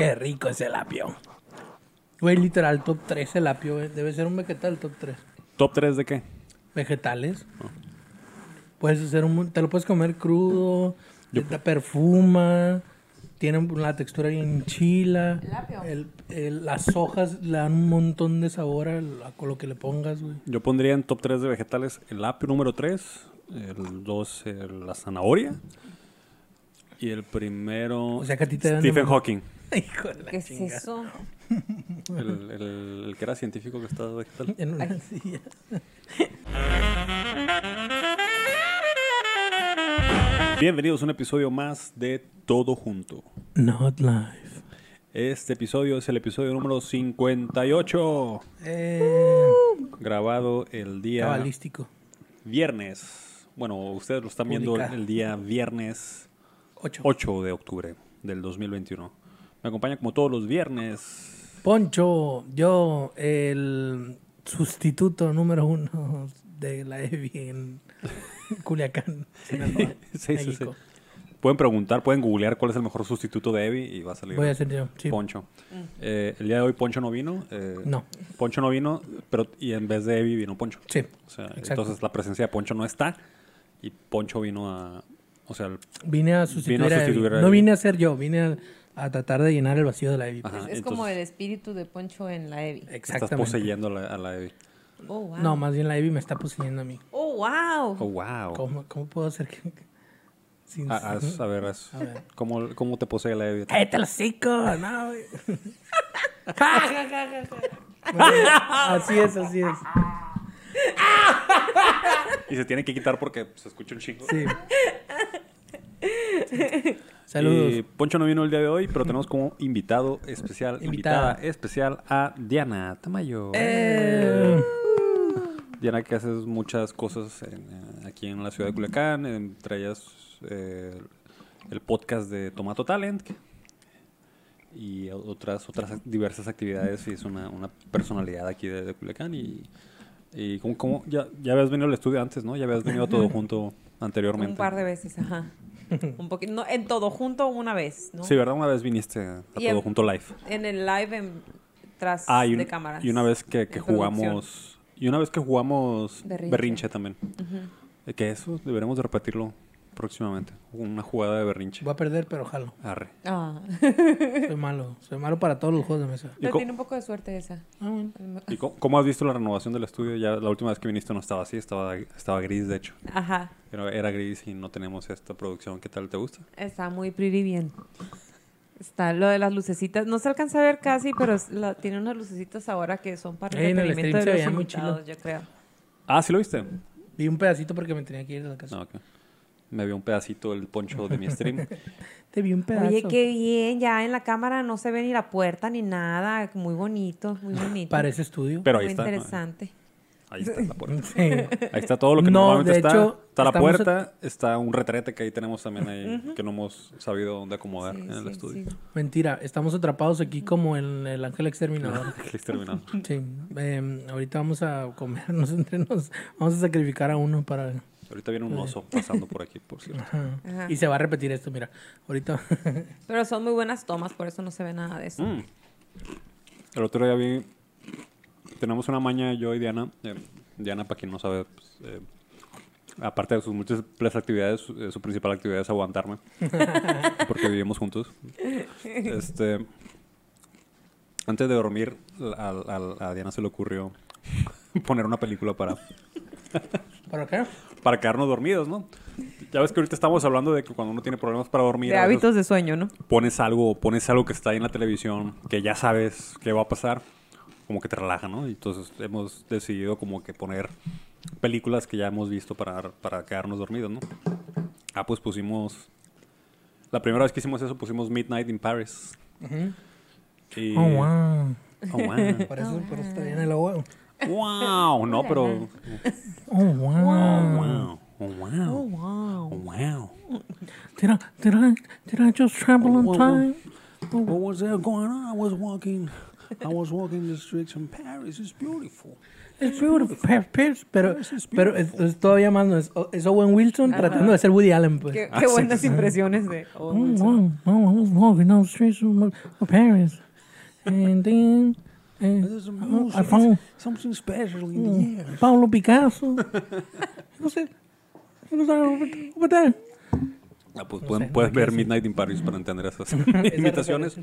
Qué rico es el apio. Güey, literal, top 3 el apio, güey. Debe ser un vegetal top 3. ¿Top 3 de qué? Vegetales. Puedes hacer un... Te lo puedes comer crudo. Te perfuma. Tiene la textura bien chila. El apio. El- el- las hojas le dan un montón de sabor a, lo que le pongas, güey. Yo pondría en top 3 de vegetales el apio número 3, el 2 la zanahoria y el primero O sea que a ti te dan de Stephen. Hawking, Hijo de la ¿Qué es chingada. eso? el, el- el que era científico que estaba vegetal. En una silla. Bienvenidos a un episodio más de Todo Junto. Not live. Este episodio es el episodio número 58, Eh, grabado el día cabalístico. viernes. Bueno, ustedes lo están viendo el día viernes 8. 8 de octubre del 2021. Me acompaña como todos los viernes. Poncho, yo, el sustituto número uno de la EVI en Culiacán, Sinaloa, Sí, sí, sí. Pueden preguntar, pueden googlear cuál es el mejor sustituto de Evi y va a salir Voy a ser yo, sí. Poncho. Eh, el día de hoy Poncho no vino. eh, No. Poncho no vino, pero y en vez de Evi vino Poncho. Sí, O sea, exacto. entonces la presencia de Poncho no está y Poncho vino a, o sea, el- Vine a sustituir, Vino a a Evi. sustituir a No Evi. vine a ser yo, vine a, a tratar de llenar el vacío de la EVI. Ajá. Es, es como el espíritu de Poncho en la Evi. estás Exactamente. poseyendo a la, a la Evi. Oh, wow. No, más bien la EVI me está poseyendo a mí. Oh, wow. Oh, wow. ¿Cómo, cómo puedo hacer que...? Sin... Ah, haz- a ver, haz- A ver. ¿cómo, ¿cómo te posee la Evi? ¡Cállate los hocico! No, güey. así es, así es. Y se tiene que quitar porque se escucha un chingo. Sí. Saludos. Y Poncho no vino el día de hoy, pero tenemos como invitado especial, invitada, Invitada. especial a Diana Tamayo. Eh, Diana que haces muchas cosas en, eh, aquí en la ciudad de Culiacán, entre ellas eh, el podcast de Tomato Talent y otras otras diversas actividades y es una, una personalidad aquí de, de Culiacán y, y como, como ya, ya habías venido al estudio antes, ¿no? Ya habías venido todo junto anteriormente. Un par de veces, ajá. Un poquito, no, en todo junto una vez, ¿no? Sí, ¿verdad? Una vez viniste a Y todo en- junto live. En el live en, tras Ah, y, un- de cámaras. y una vez que, que jugamos. Y una vez que jugamos Berrinche. berrinche, también. Eh, Que eso deberemos de repetirlo próximamente. Una jugada de berrinche. voy a perder, pero jalo. Arre. Ah. Soy malo. Soy malo para todos los juegos de mesa. ¿Y, Pero tiene un poco de suerte esa. Ah, bueno. y cómo has visto la renovación del estudio? Ya la última vez que viniste no estaba así, estaba, estaba gris, de hecho. Ajá. Pero era gris y no tenemos esta producción. ¿Qué tal te gusta? Está muy pretty bien. Está lo de las lucecitas. No se alcanza a ver casi, pero la- tiene unas lucecitas ahora que son para Ey, en el entretenimiento de los invitados, yo creo. Ah, ¿sí lo viste? Vi un pedacito porque me tenía que ir de la casa. No, ok. Me vio un pedacito del poncho de mi stream. Te vi un pedazo. Oye, qué bien. Ya en la cámara no se ve ni la puerta ni nada. Muy bonito, muy bonito. Parece estudio. Pero ahí muy está. ¿no? interesante. Ahí está la puerta. Sí. Ahí está todo lo que No, normalmente de está. hecho, está la puerta, está un retrete que ahí tenemos también ahí, que no hemos sabido dónde acomodar Sí, en el sí, estudio. sí. Mentira, estamos atrapados aquí como en el ángel exterminador. Listo, terminado. Sí. eh, ahorita vamos a comernos entre nos. Vamos a sacrificar a uno para. Ahorita viene un oso pasando por aquí, por cierto. Ajá. Ajá. Y se va a repetir esto, mira. Ahorita. Pero son muy buenas tomas, por eso no se ve nada de eso. Mm. El otro día vi. Tenemos una maña, yo y Diana. eh, Diana, para quien no sabe, pues, eh, aparte de sus múltiples actividades, su, eh, su principal actividad es aguantarme. porque vivimos juntos. Este. Antes de dormir, a, a- a Diana se le ocurrió poner una película para, ¿Para qué? para quedarnos dormidos, ¿no? Ya ves que ahorita estamos hablando de que cuando uno tiene problemas para dormir, De hábitos de sueño, ¿no? pones algo, pones algo que está ahí en la televisión, que ya sabes qué va a pasar, como que te relaja, ¿no? Y entonces hemos decidido como que poner películas que ya hemos visto para, para quedarnos dormidos, ¿no? Ah, pues pusimos... La primera vez que hicimos eso pusimos Midnight in Paris. Y- Oh, wow. Oh, wow. Por eso, por eso está bien el agua. Wow, no, pero... Oh, wow. Wow. Oh, wow. wow. Oh, wow. Did I, did I, did I just travel in time? What was there going on? I was walking... I was walking the streets in Paris. It's beautiful. Es beautiful, Pierce, Pierce", pero, pero es, es todavía más, no es, es Owen Wilson Ajá. tratando de ser Woody Allen, pues. Qué, qué buenas impresiones de Oh, Owen Wilson. wow, wow, I was walking down the streets of Paris, and then eh, I found Something special in mm, Pablo Picasso. No sé. Over there. Ah, pues No pueden- sé, puedes no ver sé. Midnight in Paris para entender esas invitaciones.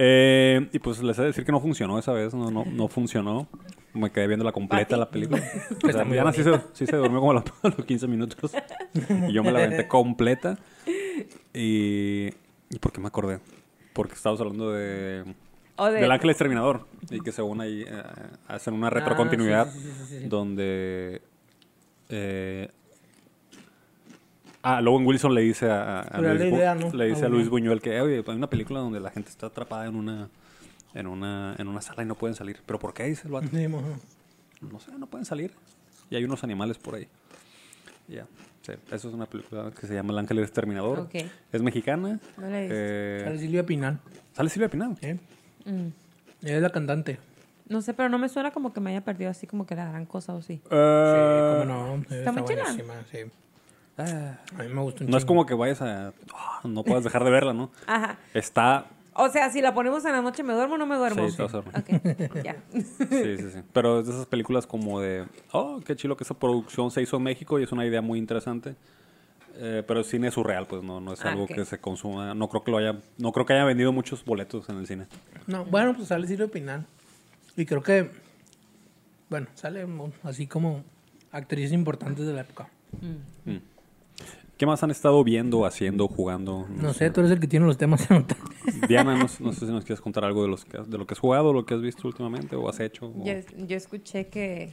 Eh, y pues les he de decir que no funcionó esa vez, no, no, no funcionó. Me quedé viendo la completa la película. O sea, Diana sí se, sí se durmió como a los, a los 15 minutos. Y yo me la aventé completa. Y, ¿Y por qué me acordé? Porque estábamos hablando de, O de- del Ángel Exterminador. Y que según ahí eh, hacen una retrocontinuidad Ah, sí, sí, sí, sí, sí. donde... Eh, Ah, Logan Wilson le dice a, a- Luis, le dice Ah, a Luis. Buñuel que oye, hay una película donde la gente está atrapada en una en una en una sala y no pueden salir. ¿Pero por qué? Dice el vato. No sé, no pueden salir. Y hay unos animales por ahí. Ya. Sí, eso es una película que se llama El Ángel Exterminador. Es mexicana. No la he visto. Eh, Sale Silvia Pinal. sale Silvia Pinal. ¿eh? Mm. Ella es la cantante. No sé, pero no me suena como que me haya perdido así como que la gran cosa o sí. Sí, Eh, cómo no. sí, Está muy chila. buenísima, sí. ah, A mí me gusta un no es como que vayas a... ah, no puedas dejar de verla, ¿no? Ajá. Está... O sea, si la ponemos en la noche, ¿me duermo o no me duermo? Sí, te vas a dormir. Ok, ya. Sí, sí, sí. Pero es de esas películas como de, oh, qué chilo que esa producción se hizo en México y es una idea muy interesante. Eh, pero el cine es surreal, pues no, no es Ah, algo que se consuma. No creo que lo haya, no creo que haya vendido muchos boletos en el cine. No, bueno, pues sale Silvia Pinal. Y creo que, bueno, sale así como actrices importantes de la época. Mm. Mm. ¿Qué más han estado viendo, haciendo, jugando? No sé, tú eres el que tiene los temas anotados. Diana, no, no sé si nos quieres contar algo de, los que has- de lo que has jugado, lo que has visto últimamente o has hecho. o- Yo, yo escuché que,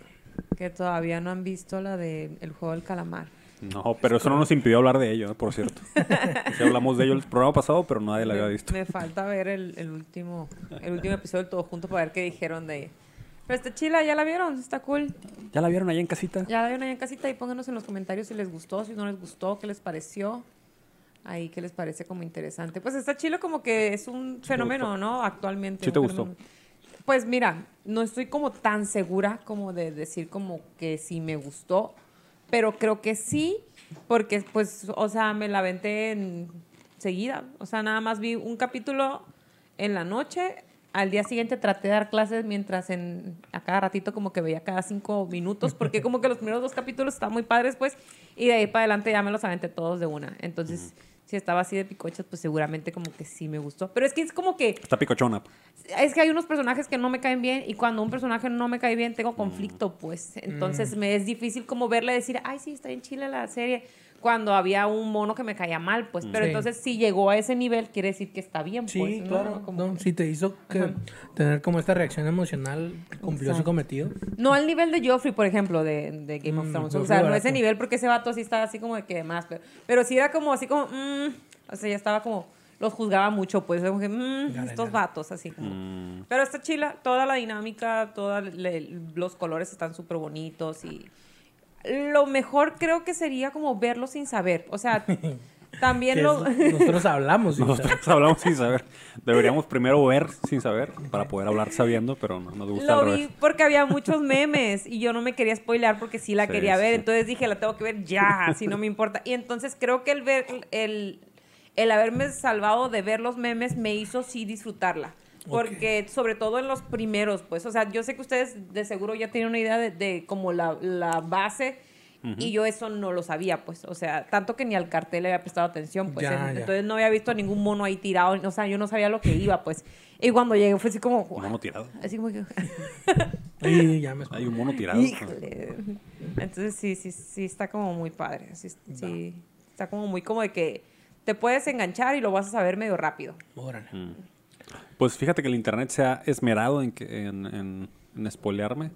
que todavía no han visto la de El Juego del Calamar. No, pero eso no nos impidió hablar de ello, eh, por cierto. Sí hablamos de ello el programa pasado, pero nadie la había Me- visto. Me falta ver el, el último el último episodio del todo junto para ver qué dijeron de ella. Pero está chila, ¿ya la vieron? Está cool. ¿Ya la vieron allá en casita? Ya la vieron allá en casita y pónganos en los comentarios si les gustó, si no les gustó, qué les pareció. Ahí qué les parece como interesante. Pues está chilo como que es un fenómeno, ¿no? Actualmente. ¿Sí te gustó? fenómeno. Pues mira, no estoy como tan segura como de decir como que sí me gustó, pero creo que sí, porque pues, o sea, me la aventé en seguida. O sea, nada más vi un capítulo en la noche. Al día siguiente traté de dar clases mientras en, a cada ratito como que veía cada cinco minutos, porque como que los primeros dos capítulos estaban muy padres, pues, y de ahí para adelante ya me los aventé todos de una. Entonces, si estaba así de picochas, pues seguramente como que sí me gustó. Pero es que es como que Está picochona. es que hay unos personajes que no me caen bien y cuando un personaje no me cae bien tengo conflicto, pues. Entonces me es difícil como verle decir, ay, sí, está en Chile la serie, cuando había un mono que me caía mal, pues. Pero Sí. entonces si llegó a ese nivel quiere decir que está bien, Sí, pues. ¿no? claro. Como no, que- si te hizo que Ajá. tener como esta reacción emocional, cumplió su cometido. No al nivel de Joffrey, por ejemplo, de, de Game of Mm, Thrones. O sea, no ese nivel porque ese vato sí estaba así como de que más. Pero, pero sí era como así como, mm, o sea, ya estaba como, los juzgaba mucho, pues, como que, mm, estos vatos, así como. Mm, Pero está chila, toda la dinámica, todos los colores están súper bonitos y lo mejor creo que sería como verlo sin saber. O sea, también lo... es- nosotros hablamos. sin saber. Nosotros hablamos sin saber. Deberíamos primero ver sin saber para poder hablar sabiendo, pero no nos gusta Lo al vi revés. porque había muchos memes y yo no me quería spoilear porque sí la Sí, quería ver. sí. Entonces dije, la tengo que ver ya, si no me importa. Y entonces creo que el ver, el, el haberme salvado de ver los memes me hizo sí disfrutarla. Porque sobre todo en los primeros, pues, o sea, yo sé que ustedes de seguro ya tienen una idea de, de como la, la base y yo eso no lo sabía, pues, o sea, tanto que ni al cartel le había prestado atención, pues, Ya, en- ya. entonces no había visto ningún mono ahí tirado, o sea, yo no sabía lo que iba, pues, y cuando llegué fue así como, Un mono tirado. así como que... Y ya me Hay un mono tirado. Híjole. Entonces sí, sí, sí está como muy padre. Sí, sí, está como muy como de que te puedes enganchar y lo vas a saber medio rápido. Órale. Mm. Pues fíjate que el internet se ha esmerado en, que, en, en, spoilearme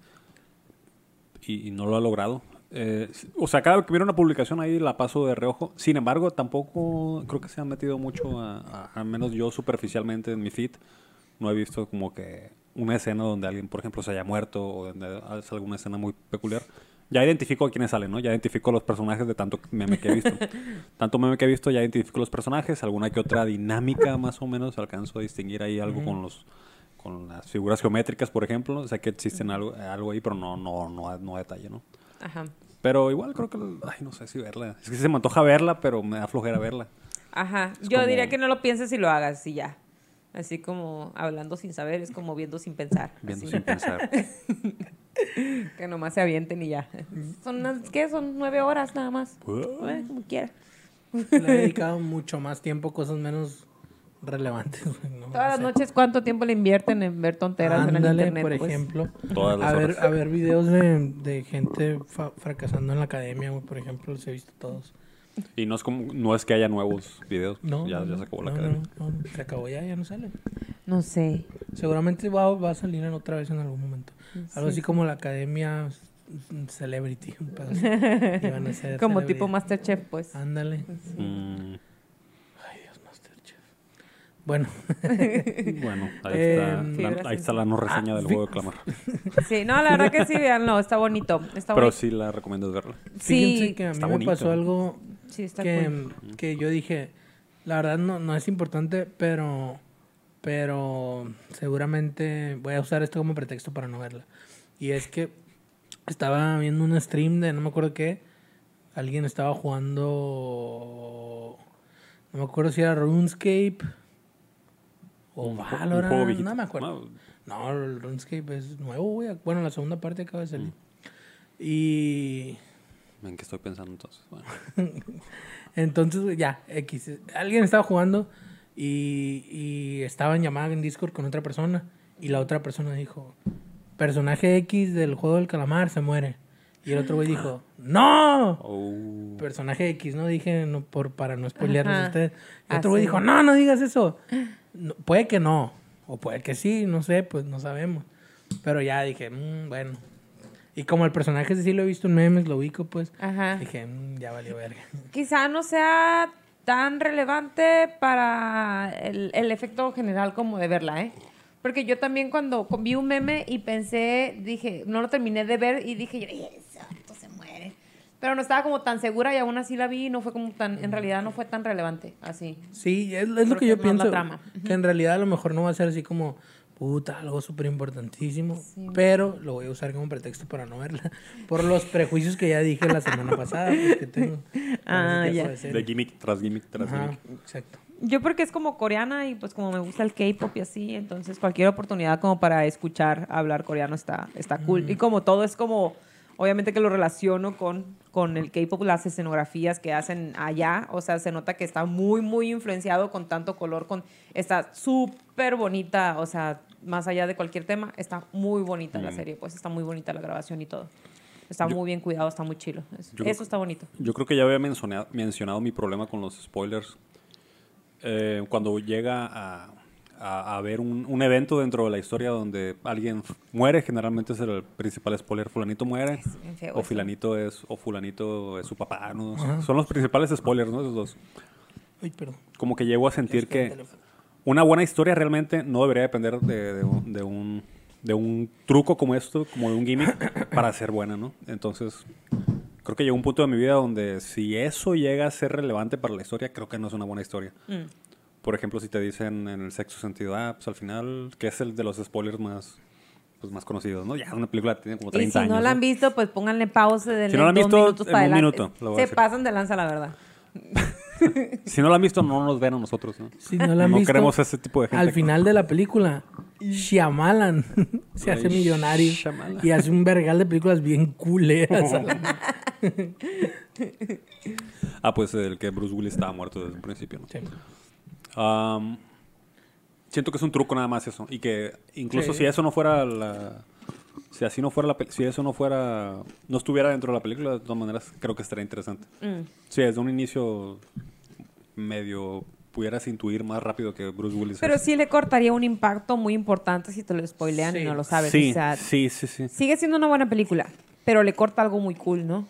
y, no lo ha logrado. Eh, o sea, cada vez que viene una publicación ahí la paso de reojo. Sin embargo, tampoco creo que se han metido mucho, a, al menos yo superficialmente en mi feed. No he visto como que una escena donde alguien, por ejemplo, se haya muerto o donde es alguna escena muy peculiar. Ya identifico a quiénes salen, ¿no? Ya identifico los personajes de tanto meme que he visto. tanto meme que he visto, ya identifico los personajes. Alguna que otra dinámica, más o menos, alcanzo a distinguir ahí algo con los con las figuras geométricas, por ejemplo. Sé que existen algo, algo ahí, pero no, no, no, no a detalle, ¿no? Ajá. Pero igual creo que, ay, no sé si verla. Es que se me antoja verla, pero me da flojera verla. Ajá. Es Yo como- diría que no lo pienses y lo hagas y ya. Así como hablando sin saber, es como viendo sin pensar. Viendo así. sin pensar. Que nomás se avienten y ya. Son unas, ¿qué? Son nueve horas nada más. Eh, como quiera. Le he dedicado mucho más tiempo a cosas menos relevantes. no Todas las sé. noches, ¿cuánto tiempo le invierten en ver tonteras en el internet? por pues? ejemplo. Todas las A ver, a ver videos de, de gente fa- fracasando en la academia, güey, por ejemplo, los he visto todos. Y no es como, no es que haya nuevos videos. No, ya, no, ya no, se acabó la no, academia. no, no, se acabó ya, ya no sale. No sé. Seguramente va, va a salir en otra vez en algún momento. Algo Sí, así sí. como la academia Celebrity. Iban a ser Como celebridad. tipo Masterchef, pues. Ándale. Mm, Ay, Dios, Masterchef. Bueno, bueno, ahí, Eh, está, la, ahí está la no reseña Ah, del vi- juego de clamar. Sí, no, la verdad que sí, veanlo, está bonito. Está Pero bonito. sí la recomiendo verla. fíjense Sí, que a mí está me bonito. pasó algo sí, está que, cool. que yo dije, la verdad no, no es importante, pero, pero seguramente voy a usar esto como pretexto para no verla. Y es que estaba viendo un stream de no me acuerdo qué, alguien estaba jugando, no me acuerdo si era RuneScape o Valorant, no me acuerdo. No, el RuneScape es nuevo, güey. Bueno, la segunda parte acaba de salir. Y ¿En qué estoy pensando entonces? Bueno. Entonces, güey, ya, X. Alguien estaba jugando y, y estaba en llamada en Discord con otra persona. Y la otra persona dijo: Personaje X del juego del calamar se muere. Y el otro güey dijo: ¡No! Oh. Personaje X, ¿no? Dije no, por, para no spoilearles a ustedes. El otro güey Así. dijo: No, no digas eso. No, puede que no. O puede que sí, no sé, pues no sabemos. Pero ya dije: "Mm, Bueno. Y como el personaje sí lo he visto en memes, lo ubico, pues. Ajá. Dije: "Mm, Ya valió verga. Quizá no sea tan relevante para el, el efecto general como de verla, ¿eh? Porque yo también cuando vi un meme y pensé, dije, no lo terminé de ver y dije, esto se muere. Pero no estaba como tan segura y aún así la vi y no fue como tan, en realidad no fue tan relevante así. Sí, es, lo que que yo pienso. trama. Que en realidad a lo mejor no va a ser así como, puta, algo súper importantísimo. Pero lo voy a usar como pretexto para no verla. Por los prejuicios que ya dije la semana pasada. pues, que tengo. Ah, ya. de gimmick tras gimmick tras Ajá, gimmick. exacto. Yo porque es como coreana y pues como me gusta el K-pop y así, entonces cualquier oportunidad como para escuchar hablar coreano está, está cool. Y como todo es como, obviamente que lo relaciono con, con el K-pop, las escenografías que hacen allá, o sea, se nota que está muy, muy influenciado con tanto color, con está súper bonita, o sea, más allá de cualquier tema, está muy bonita la Mm. serie, pues está muy bonita la grabación y todo. Está Yo- muy bien cuidado, está muy chilo. Eso, Yo- eso está bonito. Yo creo que ya había mencionado, mencionado mi problema con los spoilers. Eh, cuando llega a, a, a ver un, un evento dentro de la historia donde alguien muere, generalmente es el principal spoiler, fulanito muere, feo o fulanito es, o fulanito es su papá, ¿no? Son los principales spoilers, ¿no? Esos dos. Uy, perdón. Como que llego a sentir que el que teléfono. Una buena historia realmente no debería depender de, de un, de un- de un truco como esto, como de un gimmick, para ser buena, ¿no? Entonces, creo que llegó un punto de mi vida donde si eso llega a ser relevante para la historia, creo que no es una buena historia. Mm. Por ejemplo, si te dicen en el sexto sentido, ah, pues al final, que es el de los spoilers más, pues, más conocidos, ¿no? Ya una película tiene como 30 Y si años. no la han ¿no? visto, pues pónganle pausa de Si no la han visto, minutos en para un adelante. minuto, Se pasan de lanza, la verdad. Si no la han visto, no nos ven a nosotros, ¿no? Si no la han No visto, queremos ese tipo de gente. Al final de la película, Shyamalan se hace millonario Shyamalan. y hace un vergal de películas bien culeras. Ah, pues el que Bruce Willis estaba muerto desde un principio, ¿no? Sí. Siento que es un truco nada más eso. Y que incluso Sí. si eso no fuera la... Si así no fuera la... Si eso no fuera... No estuviera dentro de la película, de todas maneras, creo que estaría interesante. Mm. Sí, desde un inicio medio pudieras intuir más rápido que Bruce Willis. Pero es. sí le cortaría un impacto muy importante si te lo spoilean y no lo sabes. Sí, o sea, sí, sí, sí. sigue siendo una buena película, pero le corta algo muy cool, ¿no?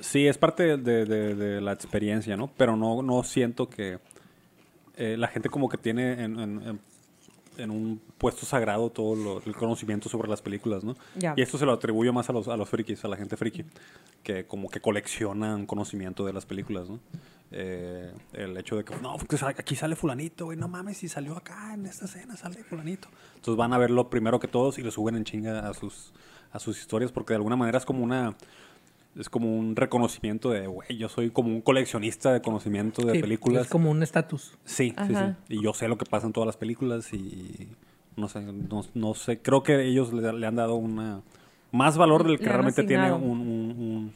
Sí, es parte de, de- de la experiencia, ¿no? Pero no, no siento que eh, la gente como que tiene en, en- en- en un puesto sagrado todo lo- el conocimiento sobre las películas, ¿no? Y esto se lo atribuyo más a los, a los frikis, a la gente friki, que como que coleccionan conocimiento de las películas, ¿no? Eh, el hecho de que, no, porque aquí sale fulanito, güey, no mames, si salió acá en esta escena, sale fulanito. Entonces van a verlo primero que todos y lo suben en chinga a sus, a sus historias, porque de alguna manera es como una... Es como un reconocimiento de, güey, yo soy como un coleccionista de conocimiento de Sí, películas. Es como un estatus. Sí, sí, Ajá. sí. Y yo sé lo que pasa en todas las películas y no sé, no, no sé, creo que ellos le, le han dado una más valor del que Le realmente tiene un, un, un-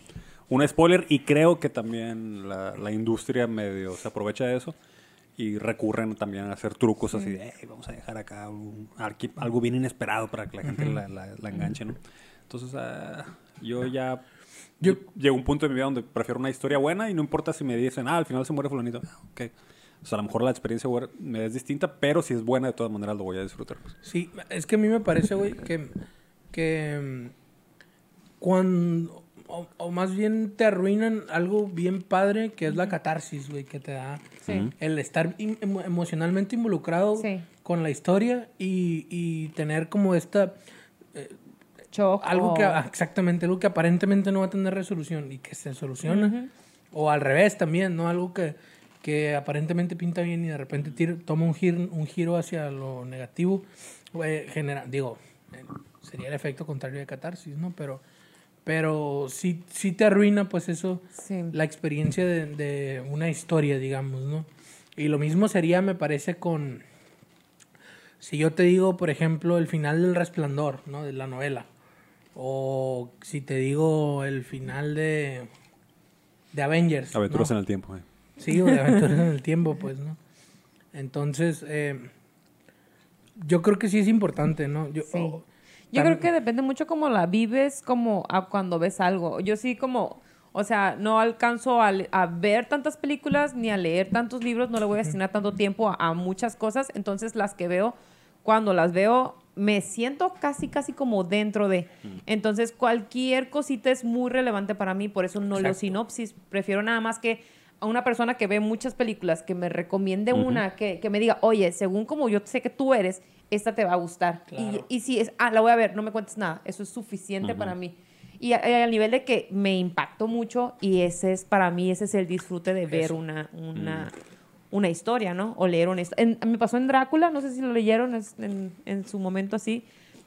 un spoiler y creo que también la, la industria medio se aprovecha de eso y recurren también a hacer trucos así de, "Ey, vamos a dejar acá algo bien inesperado para que la gente la, la- la enganche, ¿no? Entonces, ah, yo ya... Yo- Llegó un punto de mi vida donde prefiero una historia buena y no importa si me dicen, ah, al final se muere fulanito. Ah, ok. O sea, a lo mejor la experiencia güey, me es distinta, pero si es buena, de todas maneras lo voy a disfrutar. pues. Sí, es que a mí me parece, güey, que, que cuando, o, o más bien te arruinan algo bien padre, que es la catarsis, güey, que te da Sí. el estar emocionalmente involucrado Sí. con la historia y, y tener como esta, Shock algo o- que, ah, exactamente, algo que aparentemente no va a tener resolución y que se soluciona. O al revés también, ¿no? Algo que, que aparentemente pinta bien y de repente tira- toma un giro, un giro hacia lo negativo. eh, genera, digo, eh, sería el efecto contrario de catarsis, ¿no? Pero, pero sí, sí te arruina, pues eso, Sí. la experiencia de, de una historia, digamos, ¿no? Y lo mismo sería, me parece, con... Si yo te digo, por ejemplo, el final del Resplandor, ¿no? De la novela. O si te digo el final de... De Avengers. Aventuras ¿no? en el tiempo. eh. Sí, o de aventuras en el tiempo, pues, ¿no? Entonces, eh, yo creo que sí es importante, ¿no? Yo, Sí. o- Yo creo que depende mucho cómo la vives, como a cuando ves algo. Yo sí como, o sea, no alcanzo a, le- a ver tantas películas ni a leer tantos libros, no le voy a destinar tanto tiempo a, a muchas cosas. Entonces las que veo, cuando las veo, me siento casi, casi como dentro de. Entonces cualquier cosita es muy relevante para mí, por eso no leo Exacto. sinopsis. Prefiero nada más que a una persona que ve muchas películas, que me recomiende una, que, que me diga, oye, según como yo sé que tú eres, esta te va a gustar. Claro. Y, y si es, ah, la voy a ver, no me cuentes nada, eso es suficiente para mí. Y al nivel de que me impactó mucho y ese es, para mí, ese es el disfrute de ver Eso. una, una, una historia, ¿no? O leer una historia. Me pasó en Drácula, no sé si lo leyeron en su momento así.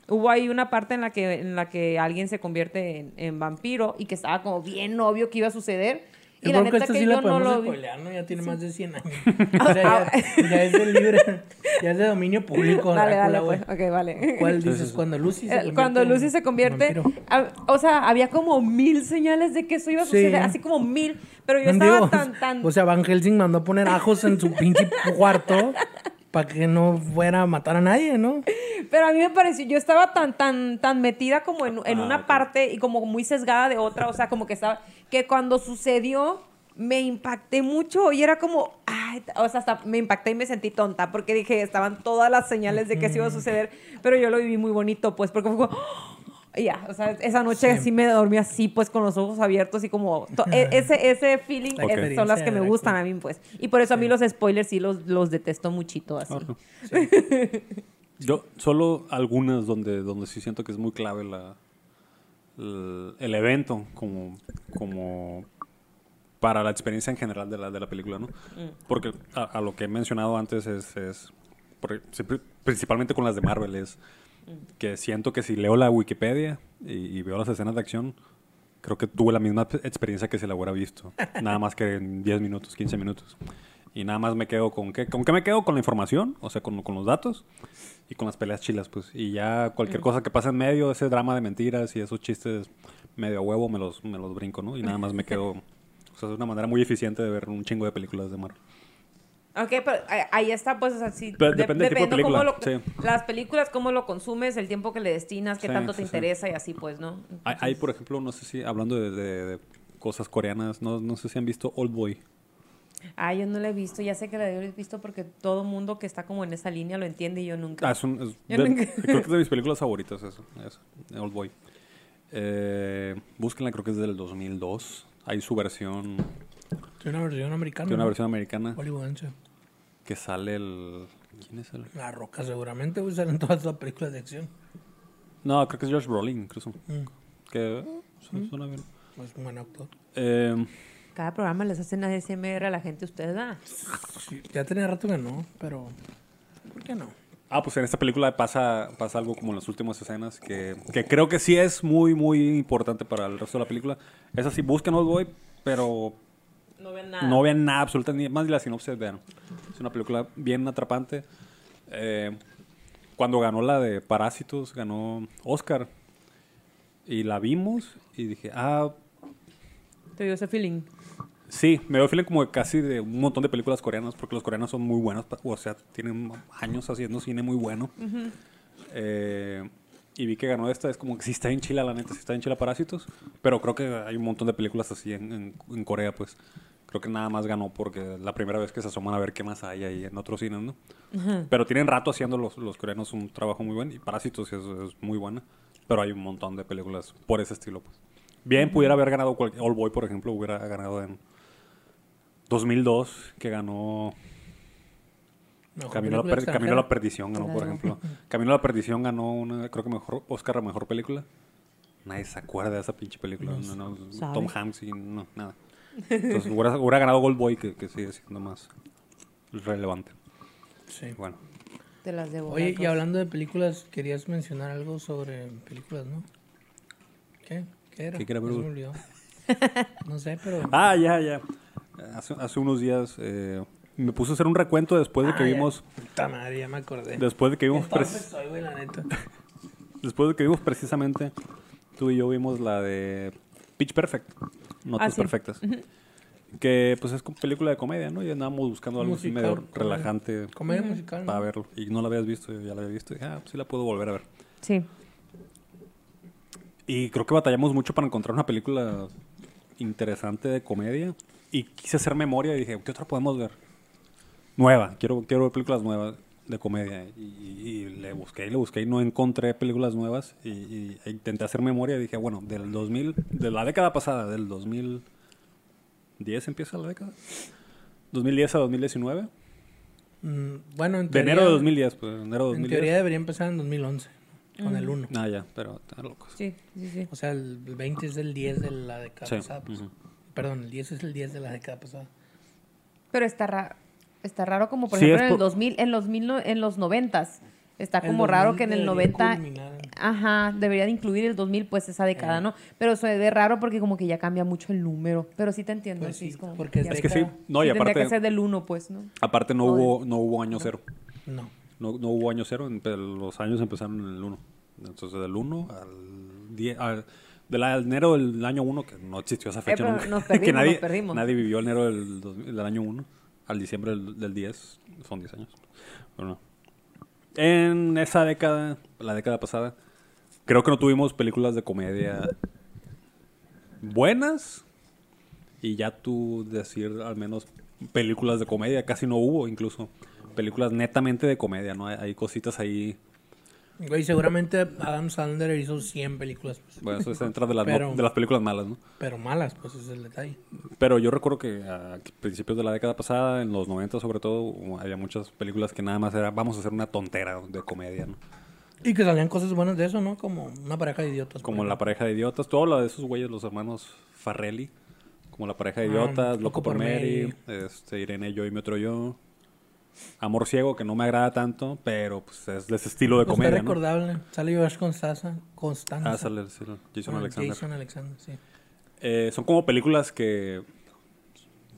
Hubo ahí una parte en la que, en la que alguien se convierte en, en vampiro y que estaba como bien obvio que iba a suceder. Y Yo la creo que neta esto que sí yo la no podemos lo vi. spoilear, ¿no? Ya tiene más de 100 años. O sea, ya, ya es de libre, ya es de dominio público. Dale, Drácula, dale, pues. güey. Ok, vale. ¿Cuál dices? Cuando Lucy se Eh, convierte Cuando Lucy se convierte, a- o sea, había como mil señales de que eso iba a Sí. suceder, así como mil, pero yo No, estaba digo, tan, tan, O sea, Van Helsing mandó a poner ajos en su pinche cuarto para que no fuera a matar a nadie, ¿no? pero a mí me pareció, yo estaba tan, tan, tan metida como en, en Ah, una parte y como muy sesgada de otra, o sea, como que estaba, que cuando sucedió me impacté mucho y era como, ay, o sea, hasta me impacté y me sentí tonta porque dije, estaban todas las señales de que eso iba a suceder, pero yo lo viví muy bonito, pues, porque fue como, y ya, o sea, esa noche sí. me dormí así, pues, con los ojos abiertos y como, e- ese, ese feeling son las que me gustan a mí, pues. Y por eso a mí los spoilers sí los, los detesto muchito, así. Yo, solo algunas donde, donde sí siento que es muy clave la, el, el evento como, como para la experiencia en general de la, de la película, ¿no? Porque a, a lo que he mencionado antes es, es por- siempre- principalmente con las de Marvel, es que siento que si leo la Wikipedia y, y veo las escenas de acción, creo que tuve la misma pe- experiencia que si la hubiera visto. nada más que en 10 minutos, 15 minutos. Y nada más me quedo con qué, con qué me quedo con la información, o sea, con, con los datos y con las peleas chilas, pues. Y ya cualquier cosa que pase en medio, ese drama de mentiras y esos chistes medio a huevo, me los, me los brinco, ¿no? Y nada más me quedo. O sea, es una manera muy eficiente de ver un chingo de películas de Marvel. Ok, pero ahí- ahí está, pues, o sea. Pero de- depende del tipo de lo- película, sí. Las películas, cómo lo consumes, el tiempo que le destinas, qué Sí, tanto te sí. interesa y así, pues, ¿no? Hay, hay, por ejemplo, no sé si, hablando de, de- de cosas coreanas, no, no sé si han visto Old Boy. Ah, yo no la he visto, ya sé que la he visto porque todo mundo que está como en esa línea lo entiende y yo nunca. Ah, es un- es Yo de- nunca- creo que es de mis películas favoritas, eso, eso, Old Boy. Eh, búsquenla, creo que es del 2002. Hay su versión, Tiene una versión americana. tiene una versión americana Hollywoodense. que sale el, ¿Quién es el? La Roca seguramente, güey, salen todas las películas de acción. No, creo que es Josh Brolin, incluso. Mm. Que eh, su- suena bien. Es un buen actor. Eh, Cada programa les hacen ASMR a la gente, ustedes, ¿ah? Sí, ya tenía rato que no, pero... ¿Por qué no? ah, pues en esta película pasa, pasa algo como en las últimas escenas que, que creo que sí es muy, muy importante para el resto de la película. Es así, busquen Old Boy, pero No ven nada. no vean nada absolutamente, más de la sinopsis vean. Es una película bien atrapante. Eh, cuando ganó la de Parásitos, ganó Oscar. Y la vimos y dije, ah, Te dio ese feeling. sí, me dio feeling como de casi de un montón de películas coreanas, porque los coreanos son muy buenos, o sea, tienen años haciendo cine muy bueno. Eh, y vi que ganó esta, es como que sí está en Chile, la neta, sí está en Chile Parásitos, pero creo que hay un montón de películas así en, en- en Corea, pues. Creo que nada más ganó porque la primera vez que se asoman a ver qué más hay ahí en otros cines, ¿no? Pero tienen rato haciendo los, los coreanos un trabajo muy bueno y Parásitos es, es muy buena, pero hay un montón de películas por ese estilo, pues. Bien, pudiera haber ganado cual- All Boy, por ejemplo, hubiera ganado en 2002, que ganó Camino a, per- Camino a la. Perdición ganó, por ejemplo. Camino a la Perdición ganó una, creo que mejor Oscar a mejor película. Nadie se acuerda de esa pinche película. No, no, sabe. Tom Hanks y no, nada. Entonces hubiera, hubiera ganado Gold Boy, que, que sigue siendo más relevante. Sí. Bueno, Te las debo. Oye, y hablando de películas, querías mencionar algo sobre películas, ¿no? ¿Qué? ¿Qué era? ¿Qué ver, se me. No sé, pero... Ah, ya, ya. Hace, hace unos días eh, me puse a hacer un recuento después de que Ah, ya. vimos, Puta madre, ya me acordé. después de que vimos, soy, güey, la neta. después de que vimos precisamente, tú y yo vimos la de Pitch Perfect, Notas Ah, sí. Perfectas. Que pues es como película de comedia, ¿no? Y andábamos buscando algo así Musical, medio comedia. relajante Comedia musical, para verlo. Y no la habías visto, yo ya la había visto. Y dije, ah, pues sí la puedo volver a ver. Sí. Y creo que batallamos mucho para encontrar una película interesante de comedia. Y quise hacer memoria y dije, ¿qué otra podemos ver? Nueva, quiero, quiero ver películas nuevas de comedia. Y, y le busqué y le busqué y no encontré películas nuevas. Y, y- e intenté hacer memoria y dije, bueno, del 2000, de la década pasada, del 2010 empieza la década. 2010 a 2019. Mm, bueno, en De teoría... enero de 2010, pues, enero de En 2010. teoría debería empezar en 2011, con el 1. Ah, ya, pero están locos. Sí, sí, sí. O sea, el 20 es el 10 de la década Sí, pasada. pues. ujú. Perdón, el 10 es el 10 de la década pasada. Pero está raro. Está raro como, por Sí, ejemplo, es en el por- 2000, en los, mil no- en los 90 Está El como raro 2000 que en el debería 90... culminar Ajá, debería de incluir el 2000, pues esa década, ¿no? Pero se ve raro porque como que ya cambia mucho el número. Pero sí te entiendo. Pues sí, es como porque es Es que sí, no, y sí tendría aparte, que ser del 1, pues, ¿no? aparte no, No, hubo, no hubo año cero. No. No, no hubo año cero, los años empezaron en el 1. Entonces, del 1 al 10. Al, de la, al enero del año 1, que no existió esa fecha Eh, pero nunca. nos que perdimos, nadie, nos perdimos. nadie vivió enero del, 2000 del año 1 al diciembre del, del 10. Son 10 años. Pero no. En esa década, la década pasada, creo que no tuvimos películas de comedia buenas. Y ya tú decir al menos películas de comedia, casi no hubo incluso. Películas netamente de comedia, ¿no? Hay, hay cositas ahí. Güey, seguramente Adam Sandler hizo 100 películas, pues, Bueno, eso está dentro de las, no- Pero- de las películas malas, ¿no? pero malas, pues ese es el detalle. Pero yo recuerdo que a principios de la década pasada, en los 90 sobre todo, había muchas películas que nada más era vamos a hacer una tontera de comedia, ¿no? Y que salían cosas buenas de eso, ¿no? Como una pareja de idiotas. por Como La ejemplo. pareja de idiotas. Tú hablas de esos güeyes, los hermanos Farrelly. Como La pareja de Ah, idiotas, Loco por Mary, este, Irene, yo y mi otro yo. Amor ciego, que no me agrada tanto, pero pues es de ese estilo de Pues comedia, ¿no? recordable. Sale Josh Constanza. Constanza. Ah, sale, sí, Jason Alexander. Jason Alexander, sí. Eh, son como películas que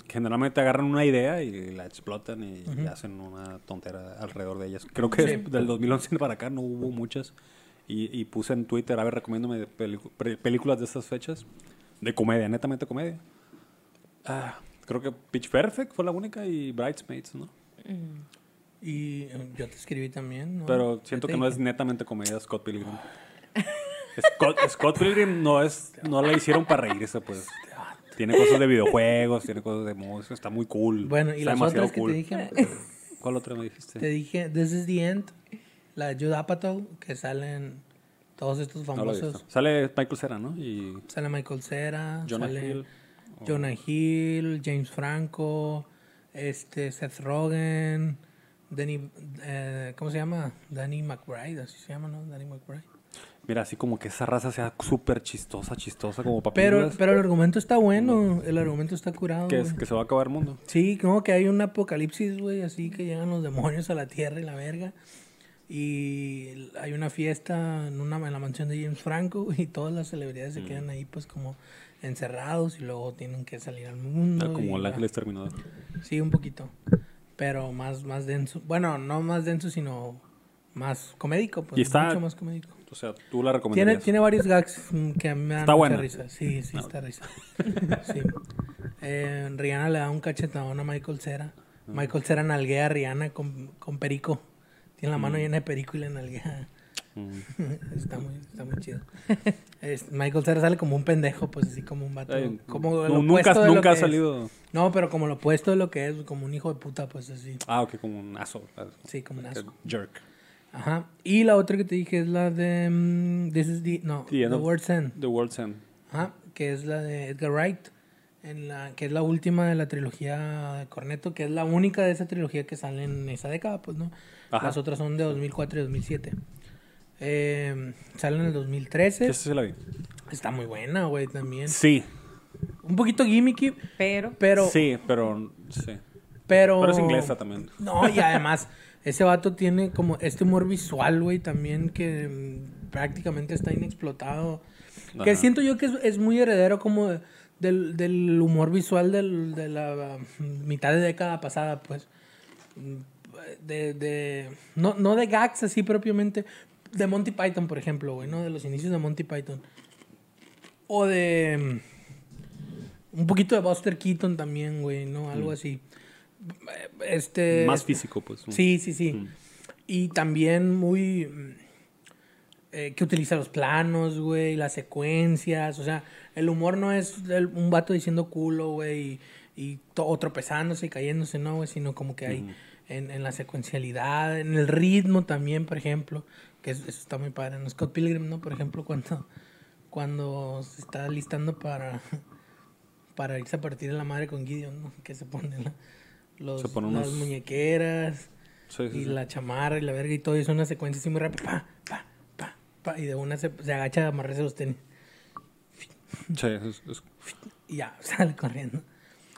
generalmente agarran una idea y la explotan y, hacen una tontera alrededor de ellas. Creo que Sí. del 2011 para acá no hubo muchas. Y, y puse en Twitter, a ver, recomiéndome películas de estas fechas. De comedia, netamente comedia. Ah, creo que Pitch Perfect fue la única y Bridesmaids, ¿no? Y eh, yo te escribí también, ¿no? Pero siento que no es netamente comedia Scott Pilgrim. Scott, Scott Pilgrim no es no la hicieron para reírse, pues. Tiene cosas de videojuegos, tiene cosas de música, está muy cool. Bueno, y está las demasiado otras que te dije, ¿Cuál otra me dijiste? te dije, This is the End, la de Judd Apatow, que salen todos estos famosos. Sale Michael Cera, ¿no? Y Sale Michael Cera, Jonah sale Hill. Jonah Hill, James Franco, este, Seth Rogen, Danny, eh, ¿cómo se llama? Danny McBride, así se llama, ¿no? Danny McBride. Mira, así como que esa raza sea súper chistosa, chistosa, como para Pero, pero el argumento está bueno, el argumento está curado. que, es, güey. que se va a acabar el mundo. Sí, como que hay un apocalipsis, güey, así que llegan los demonios a la tierra y la verga. Y hay una fiesta en, una, en la mansión de James Franco y todas las celebridades Mm. se quedan ahí pues como encerrados y luego tienen que salir al mundo. Ah, como el la- ángel exterminador. Sí, un poquito. Pero más, más denso. Bueno, no más denso, sino más comédico, pues. Y está- Mucho más comédico. O sea, tú la Tiene, recomendarías. tiene varios gags mm, que a mí me dan Está mucha buena. risa. Sí, sí, No. está risa. sí. Eh, Rihanna le da un cachetadón a Michael Cera. Ah. Michael Cera nalguea a Rihanna con, con perico. Tiene la Mm. mano llena de perico y le nalguea. Mm. está, muy, está muy chido. Es- Michael Cera sale como un pendejo, pues así como un vato. Ay, como lo nunca opuesto de lo nunca ha es. salido. No, pero como lo opuesto de lo que es, como un hijo de puta, pues así. Ah, ok, como un aso. ah, Sí, como un asco. Jerk. Ajá. Y la otra que te dije es la de. mm, This is the. No, The The World's End. The World's End. Ajá. Que es la de Edgar Wright. En la, que es la última de la trilogía de Cornetto, que es la única de esa trilogía que sale en esa década, pues, ¿no? Ajá. Las otras son de 2004 y 2007. Eh, sale en el 2013. Esa sí la vi. Está muy buena, güey, también. Sí. Un poquito gimmicky, Pero, pero... Sí, pero. Sí. Pero, Pero es inglesa también. No, y además, ese vato tiene como este humor visual, güey, también que mm, prácticamente está inexplotado. Que siento yo que es, es muy heredero como de- del, del humor visual del- de la mm, mitad de década pasada, pues. Mm, De, de, no, no de gags así propiamente, de Monty Python, por ejemplo, güey, ¿no? De los inicios de Monty Python. O de... mm, Un poquito de Buster Keaton también, güey, ¿no? Algo así. Este... Más físico, pues. Sí, sí, sí. Mm. Y también muy... mm, eh, que utiliza los planos, güey, las secuencias. O sea, el humor no es el- un vato diciendo culo, güey, y, y o tropezándose y cayéndose, no, güey, sino como que hay en la secuencialidad, en el ritmo también, por ejemplo, que es- eso está muy padre. En Scott Pilgrim, ¿no? Por ejemplo, cuando, cuando se está listando para, para irse a partir de la madre con Gideon, ¿no? Que se pone la- los, Se pone las muñequeras Sí, sí, y sí. la chamarra y la verga y todo, y es una secuencia así muy rápida, pa, pa, pa, pa, y de una se, se agacha a amarrarse los tenis Sí, es- es- y ya, sale corriendo.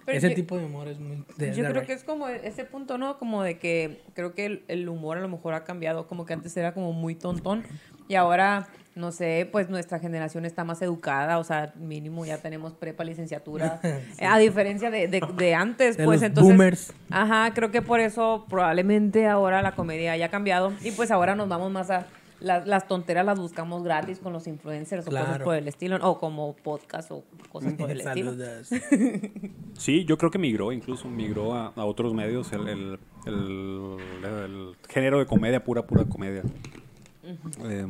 Pero Ese yo- tipo de humor es muy... de yo creo que es como ese punto, ¿no? Como de que creo que el, el humor a lo mejor ha cambiado, como que antes era como muy tontón y ahora, no sé, pues nuestra generación está más educada, o sea, mínimo ya tenemos prepa, licenciatura, a diferencia de, antes, pues los entonces... boomers. Ajá, creo que por eso probablemente ahora la comedia haya cambiado y pues ahora nos vamos más a... Las, las tonteras las buscamos gratis con los influencers o cosas por el estilo, o como podcast o cosas por el estilo. Sí, yo creo que migró, incluso migró a, a otros medios el, el, el- el género de comedia, pura, pura comedia. Eh,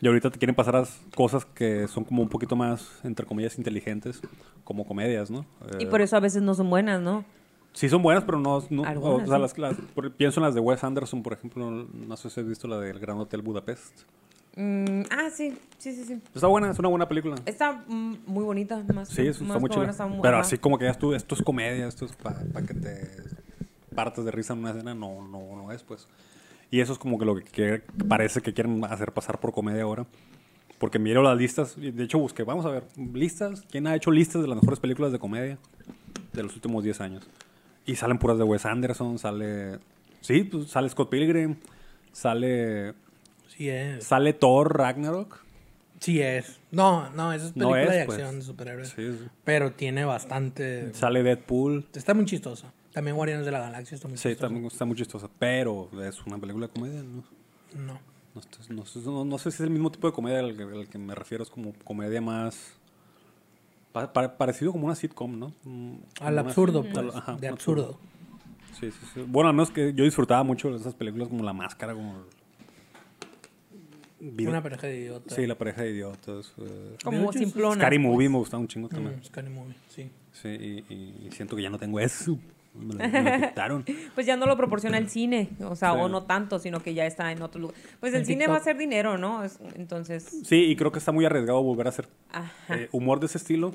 y ahorita te quieren pasar a cosas que son como un poquito más, entre comillas, inteligentes, como comedias, ¿no? Y Eh, por eso a veces no son buenas, ¿no? Sí son buenas, pero no... no Algunas, o sea, las, las- por- pienso en las de Wes Anderson, por ejemplo. No sé si has visto la del Gran Hotel Budapest. Mm, ah, sí, sí, sí, sí. Está buena, es una buena película. Está mm, muy bonita, más Sí, eso más está muy que buena, está muy- Pero ajá. así como que ya tú, esto es comedia, esto es para que te partas de risa en una escena, no, no, no es, pues. Y eso es como que lo que quiere- parece que quieren hacer pasar por comedia ahora. Porque miro las listas, de hecho busqué, vamos a ver, listas, ¿quién ha hecho listas de las mejores películas de comedia de los últimos 10 años? Y salen puras de Wes Anderson, sale, sí, pues sale Scott Pilgrim, sale, Sí es. sale Thor Ragnarok. Sí es. No, no, esa es No película es, de pues. acción de superhéroes. Sí, sí. Pero tiene bastante... Sale Deadpool. Está muy chistosa. También Guardianes de la Galaxia está muy Sí, chistosa. también está muy chistosa, pero es una película de comedia, ¿no? No. No, no sé- no- no sé si es el mismo tipo de comedia al al que me refiero, es como comedia más... pa- pa- parecido como una sitcom, ¿no? Mm, Al absurdo, una- pues. ajá, de absurdo. Sí, sí, sí. Bueno, no es que yo disfrutaba mucho de esas películas como La Máscara, como... Vida- Una pareja de idiotas. Sí, La pareja de idiotas. eh, Como simplona. Scary Movie me gustaba un chingo Mm, también. Scary Movie, sí. Sí, y, y siento que ya no tengo eso. Me lo, me lo quitaron. Pues ya no lo proporciona el cine, o sea, Sí. o no tanto, sino que ya está en otro lugar. Pues el En cine TikTok. va a ser dinero, ¿no? Es- entonces, Sí, y creo que está muy arriesgado volver a hacer eh, humor de ese estilo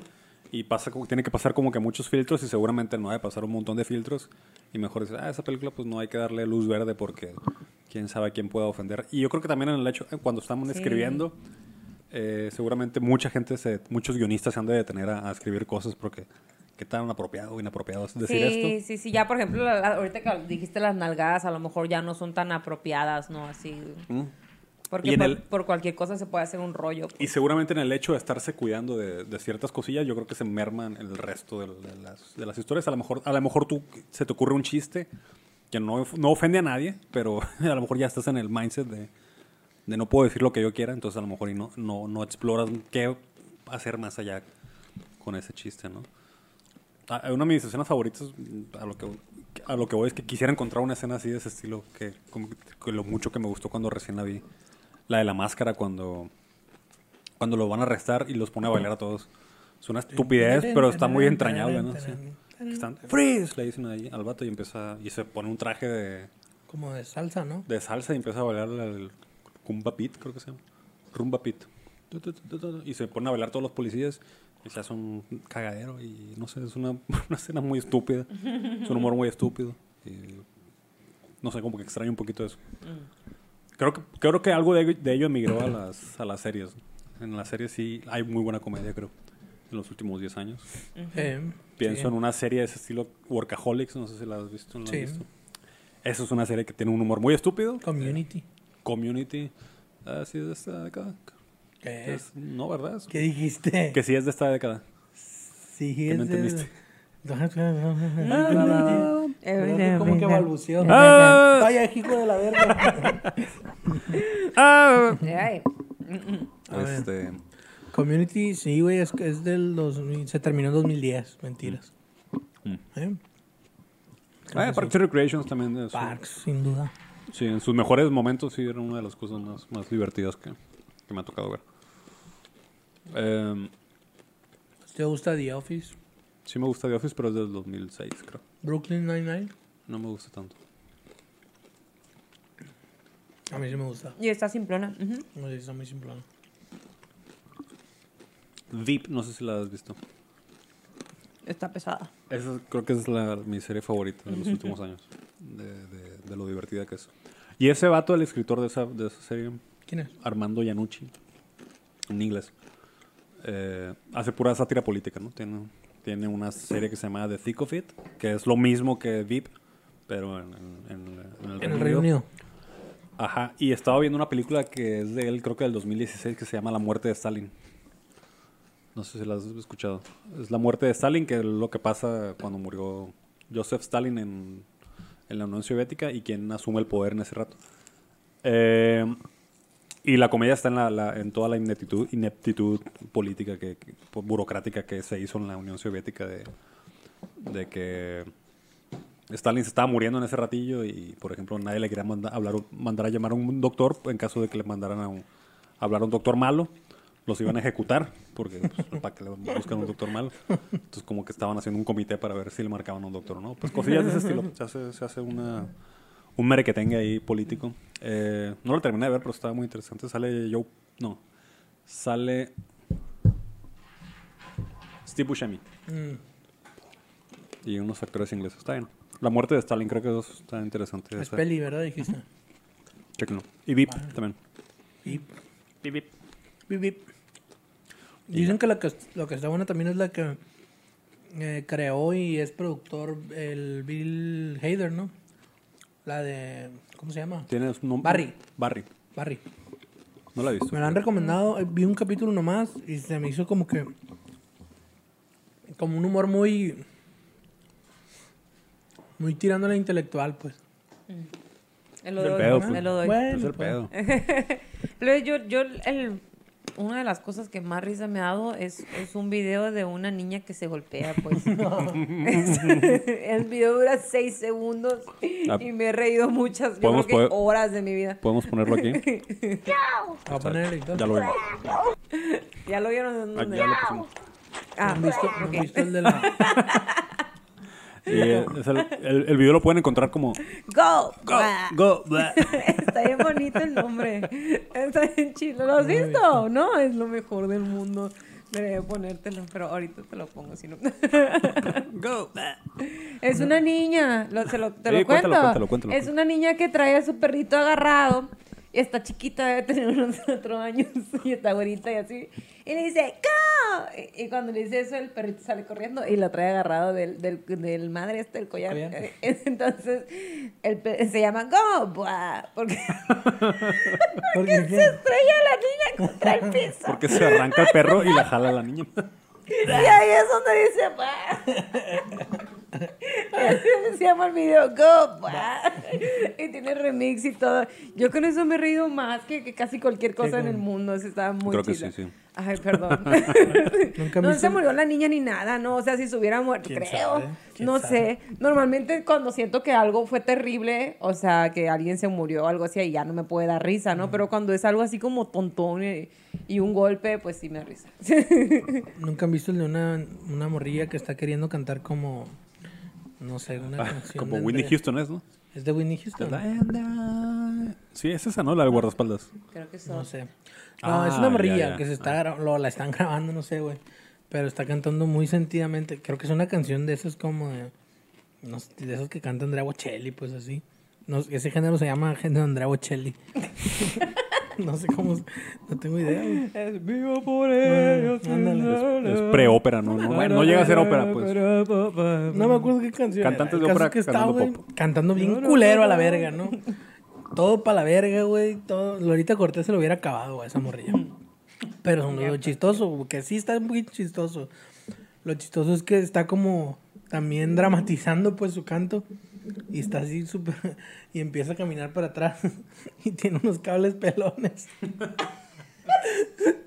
y pasa tiene que pasar como que muchos filtros y seguramente no ha de pasar un montón de filtros y mejor dice, ah, esa película pues no hay que darle luz verde porque quién sabe a quién pueda ofender. Y yo creo que también en el hecho, eh, cuando estamos Sí. escribiendo, eh, seguramente mucha gente, se, muchos guionistas se han de detener a, a escribir cosas porque qué tan apropiado o inapropiado es decir sí, esto. sí, sí. Ya, por ejemplo, la- la- ahorita que dijiste las nalgadas, a lo mejor ya no son tan apropiadas, ¿no? Así. Mm. Porque Y por, el- por cualquier cosa se puede hacer un rollo. pues. Y seguramente en el hecho de estarse cuidando de, de ciertas cosillas, yo creo que se merman el resto de, de las, de las historias. A lo mejor, a lo mejor tú se te ocurre un chiste que no, no ofende a nadie, pero a lo mejor ya estás en el mindset de, de no puedo decir lo que yo quiera, entonces a lo mejor y no, no, no exploras qué hacer más allá con ese chiste, ¿no? Ah, Una de mis escenas favoritas, a lo que, a lo que voy es que quisiera encontrar una escena así de ese estilo, que, como que- lo mucho que me gustó cuando recién la vi. La de la máscara, cuando, cuando lo van a arrestar y los pone a bailar a todos. Es una estupidez, pero está muy entrañable, ¿no? Sí. Están, freeze, le dicen ahí al vato y empieza, y se pone un traje de, Como de salsa, ¿no? de salsa y empieza a bailar el Kumba Pit, creo que se llama. Rumba Pit. Y se ponen a bailar todos los policías y se hace un cagadero y no sé, es una, una escena muy estúpida. Es un humor muy estúpido. Y no sé, como que extraño un poquito eso. Creo que, creo que algo de, de ello emigró a las, a las series. En las series sí hay muy buena comedia, creo, en los últimos 10 años. Eh, Pienso sí. en una serie de ese estilo, Workaholics, no sé si la has visto. ¿no la has Sí. visto? Esa es una serie que tiene un humor muy estúpido. Community. Community. Ah, sí es de no, ¿verdad? ¿Qué dijiste? Que sí es de esta década. Sí, ¿Qué es no de- entendiste? Eh, Como que balbuceó. Ah. Vaya, hijo de la verga. Ay, A ver. Este, Community, sí, güey, es, es del 2000, se terminó en 2010, mentiras. Mm. ¿Eh? ah, Parks and Recreations también. es- Parks, sin duda. Sí, en sus mejores momentos sí era una de las cosas más, más divertidas que, que me ha tocado ver. Em, ¿Te gusta The Office? sí me gusta The Office, pero es del 2006, creo. Brooklyn Nine-Nine. No me gusta tanto. A mí sí me gusta. Y está simplona. ujú. No sé, está muy simple. Veep, no sé si la has visto. Está pesada. Esa creo que es la, mi serie favorita de los últimos años. De, de- de lo divertida que es. Y ese vato, el escritor de esa, de esa serie, ¿Quién es? Armando Iannucci, en inglés, eh, hace pura sátira política, ¿no? Tiene, tiene una serie que se llama The Thick of It, que es lo mismo que VIP, pero en, en- en el, En el Reino Unido. Ajá, y estaba viendo una película que es de él, creo que del 2016, que se llama La muerte de Stalin. No sé si la has escuchado. Es la muerte de Stalin, que es lo que pasa cuando murió Joseph Stalin en, en la Unión Soviética y quien asume el poder en ese rato. Eh, y la comedia está en, la, la- en toda la ineptitud, ineptitud política, que, que- burocrática que se hizo en la Unión Soviética de, de que Stalin se estaba muriendo en ese ratillo y, por ejemplo, nadie le quería manda- hablar, mandar a llamar a un doctor en caso de que le mandaran a, un- a hablar a un doctor malo. Los iban a ejecutar porque pues, para que le buscan un doctor malo. Entonces, como que estaban haciendo un comité para ver si le marcaban a un doctor o no. Pues cosillas de ese estilo. Se hace, se hace una, un merequetengue ahí político. Eh, no lo terminé de ver, pero estaba muy interesante. Sale Joe... No. Sale... Steve Buscemi Mm. y unos actores ingleses. Está bien. La muerte de Stalin creo que eso está interesante. Es peli, ¿verdad? Dijiste. Chéquenlo. Y VIP también. Bip, Bip, bip. bip, bip. Dicen que, la que lo que está buena también es la que eh, creó y es productor el Bill Hader, ¿no? La de... ¿Cómo se llama? ¿Tienes un nombre? Barry. Barry. Barry. No la he visto. Me la han recomendado, eh, vi un capítulo nomás y se me hizo como que... Como un humor muy... Muy tirando a la intelectual, pues. El lo Es el pedo, pues. El lo doy. Bueno, es el pues. pedo. Yo, yo el, una de las cosas que más risa me ha dado es, es un video de una niña que se golpea, pues. Es- el video dura seis segundos Ah. y me he reído muchas, yo creo que poder- horas de mi vida. ¿Podemos ponerlo aquí? Voy a poner el editor. ya lo vimos. ¿Ya lo vieron? Ah, ¿Dónde? ya lo pusimos. Ah, ¿Han visto, ¿han ok. visto el de la... Y eh, es el, el, el video lo pueden encontrar como... Go. Go, Blah. go, blah. Está bien bonito el nombre. Está bien chido. ¿Lo has visto? No, es lo mejor del mundo. Debería ponértelo, pero ahorita te lo pongo, si no. Go. Es una niña, lo, se lo, te Sí, lo cuento. cuéntalo, cuéntalo, cuéntalo. Es una niña que trae a su perrito agarrado. Está chiquita, debe tener unos cuatro años. Y está güerita y así. Y le dice, ¡Go! Y, y cuando le dice eso, el perrito sale corriendo y lo trae agarrado del, del, del madre este, del collar. Entonces, el pe- se llama Go, buah, porque Porque se estrella la niña contra el piso. Porque se arranca el perro y la jala la niña. Y ahí es donde dice. Así se llama el video, Go, bah. Y tiene remix y todo. Yo con eso me he reído más que, que casi cualquier cosa en el mundo. Eso estaba muy Creo que sí, sí. Ay, perdón. Nunca no me se murió la niña ni nada, ¿no? O sea, si se hubiera muerto, ¿Quién creo. sabe? ¿Quién No sabe? sé. Normalmente cuando siento que algo fue terrible, o sea, que alguien se murió o algo así, ahí ya no me puede dar risa, ¿no? Pero cuando es algo así como tontón y, y un golpe, pues sí me da risa. Nunca han visto el de una, una morrilla que está queriendo cantar como. No sé, una Ah, canción. Como de Whitney entre- Houston es, ¿no? ¿Es de Whitney Houston? Sí, es esa, ¿no? La del guardaespaldas. Creo que son. No sé. No, Ah, es una morrilla ya, ya. que se está gra- lo, la están grabando, no sé, güey. Pero está cantando muy sentidamente. Creo que es una canción de esas como de. No sé, de esos que canta Andrea Bocelli, pues así. No, ese género se llama género Andrea Bocelli. no sé cómo. No tengo idea, güey. Es vivo por ellos, ándale. Es preópera, ¿no? No, no llega a ser ópera, pues. No me acuerdo qué canción. Cantantes era. de ópera es que está, cantando güey, pop. cantando bien culero a la verga, ¿no? Todo para la verga, güey. Todo. Lorita Cortés se lo hubiera acabado a esa morrilla. Pero lo chistoso, que sí está poquito chistoso. Lo chistoso es que está como también dramatizando pues su canto. Y está así súper... Y empieza a caminar para atrás. Y tiene unos cables pelones.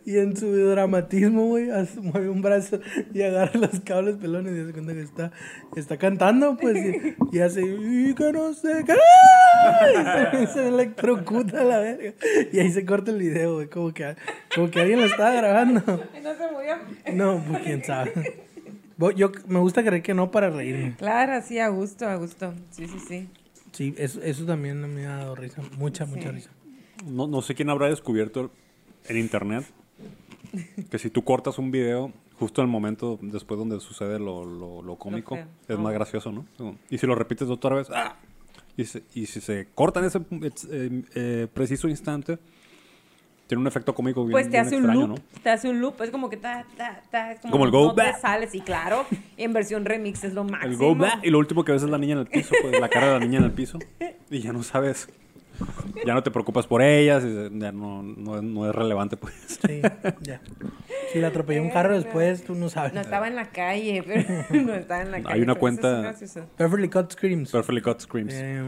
Y en su dramatismo, güey, mueve un brazo y agarra los cables pelones y se cuenta que está, está cantando, pues, y, y hace, y que no sé qué, y se, se electrocuta la verga. Y ahí se corta el video, güey, como que, como que alguien lo estaba grabando. Y no se murió. No, pues quién sabe. Yo me gusta creer que no para reírme. Claro, sí, a gusto, a gusto. Sí, sí, sí. Sí, eso, eso también me ha dado risa, mucha, mucha Sí. risa. No, no sé quién habrá descubierto en internet que si tú cortas un video justo en el momento después donde sucede lo, lo, lo cómico, feo. es Oh. más gracioso, ¿no? Y si lo repites otra vez, ¡ah! y, se- y si se corta en ese eh, eh, preciso instante, tiene un efecto cómico bien, Pues te hace un extraño, loop, ¿no? te hace un loop, es como que ta, ta, ta, es como, Como el go no te back. sales, y claro, en versión remix es lo máximo. El go back, y lo último que ves es la niña en el piso, pues la cara de la niña en el piso, y ya no sabes, ya no te preocupas por ellas, y ya no, no, es- no es relevante, pues. Sí, ya. Si la atropelló un carro después, tú no sabes. No estaba en la calle, pero no estaba en la Hay calle. una pero eso cuenta- es. Perfectly Cut Screams. Perfectly Cut Screams. Eh,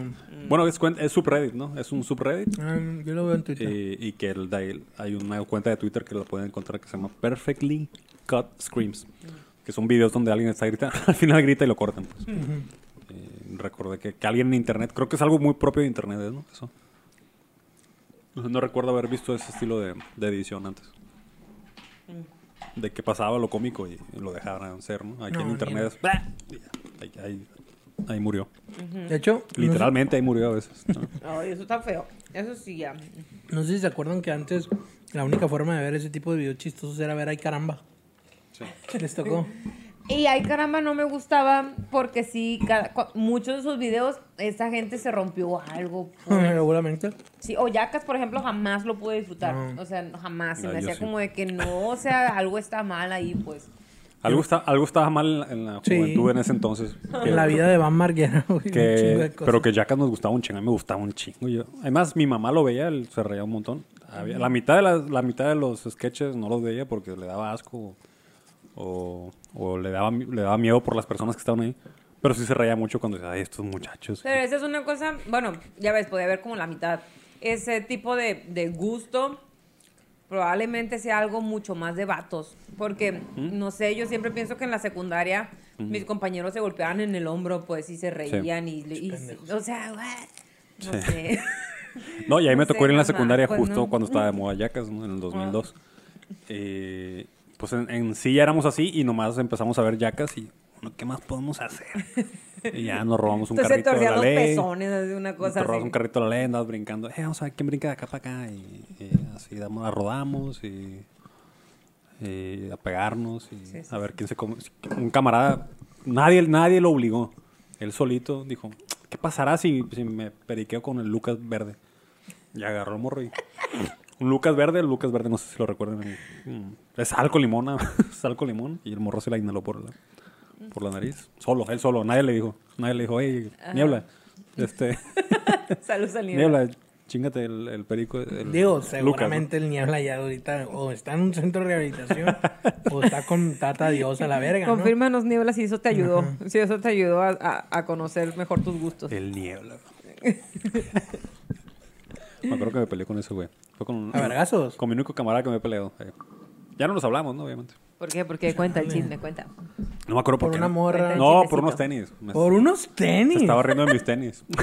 Bueno, es, es subreddit, ¿no? Es un subreddit. ah, yo lo veo en Twitter. eh, y que el, hay una cuenta de Twitter que lo pueden encontrar que se llama Perfectly Cut Screams. Que son videos donde alguien está gritando, al final grita y lo cortan. pues. Recordé que, que alguien en internet, creo que es algo muy propio de internet, ¿no? Eso. No, recuerdo haber visto ese estilo de, de edición antes. De que pasaba lo cómico y lo dejaran ser, ¿no? Aquí No, en internet es... ahí, ahí- ahí murió. De hecho, no sé- Literalmente ahí murió a veces. ¿no? Ay, eso está feo. Eso sí, ya. No sé si se acuerdan que antes la única forma de ver ese tipo de videos chistosos era ver ay caramba. Les tocó. Y ay, caramba, no me gustaba porque sí, cada- cu- muchos de esos videos, esa gente se rompió algo. pues. Seguramente. Sí, o Yacas, por ejemplo, jamás lo pude disfrutar. No. O sea, jamás. Se No, me hacía sí. como de que no, o sea, algo está mal ahí, pues. Algo, está, algo estaba mal en la, en la Sí. juventud en ese entonces. Que, En la vida de Van Marguera, que- pero que Jackass nos gustaba un chingo. A mí me gustaba un chingo. Yo, además, mi mamá lo veía, él se reía un montón. Había- la, mitad de las- la mitad de los sketches no los veía porque le daba asco o, o le, daba, le daba miedo por las personas que estaban ahí. Pero sí se reía mucho cuando decía, ay, estos muchachos. Pero esa es una cosa, bueno, ya ves, podía haber como la mitad. Ese tipo de, de gusto probablemente sea algo mucho más de vatos. Porque, no sé, yo siempre pienso que en la secundaria mis compañeros se golpeaban en el hombro, pues, y se reían. Y, y- o sea, what? no sé. No, y ahí me tocó ir en la mamá, secundaria pues, justo no. cuando estaba de moda Jackass, ¿no? En el 2002. Eh, pues en, en sí ya éramos así y nomás empezamos a ver Jackass y, bueno, ¿qué más podemos hacer? Y ya nos robamos un Entonces carrito de la los ley. pezones, una Nos cosa robamos así. un carrito de la ley, andabas brincando. Eh, vamos a ver quién brinca de acá para acá. Y, y así damos, la rodamos y... y a pegarnos y Sí, sí, a ver quién se come. Un camarada, nadie, nadie lo obligó. Él solito dijo, ¿qué pasará si, si me periqueo con el Lucas Verde? Y agarró el morro y... Un Lucas Verde, Lucas Verde no sé si lo recuerdan. mm, Es alco limón, es alco limón. Y el morro se la inhaló por la, por la nariz. Solo, él solo. Nadie le dijo. Nadie le dijo, hey, niebla. Este, Salud al niebla. niebla, chingate el, el perico. el Digo, Lucas, ¿no? seguramente el niebla ya ahorita o está en un centro de rehabilitación o está con Tata Dios a la verga, ¿no? Confírmanos, niebla, si eso te ayudó. Si eso te ayudó a, a- a conocer mejor tus gustos. El niebla. me acuerdo que me peleé con ese güey. Fue con, ¿A vergazos? con mi único camarada que me he peleado. eh. Ya no nos hablamos, ¿no? Obviamente. ¿Por qué? Porque cuenta el chisme, cuenta. No me acuerdo por, Por qué. una morra. No, por unos tenis. Me, Por unos se tenis. estaba riendo de mis tenis.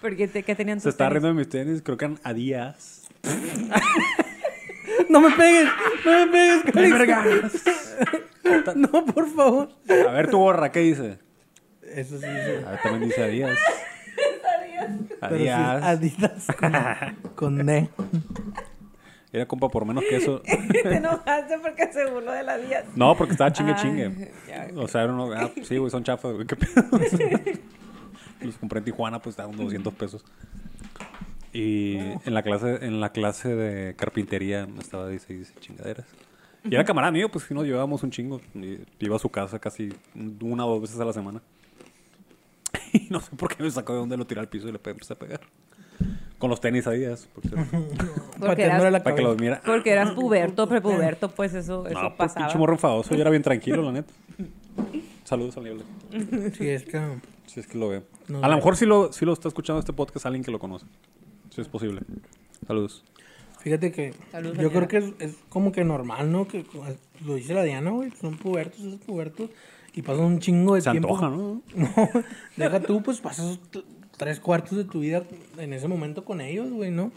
Porque te, ¿qué tenían tus Se estaba tenis? riendo de mis tenis. Creo que eran Adidas. No me pegues, no me pegues, Calixto. No, por favor. A ver tu gorra, ¿qué dice? Eso sí, sí. A ver, también dice Adidas. Pero sí, Adidas. Adidas con, con D. Era compa por menos que eso. Te enojaste porque se burló de la Díaz. No, porque estaba chingue Ay, chingue. ya, O sea, era uno, ah, sí, güey, son chafas, güey, qué pedo. Los compré en Tijuana, pues estaban 200 pesos. Y en la clase, en la clase de carpintería me estaba dice, dice chingaderas. Y era camarada mío, pues sí nos llevábamos un chingo. Y iba a su casa casi una o dos veces a la semana. Y no sé por qué me sacó de donde lo tiré al piso y le pe- empecé a pegar. Con los tenis Adidas, por cierto. Porque eras, la Para que cabeza. los mira. porque eras puberto, prepuberto, pues eso, eso No, pues pasaba. pinche morro enfadoso. Yo era bien tranquilo, la neta. Saludos al niebla. Sí, es que... Si es que lo veo. No, a lo mejor si lo, si lo está escuchando este podcast alguien que lo conoce. Si es posible. Saludos. Fíjate que Salud, yo señora. creo que es, es como que normal, ¿no? Que lo dice la Diana, güey. Son pubertos, esos pubertos. Y pasan un chingo de Se tiempo. antoja, ¿no? No, deja tú, pues pasas tres cuartos de tu vida en ese momento con ellos, güey, ¿no?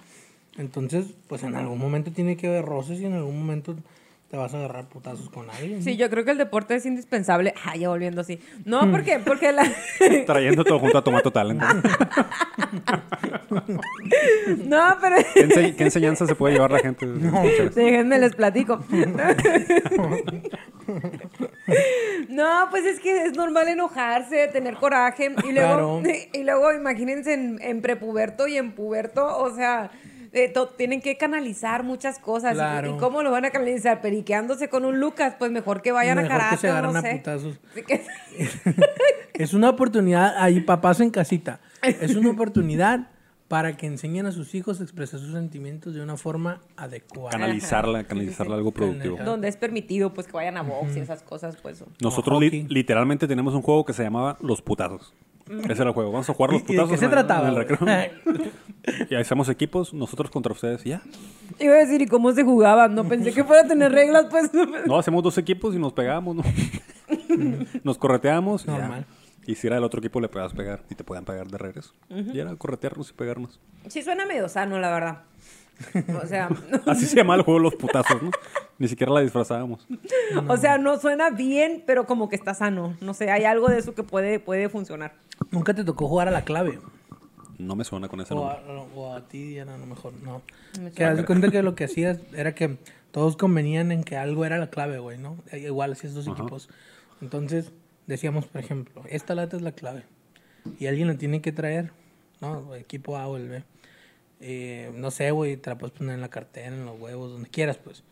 Entonces, pues en algún momento tiene que haber roces y en algún momento te vas a agarrar putazos con alguien. Sí, yo creo que el deporte es indispensable. Ah, ya volviendo así. No, ¿por qué? Porque la... Trayendo todo junto a Tomato Talent. no, pero... ¿Qué, ense- qué enseñanza se puede llevar la gente? Chévere. Déjenme les platico. No, pues es que es normal enojarse, tener coraje. Y luego, Claro. y luego imagínense en, en prepuberto y en puberto, o sea, eh, to- tienen que canalizar muchas cosas. ¿Y- Claro. ¿Y, cómo lo van a canalizar? Periqueándose con un Lucas, pues mejor que vayan Mejor a que karate. se o agarren no a sé. putazos. Así que- Es una oportunidad, ahí papás en casita, es una oportunidad para que enseñen a sus hijos a expresar sus sentimientos de una forma adecuada. Canalizarla, canalizarla algo productivo. donde es permitido, pues que vayan a box y esas cosas, pues. Nosotros li- literalmente tenemos un juego que se llamaba Los Putazos. Ese era el juego. Vamos a jugar los ¿Y- y de putazos. qué se en el- trataba, en el recreo. y hacemos equipos, nosotros contra ustedes. y Ya. Iba a decir, ¿y cómo se jugaba? No pensé que fuera a tener reglas, pues. No, hacemos dos equipos y nos pegamos, ¿no? nos correteamos. y ya. Y si era el otro equipo, le puedas pegar y te puedan pegar de regreso. Y era corretearnos y pegarnos. Sí suena medio sano, la verdad. O sea, Así se llama el juego Los Putazos, ¿no? Ni siquiera la disfrazábamos. o sea, no suena bien, pero como que está sano. No sé, hay algo de eso que puede, puede funcionar. Nunca te tocó jugar a la clave. No me suena con ese O a, nombre. o a ti, Diana, a lo mejor no. Me Que haz de cuenta que lo que hacías era que todos convenían en que algo era la clave, güey, ¿no? Igual hacías dos equipos. Entonces decíamos, por ejemplo, esta lata es la clave. Y alguien la tiene que traer, ¿no? El equipo A o el B. Eh, no sé, güey, te la puedes poner en la cartera, en los huevos, donde quieras, pues.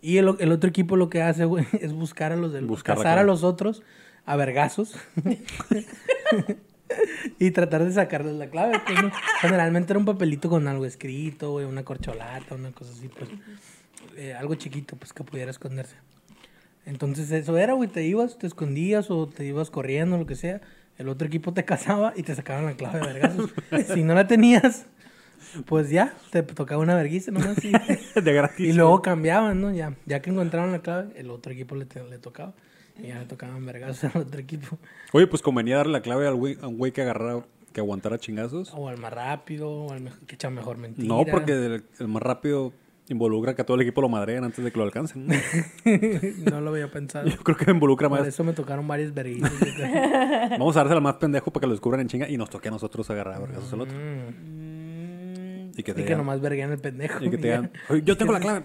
Y el, el otro equipo lo que hace, güey, es buscar a los del... Buscar cazar a los otros a vergazos. y tratar de sacarles la clave. Pues, ¿no? Generalmente era un papelito con algo escrito, güey, una corcholata, una cosa así, pues. eh, algo chiquito, pues, que pudiera esconderse. Entonces eso era, güey, te ibas, te escondías o te ibas corriendo, lo que sea. El otro equipo te cazaba y te sacaban la clave de vergazos. si no la tenías, pues ya, te tocaba una vergüenza nomás. Y, de gratis. y luego cambiaban, ¿no? Ya, ya que encontraron la clave, el otro equipo le, le tocaba. Y ya le tocaban vergazos al otro equipo. Oye, pues convenía darle la clave al güey, a un güey que agarrara, que aguantara chingazos. O al más rápido, o al que echa mejor mentira. No, porque el, el más rápido involucra que a todo el equipo lo madreen antes de que lo alcancen. ¿no? lo había pensado. Yo creo que involucra Por más. eso me tocaron varias vergüenzas. Vamos a dársela más pendejo para que lo descubran en chinga y nos toque a nosotros agarrar a vergazos al otro. Mm, Y que Y te que digan- nomás verguean el pendejo. Y que te digan, "Oye, yo tengo la clave.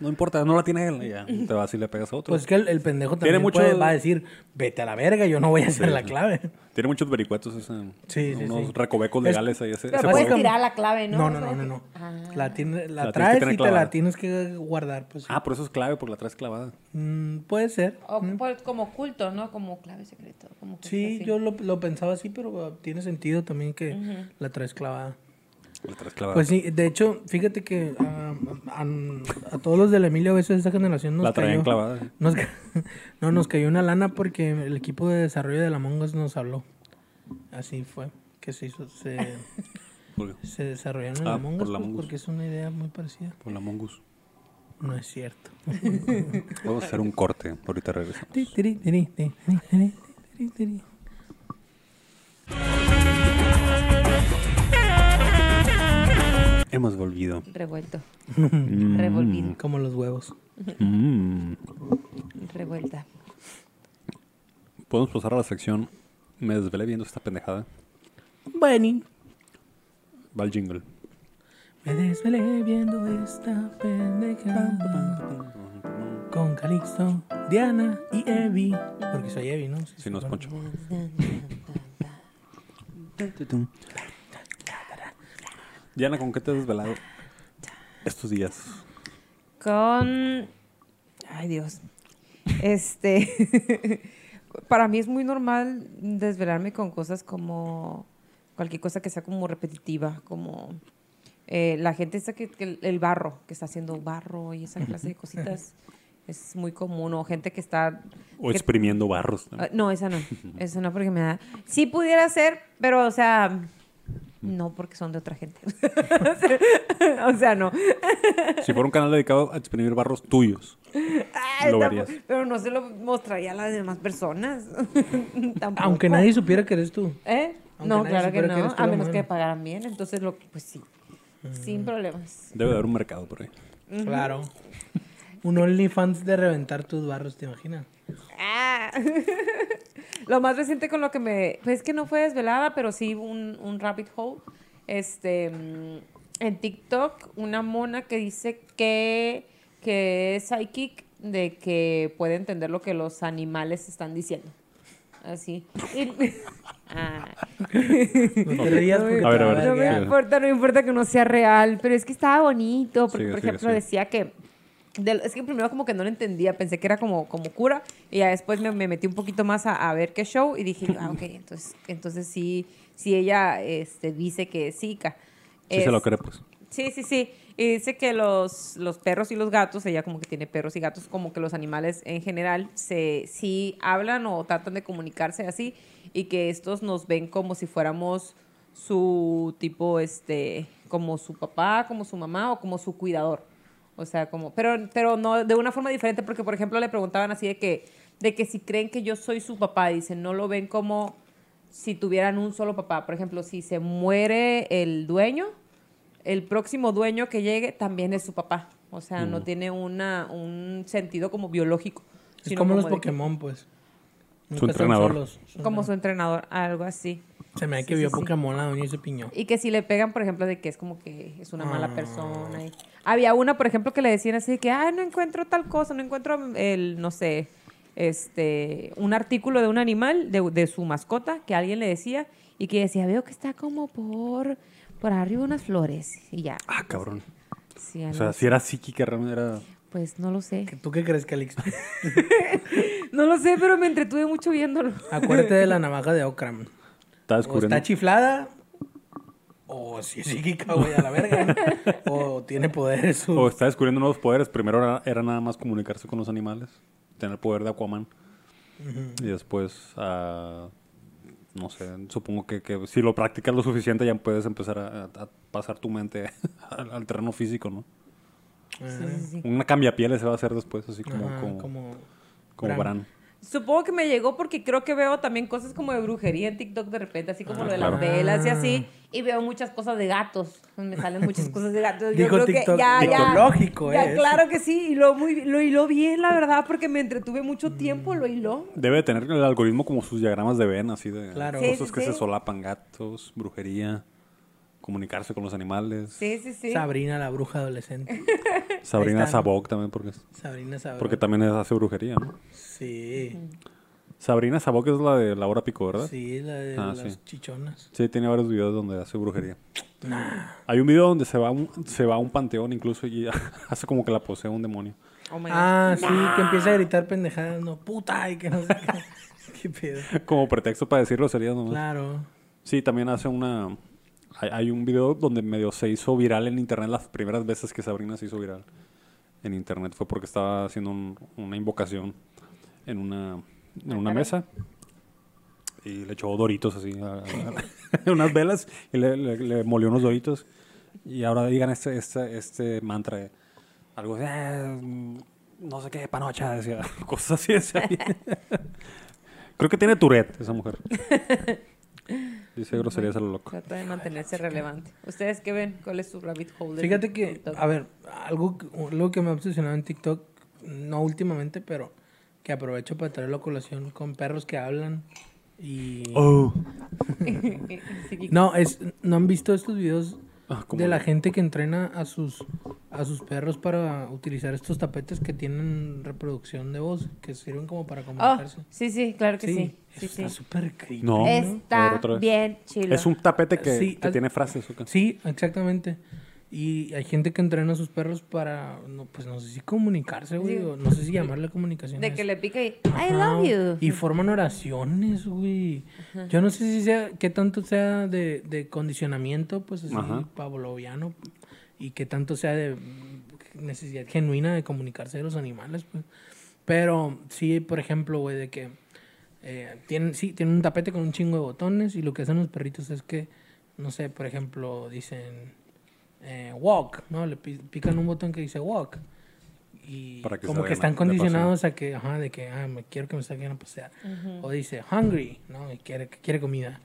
No importa, no la tiene él. Y ya, te vas y le pegas a otro. Pues es que el, el pendejo Tiene también mucho- puede- va a decir, vete a la verga, yo no voy a hacer Sí, la clave. Tiene muchos vericuetos, ese, Sí, sí, unos sí. recovecos Es- legales ahí. Ese, Pero ese puedes tirar la clave, ¿no? No, no, no, no, no. Ah. La, tiene, la, La que traes y te la tienes que guardar, pues sí. Ah, por eso es clave, porque la traes clavada. Mm, puede ser. O pues, como oculto, ¿no? Como clave secreto. Como que Sí, así. yo lo, lo pensaba así, pero tiene sentido también que. La traes clavada. Pues sí, de hecho, fíjate que ah, a, a todos los del Emilio veces de esta generación nos la traían cayó, clavada. nos no, nos cayó una lana porque el equipo de desarrollo de la Mongas nos habló. Así fue, que se hizo, se, se desarrollaron en Ah, la Mongas por la pues, porque es una idea muy parecida. Por la mongus. No es cierto. Vamos a hacer un corte. Ahorita regresamos. Hemos volvido. Revuelto. Mm. Revolvido. Como los huevos. Mm. Revuelta. Podemos pasar a la sección. Me desvelé viendo esta pendejada. Bueno, Va el jingle. me desvelé viendo esta pendejada con Calixto, Diana y Evi. Porque soy Evi, ¿no? Sí, Si no es. Poncho. Diana, ¿con qué te has desvelado estos días? Con. Ay, Dios. Este. Para mí es muy normal desvelarme con cosas como. Cualquier cosa que sea como repetitiva, como. eh, la gente esa que, que el- barro, que está haciendo barro y esa clase de cositas, es muy común. O gente que está. O que- exprimiendo barros. Ah, No, esa no. Esa no, porque me da. Sí pudiera ser, pero, o sea. No, porque son de otra gente. o sea, no. Si fuera un canal dedicado a exprimir barros tuyos. Ay, Lo tampoco- verías. Pero no se lo mostraría a las demás personas. Tampoco. Aunque nadie supiera que eres tú. ¿Eh? Aunque No, claro que no. A menos que pagaran bien. Entonces, lo, pues sí. Mm. Sin problemas. Debe de haber un mercado por ahí. Claro. Un OnlyFans de reventar tus barros, ¿te imaginas? Ah. lo más reciente con lo que me. Pues es que no fue desvelada, pero sí un, un rabbit hole. Este. mm, En TikTok, una mona que dice que, que es psychic, de que puede entender lo que los animales están diciendo. Así. Y- Ah. No te rías porque A ver, te va a ver. No me importa, no me importa que no sea real, pero es que estaba bonito, porque Sigue, por sigue, ejemplo sigue. decía que, es que primero como que no lo entendía, pensé que era como, como cura, y ya después me, me metí un poquito más a, a ver qué show, y dije, ah, ok, entonces, entonces sí, sí ella este, dice que es Zika. Si se lo cree, pues. Sí, sí, sí. Y dice que los, los perros y los gatos, ella como que tiene perros y gatos, como que los animales en general se sí hablan o tratan de comunicarse así y que estos nos ven como si fuéramos su tipo, este, como su papá, como su mamá o como su cuidador. O sea, como, pero, pero no de una forma diferente porque, por ejemplo, le preguntaban así de que, de que si creen que yo soy su papá, dicen, no lo ven como si tuvieran un solo papá. Por ejemplo, si se muere el dueño, el próximo dueño que llegue también es su papá. O sea, no tiene una, un sentido como biológico. Es como los que- Pokémon, pues. Su Nunca entrenador. solos. como su entrenador, algo así. Se me da que Sí, vio sí, sí. Pokémon la doña y se piñó. Y que si le pegan, por ejemplo, de que es como que es una mala Ah. persona. y- Había una, por ejemplo, que le decían así de que, ah, no encuentro tal cosa, no encuentro el, no sé, este, un artículo de un animal, de, de su mascota, que alguien le decía, y que decía, veo que está como por, por arriba unas flores. Y ya. Ah, cabrón. Sí, O sea, si era psíquica, realmente era. Pues no lo sé. ¿Tú qué crees, Calix? No lo sé, pero me entretuve mucho viéndolo. Acuérdate de la navaja de Okram. Está O descubriendo. está chiflada, o si es psíquica, güey, a la verga. o tiene poderes. O está descubriendo nuevos poderes. Primero era, era nada más comunicarse con los animales. Tener poder de Aquaman. Y después, ah, no sé, supongo que, que si lo practicas lo suficiente ya puedes empezar a, a pasar tu mente al, al terreno físico, ¿no? Sí, sí, sí. Una cambiapieles se va a hacer después, así como, Ajá, como, como, como Bran. Bran. Supongo que me llegó porque creo que veo también cosas como de brujería en TikTok de repente, así como Ah, lo de claro. las velas y así. Y veo muchas cosas de gatos. Me salen muchas cosas de gatos. Yo Dijo creo TikTok, que ya, ya. TikTológico, ya, ¿eh? claro que sí. Y lo, muy, lo hiló bien, la verdad, porque me entretuve mucho tiempo, lo hiló. Debe de tener el algoritmo como sus diagramas de Venn, así de Claro. Cosas sí, que se solapan, gatos, brujería, comunicarse con los animales. Sí, sí, sí. Sabrina, la bruja adolescente. Sabrina. Sabok también, porque, Sabrina Sabrina. porque también es- hace brujería, ¿no? Sí. Sabrina Sabok es la de Laura Pico, ¿verdad? Sí, la de Ah, las sí. chichonas. Sí, tiene varios videos donde hace brujería. Hay un video donde se va a un, se va a un panteón incluso y hace como que la posee un demonio. Oh my God. Ah, sí, que empieza a gritar pendejadas, no, puta, y que no sé qué. qué pedo. Como pretexto para decirlo sería nomás. Claro. Sí, también hace una... Hay, hay un video donde medio se hizo viral en internet las primeras veces que Sabrina se hizo viral en internet. Fue porque estaba haciendo un- una invocación en una, en una mesa y le echó doritos así, a- a- unas velas y le, le- le molió unos doritos. Y ahora digan este, este, este mantra de algo de... "Eh, no sé qué, panocha, decía. Cosas así decía. Creo que tiene Tourette esa mujer. Dice groserías a lo loco. Trata de mantenerse relevante. ¿Ustedes qué ven? ¿Cuál es su rabbit hole? Fíjate que, a ver, algo, que- algo que me ha obsesionado en TikTok, no últimamente, pero que aprovecho para traerlo a colación con perros que hablan y... Oh. No, es, ¿no han visto estos videos Ah, ¿cómo de la gente que entrena a sus, a sus perros para utilizar estos tapetes que tienen reproducción de voz, que sirven como para Oh, comunicarse? sí, sí, claro que sí. Sí, sí. está súper creepy. No. A ver, Está bien chilo. Es un tapete que, Sí, que al- tiene frases. ¿o qué? Sí, exactamente. Y hay gente que entrena a sus perros para, no, pues no sé si comunicarse, güey, Sí. o no sé si llamarle comunicación. De que le pica y I love you. Y forman oraciones, güey. Yo no sé si sea, qué tanto sea de, de condicionamiento, pues así, Ajá. pavloviano, y qué tanto sea de necesidad genuina de comunicarse de los animales, pues. Pero sí, por ejemplo, güey, de que eh, tienen, sí, tienen un tapete con un chingo de botones y lo que hacen los perritos es que, no sé, por ejemplo, dicen eh, walk, ¿no? Le pi- pican un botón que dice walk. Y Para que como que están condicionados a que, ajá, de que, ah, me quiero que me saquen a pasear. O dice hungry, ¿no? Y quiere, que quiere comida.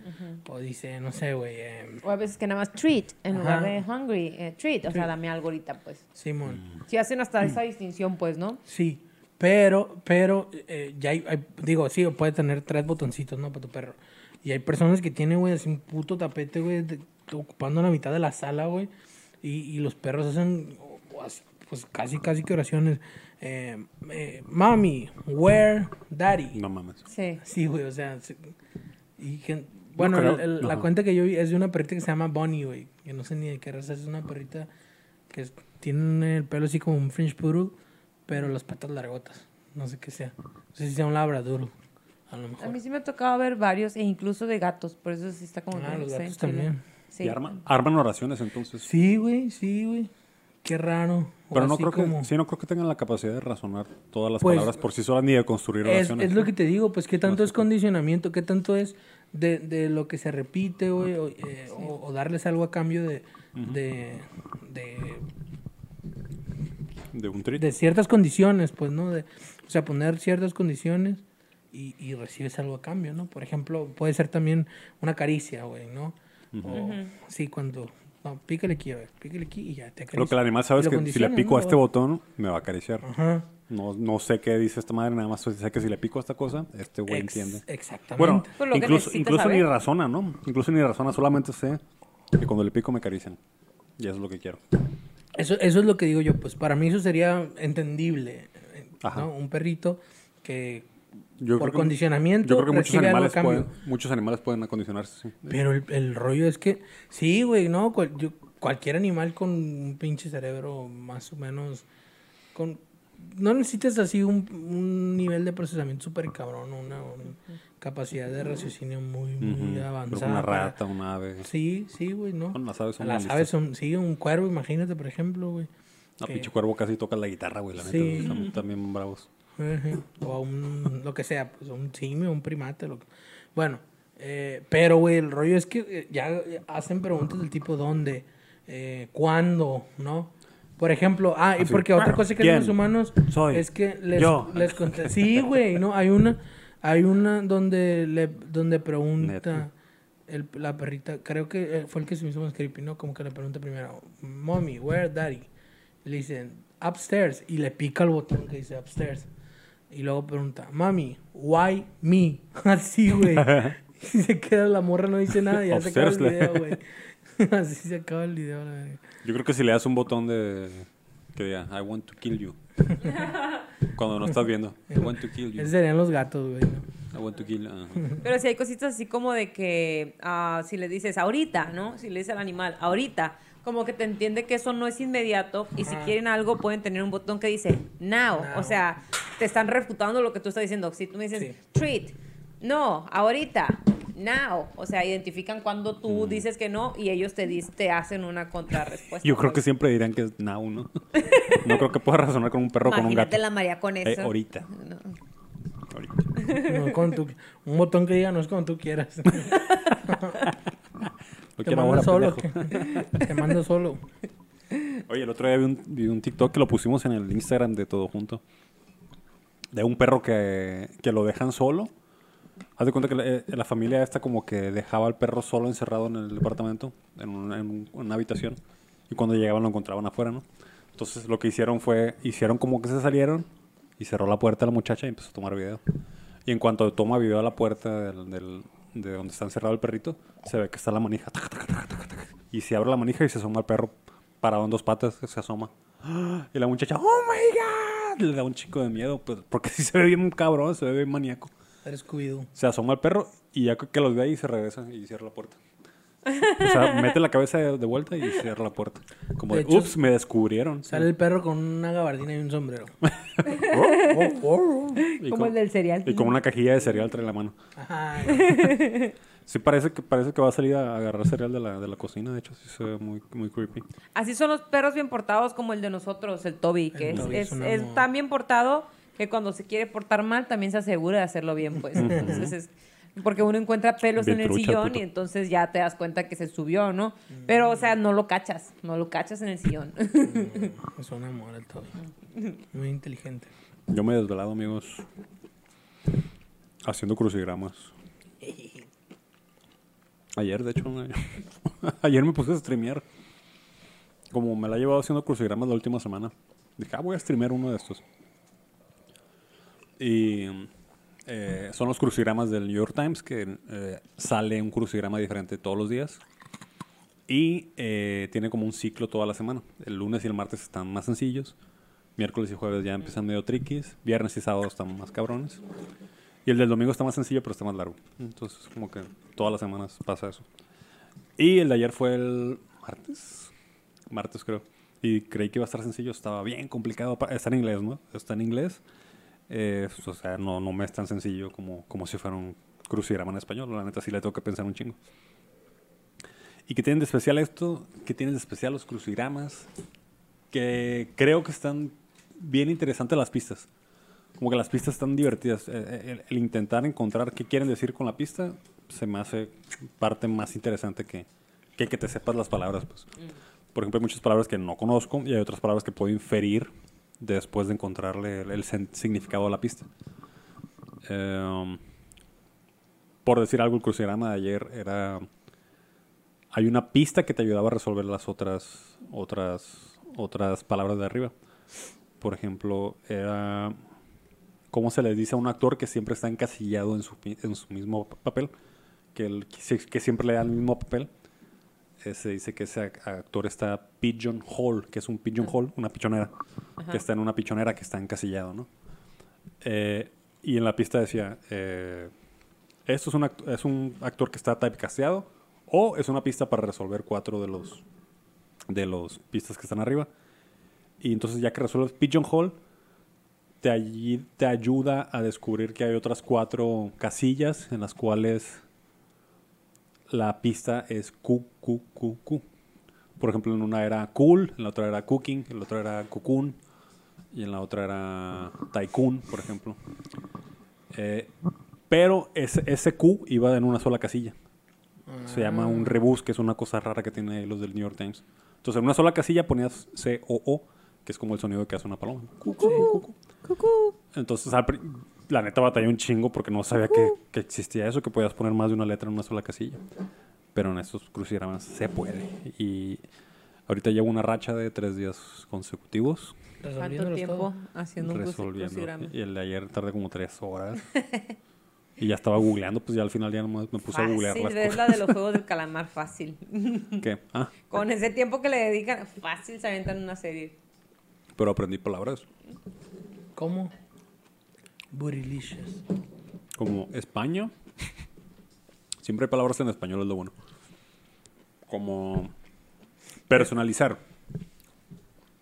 O dice, no sé, güey, eh, O a veces que nada más treat en lugar de hungry. eh, treat, o sea, dame algo ahorita, pues. Simón. Sí, hacen hasta esa distinción, pues, ¿no? Sí, pero, pero, eh, ya hay, hay- digo, sí, puede tener tres botoncitos, ¿no? Para tu perro. Y hay personas que tienen, güey, así un puto tapete, güey, ocupando la mitad de la sala, güey. Y, y los perros hacen, pues, casi, casi que oraciones. Eh, eh, Mami, where, daddy. No mames. Sí. Sí, güey, o sea, sí. y que- bueno, creo. el- el- la cuenta que yo vi es de una perrita que se llama Bonnie, güey, que no sé ni de qué raza es, una perrita que es- tiene el pelo así como un French Poodle, pero las patas largotas, no sé qué sea, no sé si sea un labradoodle, a lo A mejor. mí sí me ha tocado ver varios, e incluso de gatos, por eso sí está como... Ah, que los gatos también. Sí. Y arman, arman oraciones entonces. Sí, güey, sí, güey, qué raro. Pero no creo, como- que, sí, no creo que tengan la capacidad de razonar todas las Pues, palabras por sí solas ni de construir Es, oraciones. es lo que te digo, pues qué tanto es condicionamiento, qué tanto es de, de lo que se repite, güey, o, eh, o- o darles algo a cambio de, de, de, De un de ciertas condiciones, pues, ¿no? De, o sea, poner ciertas condiciones y, y recibes algo a cambio, ¿no? Por ejemplo, puede ser también una caricia, güey, ¿no? O, sí, cuando, no, pícale aquí, a ver, pícale aquí y ya te acaricia. Lo que el animal sabe es que si le pico a este botón, me va a acariciar. Ajá. No, no sé qué dice esta madre, nada más sé que si le pico a esta cosa, este güey Ex- entiende. Exactamente. Bueno, Pues incluso, ni razona, ¿no? Incluso ni razona, solamente sé que cuando le pico me acarician. Y eso es lo que quiero. Eso, eso es lo que digo yo, pues para mí eso sería entendible. eh, Ajá. ¿no? Un perrito que Yo por condicionamiento Yo creo que muchos animales, pueden, muchos animales pueden acondicionarse, sí. Pero el, el rollo es que, sí, güey, ¿no? Cual- yo- cualquier animal con un pinche cerebro más o menos... con No necesitas así un, un nivel de procesamiento súper cabrón, una, una capacidad de raciocinio muy, muy que avanzada. una para- rata, una ave. Sí, sí, güey, ¿no? Bueno, las aves son Las aves son, sí, un cuervo, imagínate, por ejemplo, güey. No, que- pinche cuervo casi toca la guitarra, güey, la neta. Sí. Están también bravos. O a un, lo que sea, pues un simio, un primate. Lo que... Bueno, eh, pero, güey, el rollo es que eh, ya hacen preguntas del tipo ¿dónde? Eh, ¿Cuándo? ¿No? Por ejemplo, ah, y porque otra cosa que los humanos Soy. es que les, Yo. les Sí, güey, ¿no? Hay una, hay una donde, le, donde pregunta el, la perrita, creo que eh, fue el que se me hizo más creepy, ¿no? Como que le pregunta primero, Mommy, where daddy? Le dicen, upstairs. Y le pica el botón que dice upstairs. Y luego pregunta, Mami, why me? Así, güey. y se queda la morra, no dice nada y ya se acaba el video, güey. Así se acaba el video, la. Yo creo que si le das un botón de que diga I want to kill you. Cuando no estás viendo. I want to kill you. Esos serían los gatos, güey. ¿no? I want to kill. ajá. Pero si hay cositas así como de que ah, si le dices ahorita, ¿no? Si le dices al animal ahorita, como que te entiende que eso no es inmediato y si quieren algo pueden tener un botón que dice now. Now. O sea, te están refutando lo que tú estás diciendo. Si tú me dices Sí. treat, no, ahorita, now. O sea, identifican cuando tú dices que no y ellos te, te hacen una contrarrespuesta. Yo creo que siempre dirán que es now, ¿no? No creo que pueda razonar con un perro o con un Imagínate gato. la María con Eh, eso. ahorita. No. Ahorita. No, un botón que diga no es como tú quieras. Lo Te mando solo. pendejo. Te mando solo. Oye, el otro día vi un, vi un TikTok que lo pusimos en el Instagram de todo junto. De un perro que, que lo dejan solo. Haz de cuenta que la, eh, familia esta como que dejaba al perro solo encerrado en el departamento, en, un- en un- una habitación. Y cuando llegaban lo encontraban afuera, ¿no? Entonces lo que hicieron fue, hicieron como que se salieron y cerró la puerta a la muchacha y empezó a tomar video. Y en cuanto toma video a la puerta del, de donde está encerrado el perrito, se ve que está la manija. Y se abre la manija y se asoma el perro parado en dos patas, se asoma. Y la muchacha, ¡Oh my god! Le da un chico de miedo, pues, porque sí se ve bien cabrón, se ve bien maníaco. Eres Scooby-Doo. Se asoma el perro y ya que los ve ahí se regresa y cierra la puerta. O sea, mete la cabeza de, de vuelta y cierra la puerta. Como De de, hecho, ups, me descubrieron. Sale el perro con una gabardina y un sombrero. Y Como con- el del cereal. Y con una cajilla de cereal trae la mano. Ajá. Sí, parece que, parece que va a salir a agarrar cereal de la, de la cocina. De hecho, sí se ve muy, muy creepy. Así son los perros bien portados como el de nosotros, el Toby, que El es, Toby es, es es tan bien portado que cuando se quiere portar mal también se asegura de hacerlo bien, pues. Entonces es porque uno encuentra pelos Bien en el trucha sillón puto. y entonces ya te das cuenta que se subió, ¿no? Pero, o sea, no lo cachas, no lo cachas en el sillón. Es un amor el todo. Muy inteligente. Yo me he desvelado, amigos, haciendo crucigramas. Ayer, de hecho, ayer me puse a streamear. Como me la he llevado haciendo crucigramas la última semana. Dije, ah, voy a streamear uno de estos. Y eh, son los crucigramas del New York Times, que eh, sale un crucigrama diferente todos los días. Y eh, tiene como un ciclo toda la semana. El lunes y el martes están más sencillos. Miércoles y jueves ya empiezan medio triquis. Viernes y sábado están más cabrones. Y el del domingo está más sencillo, pero está más largo. Entonces, como que todas las semanas pasa eso. Y el de ayer fue el martes. Martes, creo. Y creí que iba a estar sencillo. Estaba bien complicado. Está en inglés, ¿no? Está en inglés. Eh, o sea, no, no me es tan sencillo como, como si fuera un crucigrama en español. La neta sí le tengo que pensar un chingo. ¿Y qué tienen de especial esto? ¿Qué tienen de especial los crucigramas? Que creo que están bien interesantes las pistas. Como que las pistas están divertidas. Eh, eh, El, el intentar encontrar qué quieren decir con la pista se me hace parte más interesante que que, que te sepas las palabras. Pues. Por ejemplo, hay muchas palabras que no conozco y hay otras palabras que puedo inferir después de encontrarle el, el significado a la pista. Em, por decir algo, el crucigrama de ayer era... Hay una pista que te ayudaba a resolver las otras, otras, otras palabras de arriba. Por ejemplo, era... ¿Cómo se le dice a un actor que siempre está encasillado en su, en su mismo papel? Que, el, que sie- que siempre le da el mismo papel. Eh, se dice que ese ac- actor está pigeon hole, que es un pigeon hole, una pichonera. Que está en una pichonera que está encasillado, ¿no? Eh, y en la pista decía, eh, esto es un, es un actor que está typecasteado o es una pista para resolver cuatro de los de los pistas que están arriba. Y entonces ya que resuelves Pigeonhole, te, allí- te ayuda a descubrir que hay otras cuatro casillas en las cuales la pista es Q, Q, Q, Q. Por ejemplo, en una era cool, en la otra era cooking, en la otra era cocoon y en la otra era tycoon, por ejemplo. Eh, pero ese, ese Q iba en una sola casilla. Se llama un rebus, que es una cosa rara que tiene los del New York Times. Entonces, en una sola casilla ponías C-O-O, que es como el sonido que hace una paloma. Entonces, la neta batallé un chingo porque no sabía que, que existía eso, que podías poner más de una letra en una sola casilla. Pero en estos crucigramas se puede. Y ahorita llevo una racha de tres días consecutivos ¿Cuánto tiempo todo. haciendo un resolviendo. crucigrama? Y el de ayer tardé como tres horas. Y ya estaba googleando, pues ya al final ya nomás me puse a googlear las es cosas. la de los juegos del calamar fácil. ¿Qué? Ah, Con ese tiempo que le dedican, fácil se aventan una serie. pero aprendí palabras ¿Cómo? Burilicious. como España. Siempre hay palabras en español, es lo bueno. Como personalizar.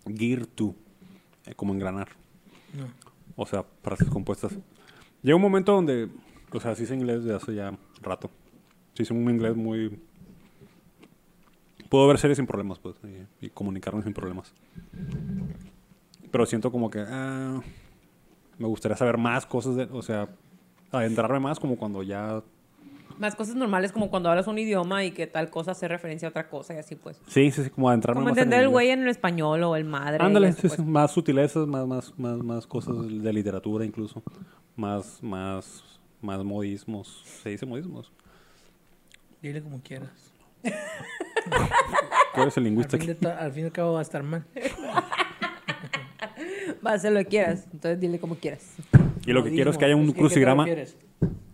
Gear to. eh, como engranar. No. O sea, frases compuestas. Llega un momento donde, o sea, sí sé inglés de hace ya rato. Sí sé un inglés muy... Puedo ver series sin problemas, pues, y, y comunicarme sin problemas. Pero siento como que ah, me gustaría saber más cosas, de, o sea, adentrarme más como cuando ya... Más cosas normales como cuando hablas un idioma y que tal cosa hace referencia a otra cosa y así pues. Sí, sí, sí, como adentrarme Como más en entender el güey en el español o el madre. Ándale, eso, sí, pues. más sutilezas, más, más, más, más cosas de literatura incluso. Más, más, más modismos. ¿Se dice modismos? Dile como quieras. Tú eres el Al lingüista fin, aquí. al fin y al cabo va a estar mal. Va a hacer lo que quieras. Entonces dile como quieras. Y lo que quiero es que haya un Modismos. ¿Qué- qué te crucigrama.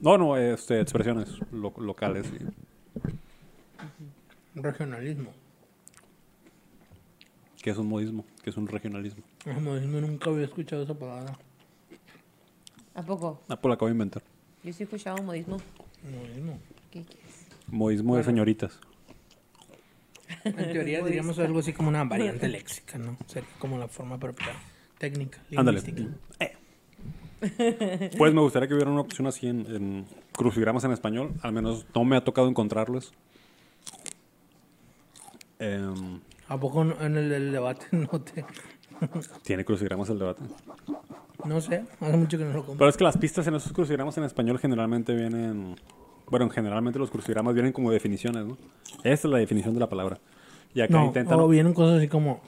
No, no, este, expresiones lo- locales. y- Un regionalismo. que es un modismo, que es un regionalismo. El modismo nunca había escuchado esa palabra. ¿A poco? Ah, pues la acabo de inventar. Yo sí he escuchado modismo. Modismo. ¿Qué quieres? Modismo de señoritas. En teoría diríamos algo así como una variante léxica, ¿no? Sería como la forma propia técnica, Ándale. lingüística. Pues me gustaría que hubiera una opción así en, en crucigramas en español. Al menos no me ha tocado encontrarlos. Em, ¿A poco en el, el debate no te...? Tiene crucigramas el debate. No sé, hace mucho que no lo compro. Pero es que las pistas en esos crucigramas en español generalmente vienen. Bueno, generalmente los crucigramas vienen como definiciones, ¿no? Esta es la definición de la palabra. Y acá No, intentan. o vienen cosas así como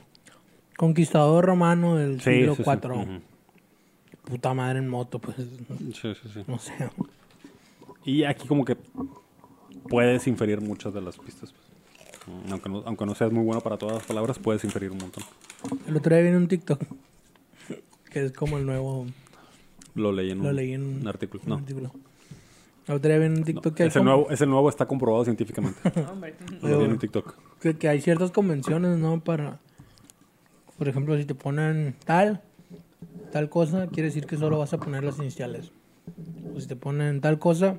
conquistador romano del Sí, siglo sí, sí. IV. Puta madre en moto, pues Sí, sí, sí. no sé. Y aquí como que puedes inferir muchas de las pistas. pues. Aunque no, aunque no seas muy bueno para todas las palabras, puedes inferir un montón. El otro día viene un TikTok que es como el nuevo... Lo leí en Lo un, leí en un artículo. un No, artículo. El otro día viene un TikTok que, hay es, el como- nuevo, es el nuevo, está comprobado científicamente. Hombre. Lo vi en un TikTok. que, que hay ciertas convenciones, ¿no? Para, por ejemplo, si te ponen tal, tal cosa, quiere decir que solo vas a poner las iniciales. O si te ponen tal cosa,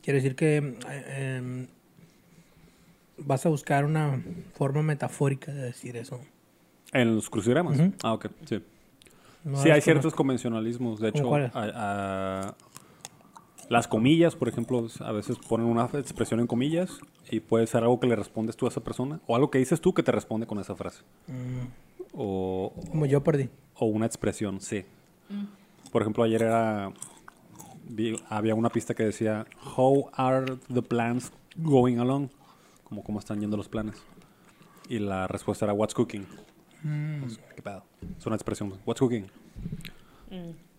quiere decir que eh, em, vas a buscar una forma metafórica de decir eso. En los crucigramas. Ujú. Ah, ok. Sí. No sí, hay ciertos convencionalismos. De ¿Cómo hecho, a- a- las comillas, por ejemplo, a veces ponen una expresión en comillas y puede ser algo que le respondes tú a esa persona o algo que dices tú que te responde con esa frase. Mm, O, como yo perdí. o una expresión, sí. Por ejemplo, ayer era vi- había una pista que decía How are the plans going along? Como cómo están yendo los planes. Y la respuesta era What's cooking? Pues, ¿Qué pedo? Es una expresión. What's cooking?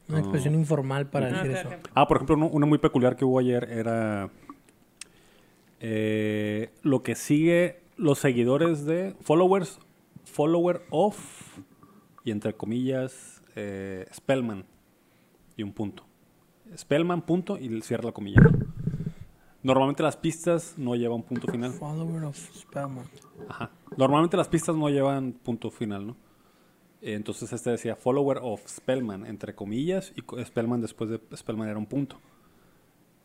Una expresión informal para decir eso. Ah, por ejemplo, una muy peculiar que hubo ayer era eh, lo que sigue los seguidores de followers, follower of y entre comillas eh, Spellman y un punto. Spellman punto y cierra la comilla. Normalmente las pistas no llevan punto final. Follower of Spellman. Ajá. Normalmente las pistas no llevan punto final, ¿no? Entonces este decía follower of Spellman, entre comillas, y Spellman después de Spellman era un punto.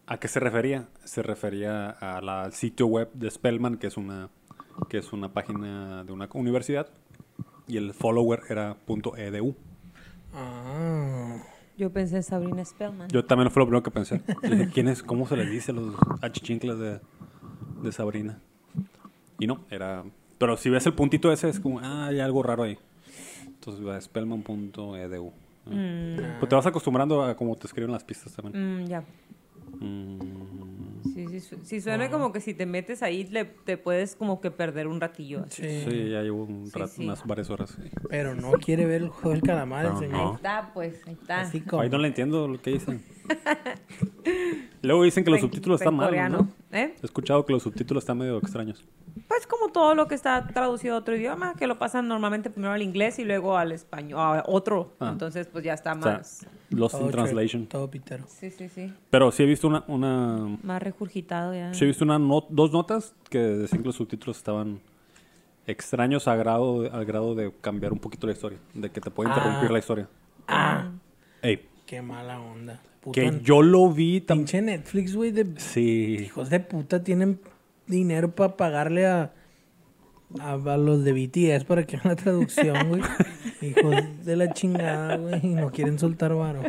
¿A qué se refería? Se refería a la- al sitio web de Spellman, que es una, que es una página de una universidad, y el follower era punto .edu. Ah. Yo pensé en Sabrina Spellman. Yo también fue lo primero que pensé. Dije, ¿quién es? ¿Cómo se les dice los achichincles de, de Sabrina? Y no, era... Pero si ves el puntito ese, es como, ah, hay algo raro ahí. Entonces, va spellman.edu. Mm, Pues te vas acostumbrando a cómo te escriben las pistas también. mm, ya. Mm, Sí, sí, sí, suena como que si te metes ahí le, te puedes como que perder un ratillo. así. Sí. sí, ya llevo un Sí, rato, sí. unas varias horas. sí. Pero no quiere ver el juego del calamar, el No, señor. Ahí no. está, pues, ahí está. Así como. Ahí no le entiendo lo que dicen. Luego dicen que los subtítulos están mal. ¿no? ¿Eh? He escuchado que los subtítulos están medio extraños. Pues como todo lo que está traducido a otro idioma, que lo pasan normalmente primero al inglés y luego al español, a otro. Ah. Entonces, pues ya está O sea, más. Lost Todo in Translation. Todo pitero. Sí, sí, sí. Pero sí he visto una, una Más regurgitado ya. sí he visto una no- dos notas que decían que los subtítulos estaban extraños a grado, al grado de cambiar un poquito la historia, de que te puede interrumpir Ah. la historia. Ah, Ey, qué mala onda. que Puta, yo lo vi también. pinche Netflix, güey, de Sí. hijos de puta tienen dinero para pagarle a, a, a los de BTS para que hagan la traducción, güey. hijos de la chingada, güey, y no quieren soltar varo.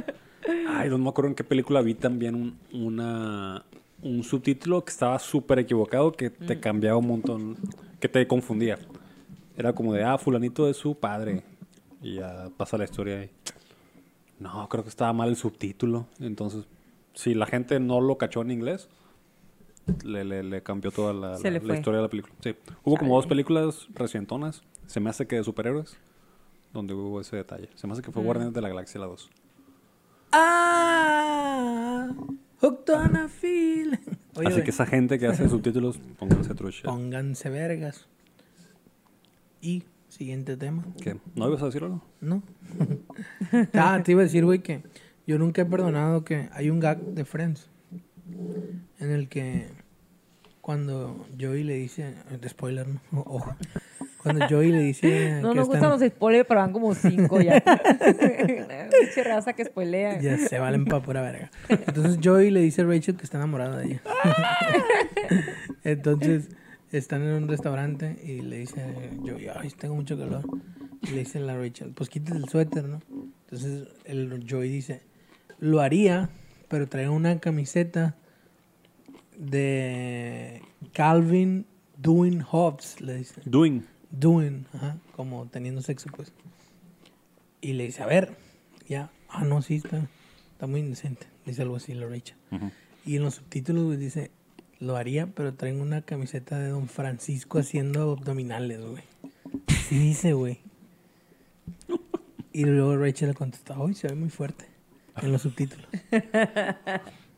Ay, no me acuerdo en qué película vi también un, una, un subtítulo que estaba súper equivocado, que te cambiaba un montón, que te confundía. Era como de, ah, fulanito es su padre. Y ya pasa la historia ahí. No, creo que estaba mal el subtítulo. Entonces, si la gente no lo cachó en inglés, le, le, le cambió toda la, historia de la película. Sí. Hubo como dos películas recientonas, se me hace que de superhéroes, donde hubo ese detalle. Se me hace que fue Guardianes de la Galaxia la 2. Ah, hooked on a feeling. Oye, Así que esa gente que hace subtítulos, pónganse trucha. pónganse vergas. Y siguiente tema. ¿Qué? ¿No ibas a decir algo? ¿No? ah, te iba a decir, güey, que yo nunca he perdonado que hay un gag de Friends en el que cuando Joey le dice, de spoiler, ¿no? Ojo. Cuando Joey le dice No que nos están- gustan los spoilers, pero van como cinco ya. Pinche raza que spoilea. Ya se valen pa' pura verga. Entonces Joey le dice a Rachel que está enamorada de ella. Entonces están en un restaurante y le dice Joey, ay, tengo mucho calor. Y le dice la Rachel, pues quítate el suéter, ¿no? Entonces el Joey dice, lo haría, pero trae una camiseta de Calvin Doing Hobbs, le dice. Doing. Doing, ajá, como teniendo sexo, pues. Y le dice, a ver, ya. Ah, no, sí, está, está muy indecente. Dice algo así la Rachel. Ujú. Y en los subtítulos güey, dice, lo haría, pero traen una camiseta de Don Francisco haciendo abdominales, güey. Sí dice, güey. Y luego Rachel le contesta, uy, se ve muy fuerte. En los subtítulos.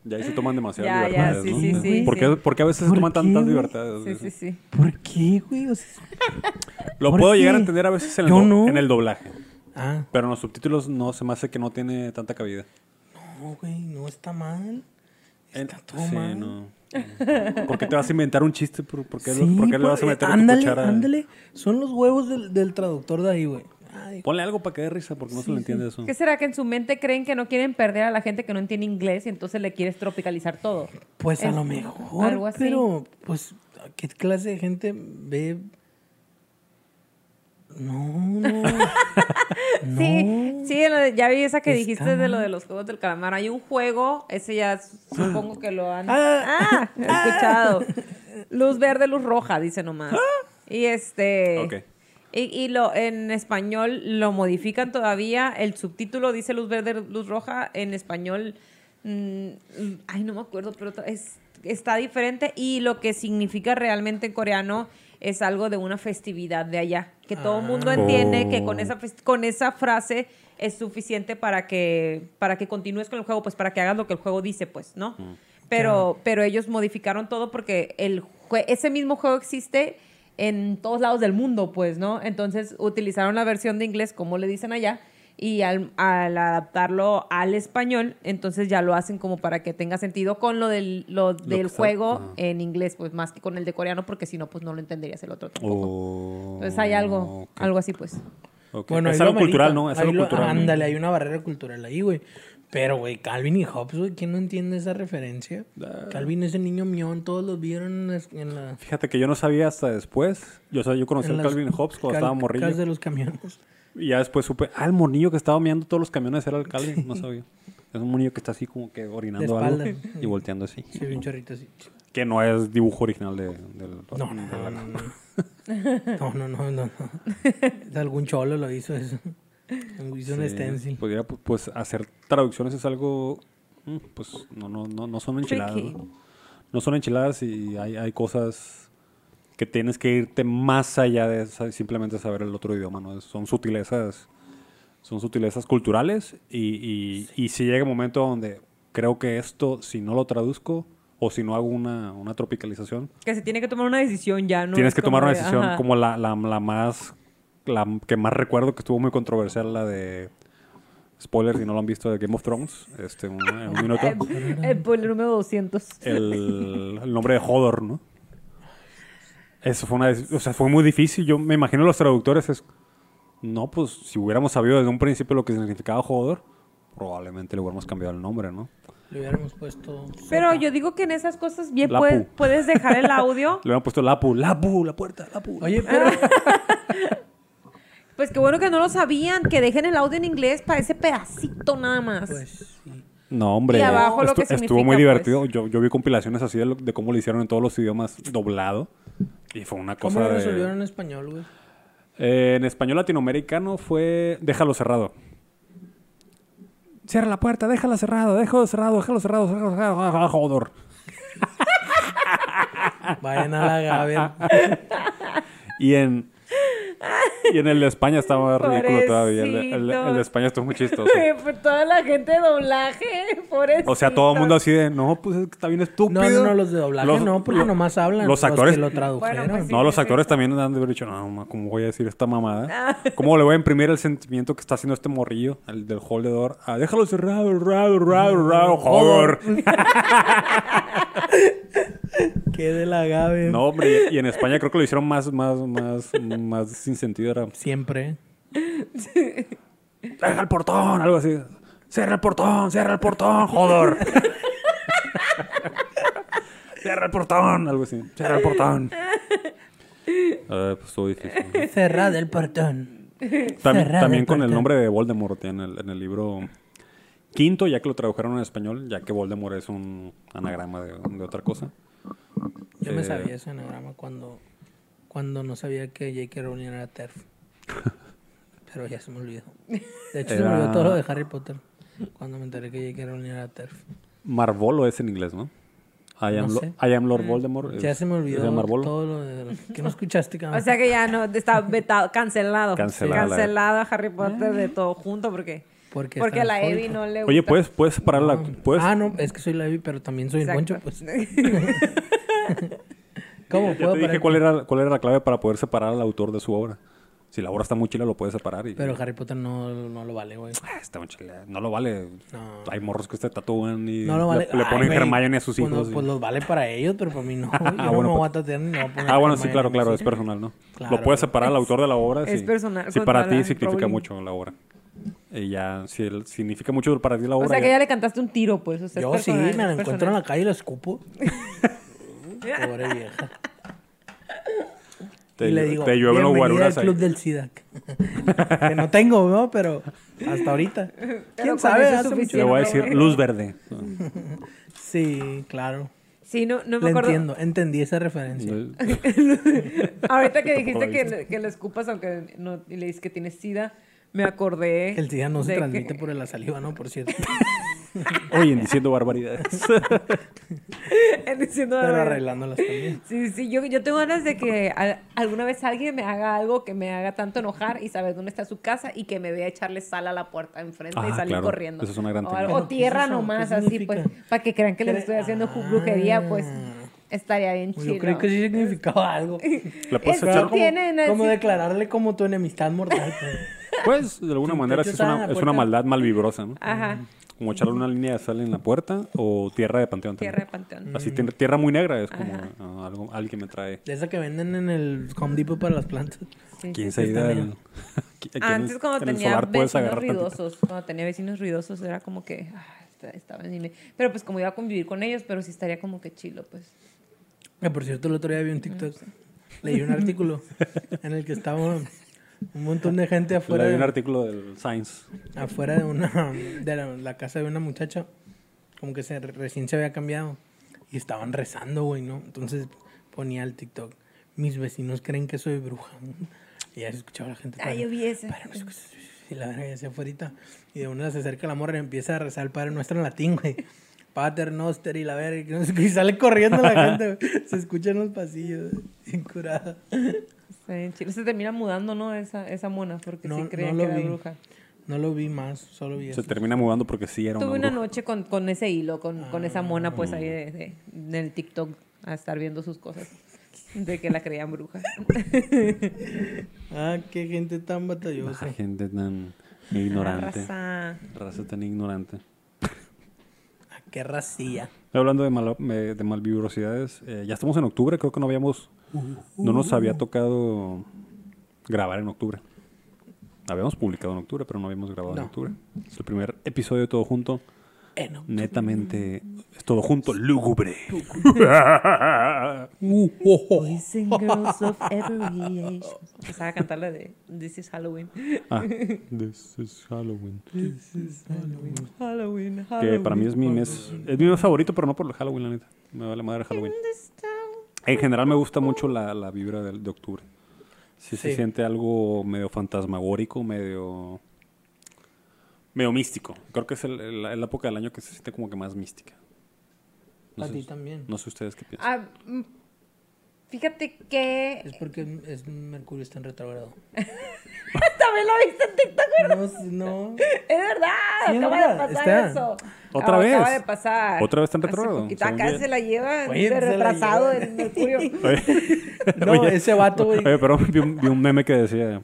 Ya ahí se toman demasiadas Ya, ya, libertades, sí, ¿no? sí, sí, ¿Por, sí. qué, por qué a veces se ¿Por toman qué, tantas güey? libertades? Sí, sí, sí. ¿Por qué, güey? O sea, Lo ¿Por puedo qué? llegar a entender a veces en el, no. en el doblaje. ah, Pero en los subtítulos no se me hace que no tiene tanta cabida. no, güey, no está mal. En- Está todo sí, mal. no. ¿Por qué te vas a inventar un chiste? ¿Por, por qué, Sí, por qué le vas a pues, meter ándale, cuchara? ándale. Son los huevos del, del traductor de ahí, güey. Ay, Ponle algo para que dé risa, porque no se le entiende eso. ¿Qué será que en su mente creen que no quieren perder a la gente que no entiende inglés y entonces le quieres tropicalizar todo? Pues a lo mejor, algo así. pero pues ¿qué clase de gente ve? No, no. no. Sí, sí, ya vi esa que Está dijiste de lo de los juegos del calamar. Hay un juego, ese ya supongo que lo han Ah. ah, escuchado. Luz verde, luz roja, dice nomás. Y este. Ok. Y, y lo en español lo modifican todavía. El subtítulo dice luz verde, luz roja. En español. mm, ay, no me acuerdo, pero es, está diferente. Y lo que significa realmente en coreano es algo de una festividad de allá. Que todo el mundo Ah. entiende que Oh. con esa, fes- con esa frase es suficiente para que, para que continúes con el juego, pues para que hagas lo que el juego dice, pues, ¿no? Pero, pero ellos modificaron todo porque el ese mismo juego existe en todos lados del mundo, pues, ¿no? Entonces utilizaron la versión de inglés, como le dicen allá, y al, al adaptarlo al español, entonces ya lo hacen como para que tenga sentido con lo del, lo del juego ajá. en inglés, pues más que con el de coreano, porque si no, pues no lo entenderías el otro tampoco. Oh, Entonces hay algo, algo así, pues. Bueno, es algo cultural. ¿no? Es algo lo- cultural. ¿no? Ándale, hay una barrera cultural ahí, güey. Pero, güey, Calvin y Hobbes, güey, ¿quién no entiende esa referencia? Calvin es el niño mión, todos los vieron en la... En la Fíjate que yo no sabía hasta después. Yo, o sea, yo conocí las Calvin Hobbes cuando cal- estaba morrillo. de los camiones. Y ya después supe, ah, el monillo que estaba mirando todos los camiones era el Calvin. No sabía. Es un monillo que está así como que orinando algo y volteando así. Ve un chorrito así. Que no es dibujo original de, del... No, no, no. No, no, no, no. no. Algún cholo lo hizo eso. Sí, stencil. Pu- pues, hacer traducciones es algo... mm, Pues, no, no, no, no son enchiladas. ¿no? No son enchiladas y hay, hay cosas que tienes que irte más allá de simplemente saber el otro idioma, ¿no? Son sutilezas, son sutilezas culturales y, y, y si llega un momento donde creo que esto, si no lo traduzco, o si no hago una, una tropicalización, Que se tiene que tomar una decisión ya, ¿no? tienes Es que tomar una de, decisión como la, la, la más, la que más recuerdo que estuvo muy controversial, la de, spoiler si no lo han visto, de Game of Thrones, este, un- minuto, El, el spoiler número 200. el, el nombre de Hodor, ¿no? Eso fue una, o sea, fue muy difícil, yo me imagino los traductores es, no, pues si hubiéramos sabido desde un principio lo que significaba Hodor, probablemente le hubiéramos cambiado el nombre, ¿no? Le hubiéramos puesto. Pero yo digo que en esas cosas bien puedes dejar el audio. Le hubieran puesto Lapu, Lapu, la puerta, Lapu. Oye, pero. Pues qué bueno que no lo sabían, que dejen el audio en inglés para ese pedacito nada más. Pues sí. No, hombre. Y abajo lo que estuvo muy pues. divertido. Yo, yo vi compilaciones así de, lo- de cómo lo hicieron en todos los idiomas doblado. Y fue una ¿Cómo cosa lo de... resolvieron en español, güey? Eh, en español latinoamericano fue déjalo cerrado. Cierra la puerta, déjala cerrado, déjalo cerrado, déjalo cerrado, déjalo cerrado, déjalo joder. Vayan a la Gaber. Y en, y en el de España estaba ridículo todavía. El, de- el de- el de España estuvo muy chistoso. Por toda la gente de doblaje, pobrecito. O sea, todo el mundo así de, no, pues es que está bien estúpido. No, no, no, los de doblaje Los- no, porque lo- nomás hablan. Los actores, que lo tradujeron. Bueno, pues sí. No, los sí, actores sí. también han de haber dicho, no, ¿cómo voy a decir esta mamada? ¿Cómo le voy a imprimir el sentimiento que está haciendo este morrillo, el del holdedor? Ah, déjalo cerrado, raro, raro, raro, joder. Qué de la Gaber. No, hombre, y, en España creo que lo hicieron más, más, más, más sin sentido. Era, Siempre. deja el portón, algo así. Cierra el portón, cierra el portón, joder. cierra el portón, algo así. Cierra el portón. Ah, pues estuvo difícil. Cerrad el portón. También, Cerrado también el con el nombre de Voldemort en el, en el libro quinto, ya que lo tradujeron en español, ya que Voldemort es un anagrama de, de otra cosa. Yo me Eh, sabía ese anagrama cuando, cuando no sabía que J.K. Rowling era TERF. Pero ya se me olvidó. De hecho, se me olvidó todo lo de Harry Potter. Cuando me enteré que J.K. Rowling era TERF. Marvolo es en inglés, ¿no? I am, No Lo- sé. I am Lord Voldemort. Ya se me olvidó todo lo de... ¿Qué no escuchaste, cabrón? O sea que ya no, está vetado, cancelado. Cancelada la- Cancelado a Harry Potter de todo junto porque, Porque porque a la. Evi no le gusta. Oye, ¿puedes, puedes separar la... Puedes, Ah, no, es que soy Levi, pero también soy Exacto. Poncho, pues. ¿Cómo ya puedo te dije cuál era, cuál era la clave para poder separar al autor de su obra. Si la obra está muy chila, lo puedes separar. Y, Pero Harry Potter no, no lo vale, güey. Ah, está muy chila. No lo vale. No. Hay morros que se tatúan y No lo vale. le, le ponen Hermione a sus pues, hijos. no, y- pues los vale para ellos, pero para mí no. Yo no bueno, me voy pues- a tatuar ni me voy a poner Ah, bueno, sí, claro, claro, es personal, ¿no? Claro. Lo puedes separar al autor de la obra. Es si- personal, Si para ti significa Rowling. mucho la obra. Y ya, si el- significa mucho para ti la O obra. sea que ya- ya le cantaste un tiro, pues. o sea, Yo sí, me la encuentro en la calle y la escupo. Pobre vieja. te, y le digo, te llueven los al guaruras ahí. club del SIDAC. que no tengo, ¿no? Pero hasta ahorita. ¿Quién sabe? Hace mucho-. Le voy a decir luz verde. Sí, claro. Sí, no, no me Lo acuerdo. entiendo, entendí esa referencia. Ahorita que dijiste lo que, le- que le escupas aunque no, y le dices que tienes sida, me acordé. El SIDA no se de que- transmite por la saliva, ¿no? Por cierto. Oye, diciendo barbaridades. diciendo Pero arreglándolas también. Sí, sí, yo, yo tengo ganas de que a- alguna vez alguien me haga algo que me haga tanto enojar y saber dónde está su casa y que me vea echarle sal a la puerta enfrente y Ah, salir claro. corriendo. Eso es una gran o, algo- o ¿Pero qué tierra nomás, ¿Qué así pues, para que crean que les estoy haciendo Ah. brujería, pues estaría bien chido. Yo creo que sí significaba algo. Le puedes echar como, tienen como declararle como tu enemistad mortal. pues. Pues, de alguna manera, es estaba una, es una maldad malvibrosa, ¿no? Ajá, Como echarle una línea de sal en la puerta o tierra de panteón. también. tierra de panteón. Así, tierra muy negra es como ah, algo, alguien me trae. De esa que venden en el Home Depot para las plantas. Sí, ¿Quién sí, se en el- Antes cuando en tenía vecinos ruidosos, cuando tenía vecinos ruidosos era como que ah, esta- estaban en Pero pues como iba a convivir con ellos, pero sí estaría como que chilo, pues. Que por cierto, el otro día vi un TikTok. Leí un artículo en el que estaba un montón de gente afuera. Leí un artículo del Science. afuera de una de la, la casa de una muchacha como que se recién se había cambiado y estaban rezando güey no entonces ponía el TikTok mis vecinos creen que soy bruja y ya se escuchaba la gente Ah, yo vi y la verga hacia afuera y de una se acerca la morra y empieza a rezar el Padre Nuestro en latín güey Pater Noster y la verga y sale corriendo la gente güey. se escucha en los pasillos bien curada Se termina mudando, ¿no? Esa, esa mona, porque No- sí creían no que era vi. bruja. No lo vi más, solo vi Se eso. termina mudando porque sí era una Tuve una bruja. noche con, con ese hilo, con, con esa mona, pues Ah. ahí de, de- en el TikTok a estar viendo sus cosas. De que la creían bruja. Ah, qué gente tan batallosa. gente tan ignorante. Raza. Raza tan ignorante. Ah, qué racía. Hablando de, mal, me- de malvibrosidades, eh, ya estamos en octubre, creo que no habíamos, no nos había tocado grabar en octubre. Habíamos publicado en octubre, pero no habíamos grabado en octubre. Es el primer episodio de todo junto, En octubre. netamente, es todo junto, lúgubre. Boys and girls of every age. Empezaba a cantar la de This is Halloween. ah, this is Halloween. Halloween, Que para mí es mi mes, es mi mes favorito, pero no por el Halloween, la neta. Me vale madre Halloween. En general me gusta mucho la, la vibra de, octubre. Sí, se siente algo medio fantasmagórico, medio... Medio místico. Creo que es el- el- la época del año que se siente como que más mística. No A sé, ti también. no sé ustedes qué piensan. Ah, mm, fíjate que. Es porque es Mercurio está en retrogrado. También lo viste en TikTok, No, no. Es verdad, Sí, acaba verdad, de pasar está. eso. ¿Otra Ah, vez? Acaba de pasar. ¿Otra vez está en Hace retrógrado? Acá se la lleva Oye, de retrasado lleva. el Mercurio. Oye, No, Oye. ese vato, güey. oye, pero vi un, vi un meme que decía...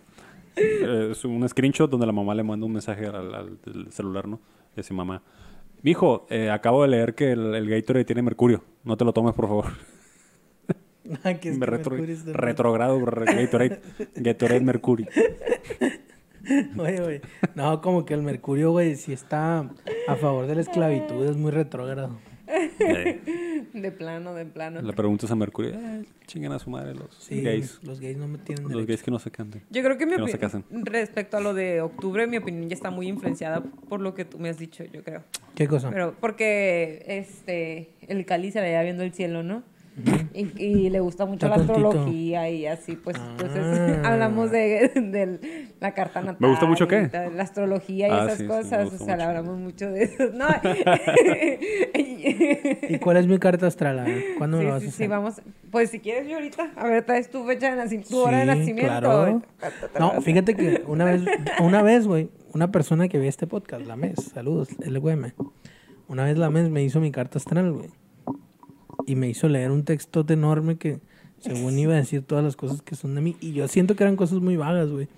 eh, es un screenshot donde la mamá le manda un mensaje al, al- del celular, ¿no? Dice mamá... Mijo, eh, acabo de leer que el, el Gatorade tiene mercurio. No te lo tomes, por favor. Ah, que es Me que retro, Mercurio está en retrogrado re- Gatorade, Gatorade Mercury. Oye, güey. No, como que el Mercurio, güey, si está a favor de la esclavitud, es muy retrógrado. Eh, De plano, de plano. le preguntas a Mercurio, eh, chingan a su madre los Sí, gays. los gays no me tienen Los derecho. gays que no se canten. Yo creo que mi Que no se opi- casen. respecto a lo de octubre, mi opinión ya está muy influenciada por lo que tú me has dicho, yo creo. ¿Qué cosa? Pero porque este el Cali se veía viendo el cielo, ¿no? Y, y le gusta mucho Está la astrología y así, pues, pues es- Ah. hablamos de, de la carta natal. ¿Me gusta mucho qué? La astrología y Ah, esas sí, me cosas, o sea, le mucho. hablamos mucho de eso. No. ¿Y cuál es mi carta astral? ¿Cuándo me Sí, lo vas sí, a sí, hacer? vamos. Pues si quieres yo ahorita, a ver, traes tu fecha de nacimiento, tu hora de Sí, nacimiento. claro. No, fíjate que una vez, una vez, güey, una persona que ve este podcast, la MES, saludos, LWM, una vez la MES me hizo mi carta astral, güey. Y me hizo leer un textote enorme que, según iba a decir todas las cosas que son de mí. Y yo siento que eran cosas muy vagas, güey.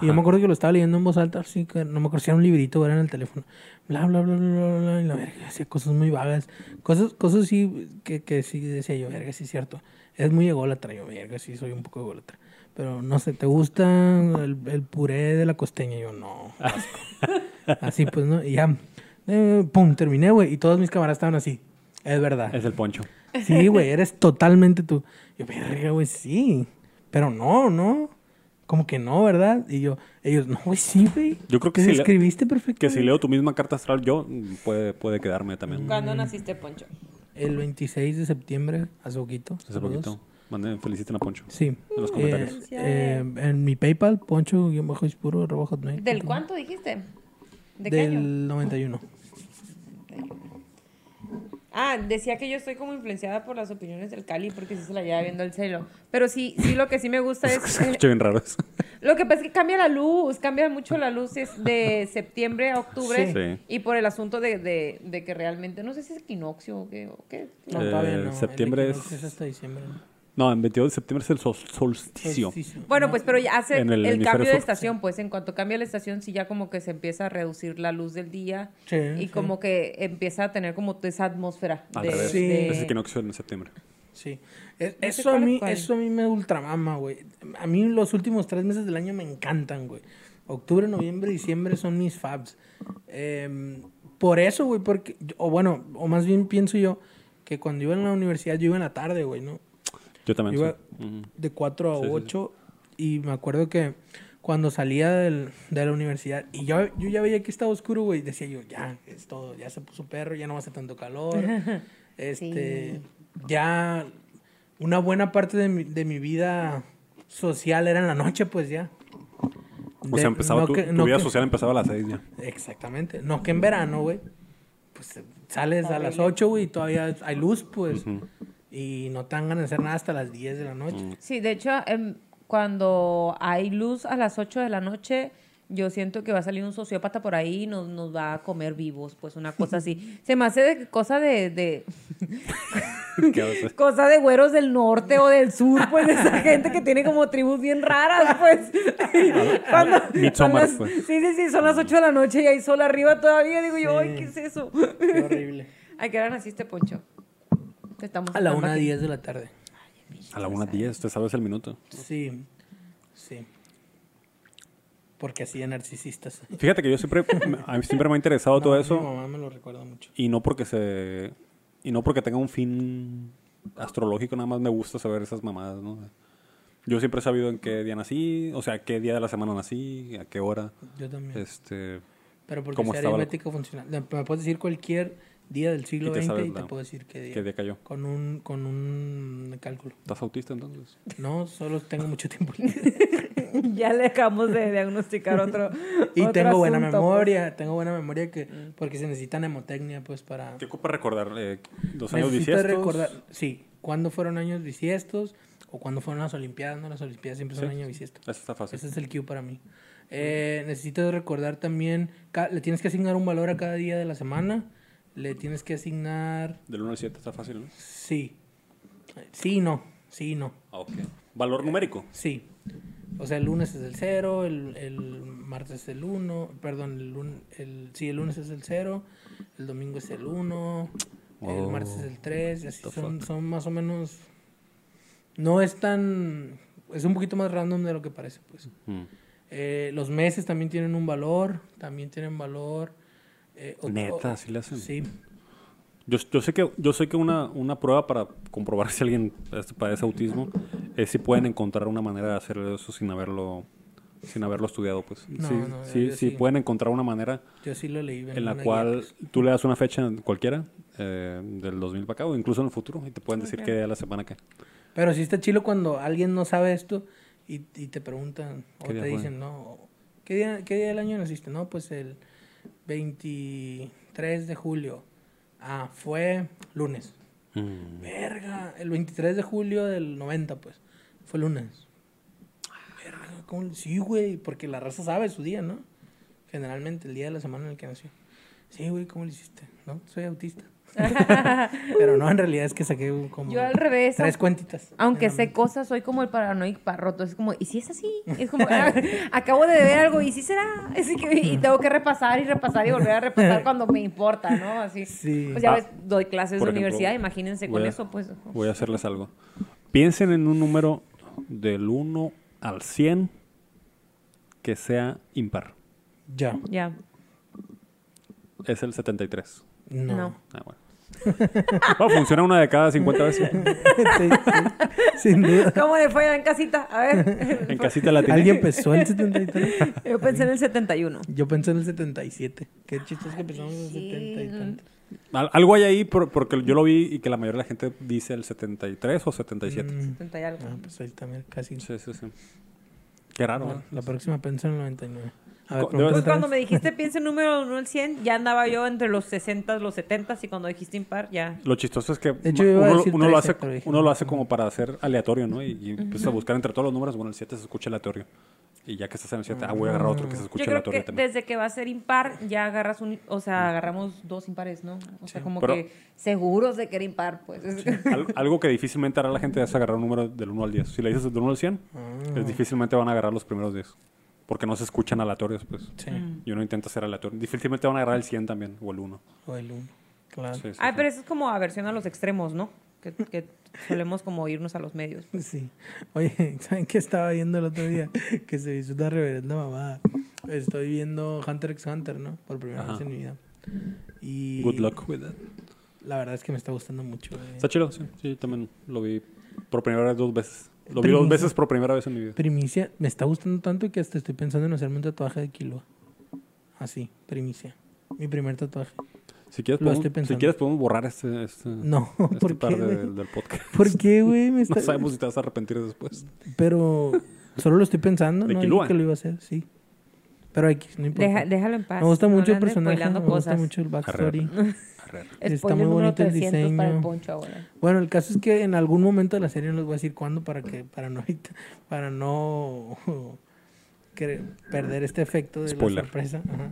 Y yo me acuerdo que lo estaba leyendo en voz alta, así que no me acuerdo si era un librito o era en el teléfono. Bla, bla, bla, bla, bla, bla. Y la verga, hacía cosas muy vagas. Cosas, cosas sí que, que sí decía yo, verga, sí es cierto. Es muy ególatra, yo, verga, sí soy un poco ególatra. Pero no sé, ¿te gusta el, el puré de la costeña? Y yo, no. Así pues, ¿no? Y ya, eh, pum, terminé, güey. Y todos mis camaradas estaban así. Es verdad. Es el poncho. Sí, güey, eres totalmente tú. Yo, verga, güey, sí. Pero no, no. Como que no, ¿verdad? Y yo, ellos, no, güey, sí, güey. Yo creo que si escribiste perfecto. Que si leo tu misma carta astral yo, mm, puede, puede quedarme también. ¿Cuándo naciste, Poncho? El 26 de septiembre, hace poquito. Hace saludos. poquito. Manden, feliciten a Poncho. Sí. En los Eh, comentarios. eh, en mi PayPal, arroba hotmail. ¿Del cuánto dijiste? ¿De qué año? Del 91. Ah, decía que yo estoy como influenciada por las opiniones del Cali porque sí se la lleva viendo el cielo. Pero sí, sí lo que sí me gusta es... Se escucha bien raro eso. Lo que pasa es que cambia la luz, cambia mucho la luz es de septiembre a octubre Sí. Sí. y por el asunto de, de, de que realmente, no sé si es equinoccio o qué. o qué. No, Eh, todavía no. septiembre El es- es hasta diciembre. ¿no? No, en 22 de septiembre es el sol- solsticio. Solsticio. Bueno, pues pero ya hace En el, el hemisferio cambio de sur. estación, pues en cuanto cambia la estación sí ya como que se empieza a reducir la luz del día Sí, y sí. como que empieza a tener como esa atmósfera Al de, revés. Sí. de- Es equinoccio en septiembre. Sí. Es- No sé eso, a cuál es mí, cuál. eso a mí me ultramama, güey. A mí los últimos tres meses del año me encantan, güey. Octubre, noviembre, diciembre son mis fabs. Em, por eso, güey, porque... O bueno, o más bien pienso yo que cuando iba en la universidad yo iba en la tarde, güey, ¿no? Yo también. Iba de 4 a Sí, sí, sí. 8 y me acuerdo que cuando salía del- de la universidad y yo, yo ya veía que estaba oscuro, güey, decía yo, ya, es todo, ya se puso perro, ya no va a hacer tanto calor. este, ya una buena parte de mi, de mi vida social era en la noche, pues ya. O De- sea, empezaba no tu, que- tu no vida que- social empezaba a las 6 ya. Exactamente. No que en verano, güey. Pues sales a las Horrible. 8, güey, y todavía hay luz, pues. Y no te dan ganas de hacer nada hasta las 10 de la noche. Mm. Sí, de hecho, em, cuando hay luz a las 8 de la noche, Yo siento que va a salir un sociópata por ahí y nos, nos va a comer vivos, pues una cosa así. Se me hace de, cosa de, de cosa de güeros del norte o del sur, pues de esa gente que tiene como tribus bien raras, pues. Cuando- Midsommar, son las- pues. Sí, sí, sí, son las 8 de la noche y hay sol arriba todavía. Digo yo, Sí. ay, ¿qué es eso? Qué horrible. ¿A qué hora naciste, Poncho? Estamos A la esperando aquí. 1.10 de la tarde. A la 1.10, te sabes el minuto. Sí, sí. Porque así de narcisistas. Fíjate que yo siempre, a mí siempre me ha interesado todo eso. Mi mamá me lo recuerda mucho. Y no porque se. Y no porque tenga un fin astrológico, nada más me gusta saber esas mamadas, ¿no? Yo siempre he sabido en qué día nací, o sea, qué día de la semana nací, a qué hora. Yo también. Este. Pero porque ¿cómo sea estaba la- funcional. Me puedes decir cualquier día del siglo Y te XX y te la- puedo decir qué día. qué día cayó. Con un, con un cálculo. ¿Estás autista entonces? No, solo tengo mucho tiempo. Ya le acabamos de diagnosticar otro. y otro tengo buena memoria. Tengo buena memoria que Mm. porque se necesita mnemotecnia, pues, para... ¿Qué ocupa recordar? Eh, ¿Los años Necesito bisiestos? recordar, sí, cuándo fueron años bisiestos o cuándo fueron las Olimpiadas, ¿no? Las Olimpiadas siempre son Sí. años bisiestos. Eso está fácil. Ese es el cue para mí. Eh, necesito recordar también, le tienes que asignar un valor a cada día de la semana. Le tienes que asignar, Del 1 al 7 está fácil, ¿no? sí, sí, no, sí, no, Ah, ok. ¿Valor numérico? sí. O sea, el lunes es el 0, el, el martes es el 1, perdón, el, lun- el, sí, el lunes es el 0, el domingo es el 1, el Oh. martes es el 3, y así the son, son más o menos... No es tan... Es un poquito más random de lo que parece, pues. Mm. Eh, los meses también tienen un valor, también tienen valor. Eh, o- Neta, o- ¿sí le hacen? Sí, Yo, yo sé que, yo sé que una, una prueba para comprobar si alguien este, padece autismo es si pueden encontrar una manera de hacer eso sin haberlo, sin haberlo estudiado, pues. No, sí, no, sí, yo sí sí. pueden encontrar una manera yo sí lo leí. en la cual guía, tú le das una fecha cualquiera eh, del 2000 para acá o incluso en el futuro y te pueden decir Ok. qué día de la semana que. Pero sí está chilo cuando alguien no sabe esto y, y te preguntan o ¿Qué te fue? dicen, no, ¿qué día, ¿qué día del año naciste? No, pues el 23 de julio. Ah, fue lunes. Mm. Verga, el 23 de julio del 90, pues. Fue lunes. Verga, ¿cómo? le- Sí, güey, porque la raza sabe su día, ¿no? Generalmente, el día de la semana en el que nació. Sí, güey, ¿cómo lo hiciste? No, soy autista. Pero no, en realidad es que saqué un- como Yo al revés. tres cuentitas. Aunque sé mente. cosas, soy como el paranoico parroto. Es como, ¿y si es así? Es como, ah, acabo de ver algo, ¿y si será? Así que, y tengo que repasar y repasar y volver a repasar cuando me importa, ¿no? Así. Sí. Pues ya Ah, ves, doy clases de ejemplo, universidad, imagínense con a- eso, pues. Voy a hacerles algo. Piensen en un número del 1 al 100 que sea impar. Ya. Ya. Es el 73. No. No. Ah, bueno. Bueno, funciona una de cada 50 veces. Sí, sí, sin duda. ¿Cómo le fue en casita? A ver. En casita la tiene. ¿Alguien empezó en el 73? Yo pensé en el 71. Yo pensé en el 77. Qué chistoso que empezamos en el Sí. 70 y tantos. Al- algo hay ahí por- porque yo lo vi y que la mayoría de la gente dice el 73 o 77. Mm. 70 y algo. Ah, pues ahí también casi. Sí, sí, sí. Qué raro. No, ¿eh? la próxima pensé en el 99. Ver, Pues otra cuando me dijiste piensa en número 1 al 100, ya andaba yo entre los 60, los 70 y cuando dijiste impar, ya. Lo chistoso es que uno, uno lo 13, hace, uno no. lo hace como para hacer aleatorio, ¿no? Y, y empiezas a buscar entre todos los números. Bueno, el 7 se escucha aleatorio. Y ya que estás en el 7, ah, voy a agarrar otro que se Yo escuche creo aleatorio que también. desde que va a ser impar, ya agarras un, o sea, agarramos dos impares, ¿no? O sea, como Pero- que seguros de que era impar, pues. Al- algo que difícilmente hará la gente es agarrar un número del 1 al 10. Si le dices del 1 al 100, Ah, es difícilmente van a agarrar los primeros 10. Porque no se escuchan aleatorios, pues. sí. Y uno intenta hacer aleatorio. Difícilmente van a agarrar el 100 también, o el 1. O el 1. Claro. Sí, sí, Ay, sí. pero eso es como aversión a los extremos, ¿no? Que, que solemos como irnos a los medios. Sí. Oye, ¿saben qué estaba viendo el otro día? Que se hizo una reverenda mamada. Estoy viendo Hunter x Hunter, ¿no? Por primera Ajá. vez en mi vida. Y Good luck with that. la verdad es que me está gustando mucho. eh. Está chido, sí. Sí, también lo vi por primera vez dos veces. Lo vi dos veces por primera vez en mi vida. Primicia, me está gustando tanto que hasta estoy pensando en hacerme un tatuaje de kilo. Así, primicia. Mi primer tatuaje. Si quieres, podemos, si quieres podemos borrar este, este, No, este ¿por par qué, de- güey? del podcast. ¿Por qué, güey? Está... No sabemos si te vas a arrepentir después. Pero solo lo estoy pensando, ¿De no dije que lo iba a hacer, sí. Pero X, no importa. Deja- déjalo en paz. me gusta mucho el personaje, me gusta cosas. mucho el backstory. Arre. Está muy bonito el 300 para el diseño. poncho ahora. Bueno, el caso es que en algún momento de la serie no les voy a decir cuándo para que para no para no perder este efecto de Spoiler. la sorpresa. Ajá.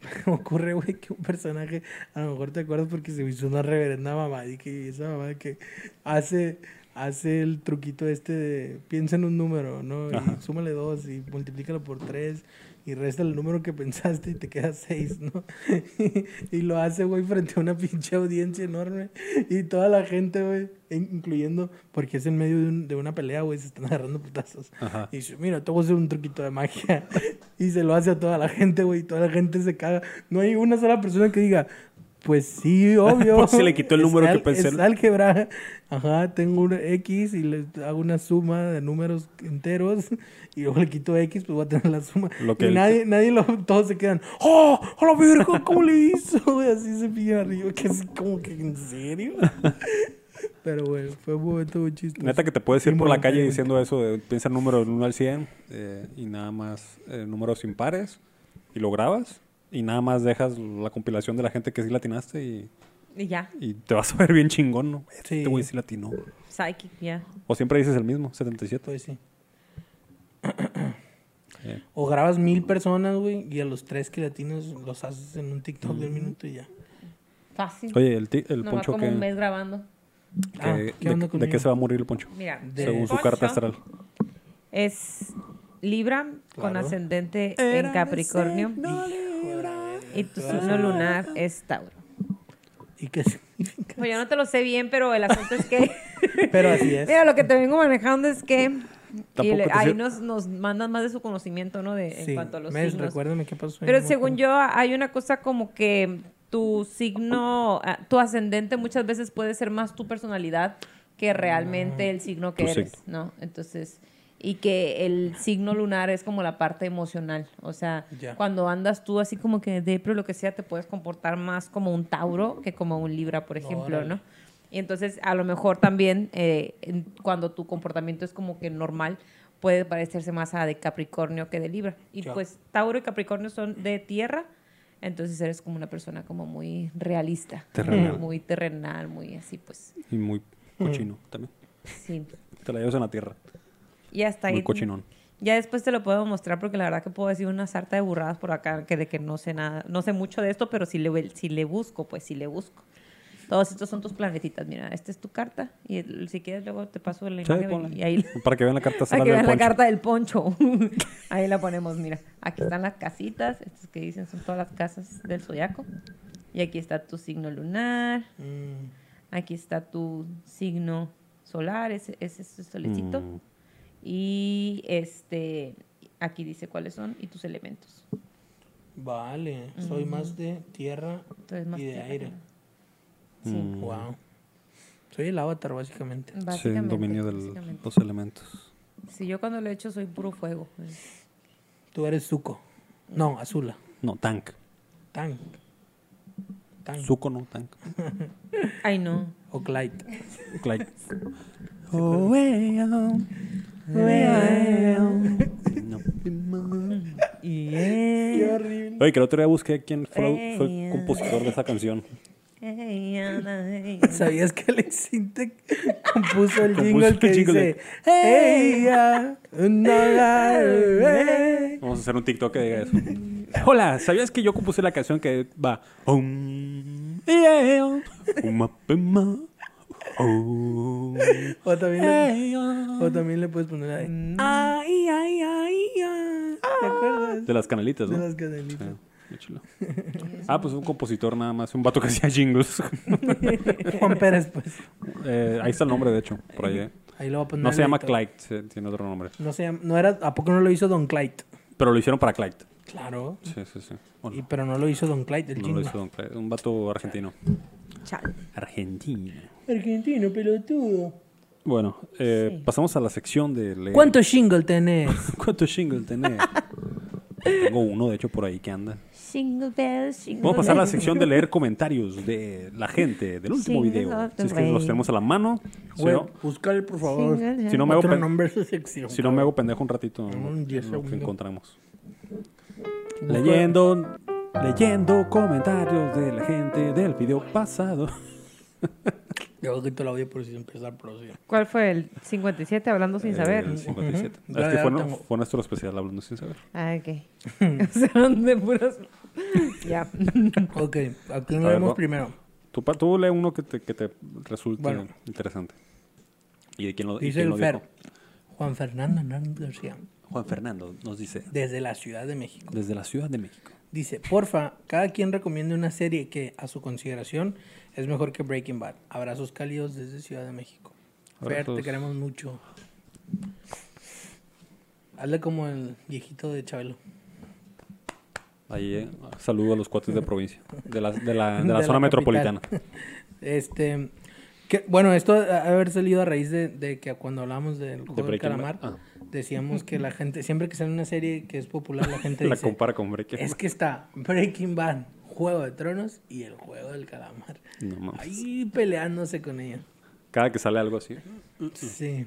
Me ocurre, güey, que un personaje, a lo mejor te acuerdas porque se me hizo una reverenda mamá y que esa mamá que hace, hace el truquito este de piensa en un número, ¿no? Ajá. Y súmale dos y multiplícalo por tres y resta el número que pensaste y te queda seis, ¿no? y lo hace, güey, frente a una pinche audiencia enorme y toda la gente, güey, in- incluyendo, porque es en medio de, un- de una pelea, güey, se están agarrando putazos. Ajá. Y dice, mira, te voy a hacer un truquito de magia. y se lo hace a toda la gente, güey. y Toda la gente se caga. No hay una sola persona que diga, pues sí, obvio. Pues se le quitó el número que pensé. Es álgebra. Ajá, tengo un X y le hago una suma de números enteros. Y luego le quito X, pues voy a tener la suma. Lo que y él- nadie, nadie lo, todos se quedan, ¡oh! ¡A la verga! ¿Cómo le hizo? güey? así se pillan arriba. Que es como que, ¿en serio? Pero bueno, fue un momento muy chistoso. Neta que te puedes ir por la calle diciendo eso, de, piensa el número del 1 al 100 eh, y nada más eh, números impares y lo grabas y nada más dejas la compilación de la gente que sí latinaste y, Y ya, y te vas a ver bien chingón, ¿no? Sí. Este güey sí latinó. psychic, ya. O siempre dices el mismo, 77. Pues sí. Eh, O grabas mil personas, güey, y a los tres que latinos los haces en un TikTok de un minuto y ya. Fácil. Oye, el, el Nomás poncho como que... un mes grabando. que- Ah, de, ¿qué onda de qué se va a morir el poncho? Mira, De- Según su Poncho carta astral. Es Libra con ascendente en Capricornio. Y tu signo lunar es Tauro. ¿Y qué significa? Pues yo no te lo sé bien, pero el asunto es que... Pero así es. Mira, lo que te vengo manejando es que... Y le- ahí nos, nos mandan más de su conocimiento, ¿no? De, Sí. En cuanto a los Mes, signos. recuérdame qué pasó. Pero según yo, hay una cosa como que tu signo, ah, tu ascendente muchas veces puede ser más tu personalidad que realmente el signo que Tu eres, signo. ¿no? Entonces, y que el signo lunar es como la parte emocional. O sea, Ya. cuando andas tú así como que depre o lo que sea, te puedes comportar más como un Tauro que como un Libra, por ejemplo, Órale. ¿no? Y entonces, a lo mejor también, eh, en- cuando tu comportamiento es como que normal, puede parecerse más a de Capricornio que de Libra. Y Ya. pues Tauro y Capricornio son de tierra, entonces eres como una persona como muy realista. Terrenal. Muy terrenal, muy así, pues, Y muy cochino también. sí. Te la llevas en la tierra. Y hasta ahí. Muy cochinón. Ya después te lo puedo mostrar porque la verdad que puedo decir una sarta de burradas por acá que de que no sé nada, no sé mucho de esto, pero si le, si le busco, pues si le busco. Todos estos son tus planetitas, mira, esta es tu carta y el- si quieres luego te paso la Sí, imagen y ahí Para que vean la carta para que del vean la poncho. carta del poncho. ahí la ponemos, mira. Aquí están las casitas, estas que dicen son todas las casas del zodiaco. Y aquí está tu signo lunar, Mm, aquí está tu signo solar, ese, ese es el solecito. Mm. Y este aquí dice cuáles son y tus elementos. vale, soy más de tierra más y de tierra aire. Sí, Mm. Wow. Soy el avatar, básicamente. Sí, básicamente. dominio de los elementos. Sí, yo cuando lo he hecho soy puro fuego. Tú eres Zuko. No, Azula. No, tank. Tank. Tank. Zuko no, tank. Ay, no. O Clyde. Clyde. Oh, well, Oye, que el otro día busqué quién fue, fue el compositor de esa canción. ¿Sabías que Alex Intec compuso el Compuso jingle el que jingle dice Hey, ya, no, la, hey"? Vamos a hacer un TikTok que diga eso. Hola, ¿sabías que yo compuse la canción que va? Um, yeah, uma, pema, oh, O también, le, hey, ah. o también le puedes poner ahí. Ay, ay, ay, ay. ¿Te acuerdas? De las canalitas, De ¿no? las canelitas. Sí, qué chulo. Ah, pues un compositor nada más, un vato que hacía jingles. Juan Pérez, pues. Eh, ahí está el nombre, de hecho, por ahí. eh. Ahí lo va a poner. No se llama. Clyde, tiene otro nombre. No se llama, no era, ¿a poco no lo hizo Don Clyde? Pero lo hicieron para Clyde. Claro. Sí, sí, sí. Y, no, pero no lo hizo Don Clyde, el no lo jingle. hizo Don Clyde. Un vato argentino. Chale. Argentino. Argentino, pelotudo. Bueno, eh, pasamos a la sección de leer. ¿Cuántos jingle tenés? ¿Cuántos shingles tenés? Tengo uno, de hecho, por ahí que anda. Single bells, single Vamos a pasar a la sección de leer comentarios de la gente del último Single video. Si es que los tenemos a la mano. Si Güey, no, búscale, por favor. Si no me hago, sección. si no me hago pendejo un ratito, Un diez lo que segundos. encontramos. Leyendo, leyendo comentarios de la gente del video pasado. Yo quito el audio por si se empieza a producir. ¿Cuál fue el 57? Hablando sin saber. El 57. Ujú. Es Ya, que ya fue, nuestro especial hablando sin saber. Ah, ok. o sea, de puros... ya. Ok, ¿a A lo ver, vemos primero? Tú, tú lee uno que te, que te resulte Bueno. interesante. ¿Y de quién lo, Dice quién el lo Fer. dijo? Juan Fernando Hernández García, Juan Fernando nos dice, desde la Ciudad de México. desde la Ciudad de México. Dice, porfa, cada quien recomiende una serie que, a su consideración, es mejor que Breaking Bad. Abrazos cálidos desde Ciudad de México. Fer, te queremos mucho. Hazle como el viejito de Chabelo. Ahí, eh, saludo a los cuates de provincia, de la, de la, de la De zona metropolitana. Este, que, bueno, esto ha haber salido a raíz de, de que cuando hablamos del juego del calamar, Bad. decíamos que la gente, siempre que sale una serie que es popular, la gente La dice, compara con Breaking es que está Breaking Bad, Juego de Tronos y el Juego del Calamar. No mames. Ahí peleándose con ella. Cada que sale algo así. Sí.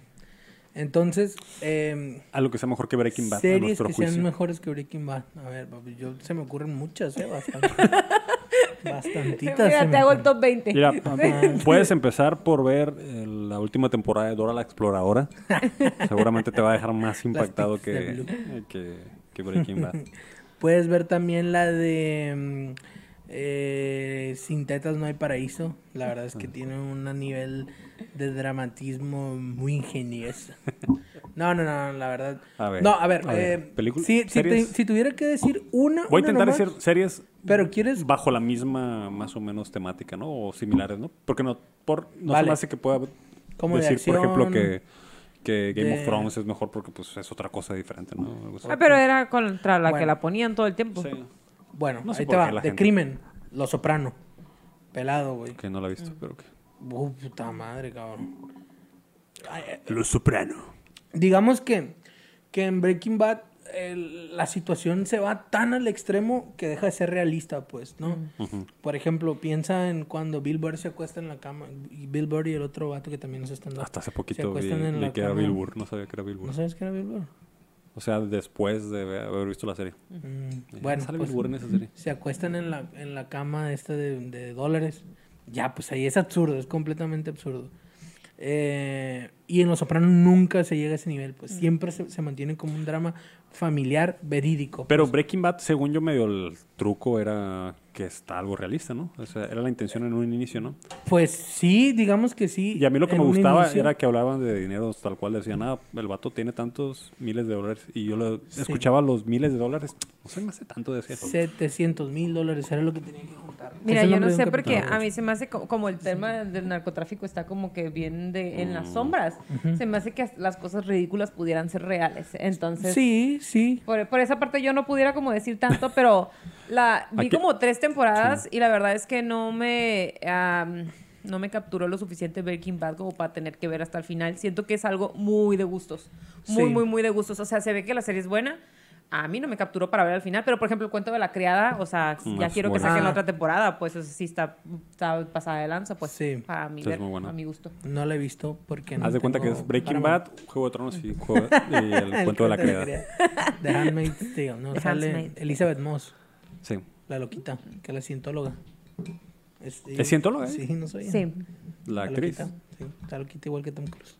Entonces, eh, Algo que sea mejor que Breaking Bad, a series nuestro que juicio. sean mejores que Breaking Bad. A ver, papi, yo se me ocurren muchas, ¿eh? Bastante. Bastantitas. Mira, te hago el top 20. Mira, puedes empezar por ver eh, la última temporada de Dora la Exploradora. Seguramente te va a dejar más impactado que, eh, que, que Breaking Bad. Puedes ver también la de mm, eh, Sin tetas no hay paraíso. La verdad es que tiene un nivel de dramatismo muy ingenioso. No, no, no, la verdad. A ver, no, a ver, a ver, eh, película- si, si, te- series. si tuviera que decir una. Voy a intentar nomás, decir series Pero quieres. bajo la misma, más o menos, temática, ¿no? O similares, ¿no? Porque no, por, no se Vale. me hace que pueda Como de decir, por ejemplo, que, que Game de- of Thrones es mejor porque pues es otra cosa diferente, ¿no? Ah, pero era contra la que la ponían todo el tiempo. Sí, Bueno, No sé ahí te va. De crimen. Lo soprano. Pelado, güey. que no la he visto, pero que... Uh, puta madre, cabrón. Ay, eh, Los Soprano. digamos que, que en Breaking Bad el- la situación se va tan al extremo que deja de ser realista, pues, ¿no? Por ejemplo, piensa en cuando Bill Burr se acuesta en la cama, y Bill Burr y el otro vato que también nos están Hasta hace se poquito vi, acuestan en vi la que era cama. Bill Burr, no sabía que era Bill Burr. ¿No sabes qué era Bill Burr? O sea, después de haber visto la serie. Mm, bueno, ¿Sale pues, Bill Burr en esa serie? se acuestan en la, en la cama esta de, de dólares. Ya, pues ahí es absurdo, es completamente absurdo. Eh, y en Los Sopranos nunca se llega a ese nivel, pues siempre se, se mantiene como un drama familiar verídico. Pero pues. Breaking Bad, según yo, medio el truco era que está algo realista, ¿no? O sea, era la intención en un inicio, ¿no? Pues sí, digamos que sí. Y a mí lo que me gustaba inicio. era que hablaban de dinero tal cual. Decían, ah, el vato tiene tantos miles de dólares. Y yo lo escuchaba los miles de dólares. No se me hace tanto, decía. 700 mil dólares era lo que tenía que juntar. Mira, yo no sé porque a mí se me hace co- como el tema del narcotráfico está como que bien de, en las Mm. sombras. Se me hace que las cosas ridículas pudieran ser reales. Entonces, Sí, sí. por, por esa parte yo no pudiera como decir tanto, pero la vi Aquí- como tres temporadas y la verdad es que no me am, no me capturó lo suficiente Breaking Bad como para tener que ver hasta el final. Siento que es algo muy de gustos, muy Sí. muy muy de gustos. O sea, se ve que la serie es buena. A mí no me capturó para ver al final, pero por ejemplo el cuento de la criada, o sea, ya quiero que buena. saquen la otra temporada, pues eso sí está, está pasada de lanza, pues Sí. para mi Sí, es ver, a mi gusto. No la he visto porque no Haz de cuenta que es Breaking. Bad, Juego de Tronos y, Juego- y el, cuento de la criada. The Handmaid's Tale, ¿no? The Sale. Elizabeth Moss, Sí. la loquita, que es la cientóloga. Es, ¿Es cientóloga, eh? Sí, no soy. Sí, La actriz. Loquita, sí, está loquita igual que Tom Cruise.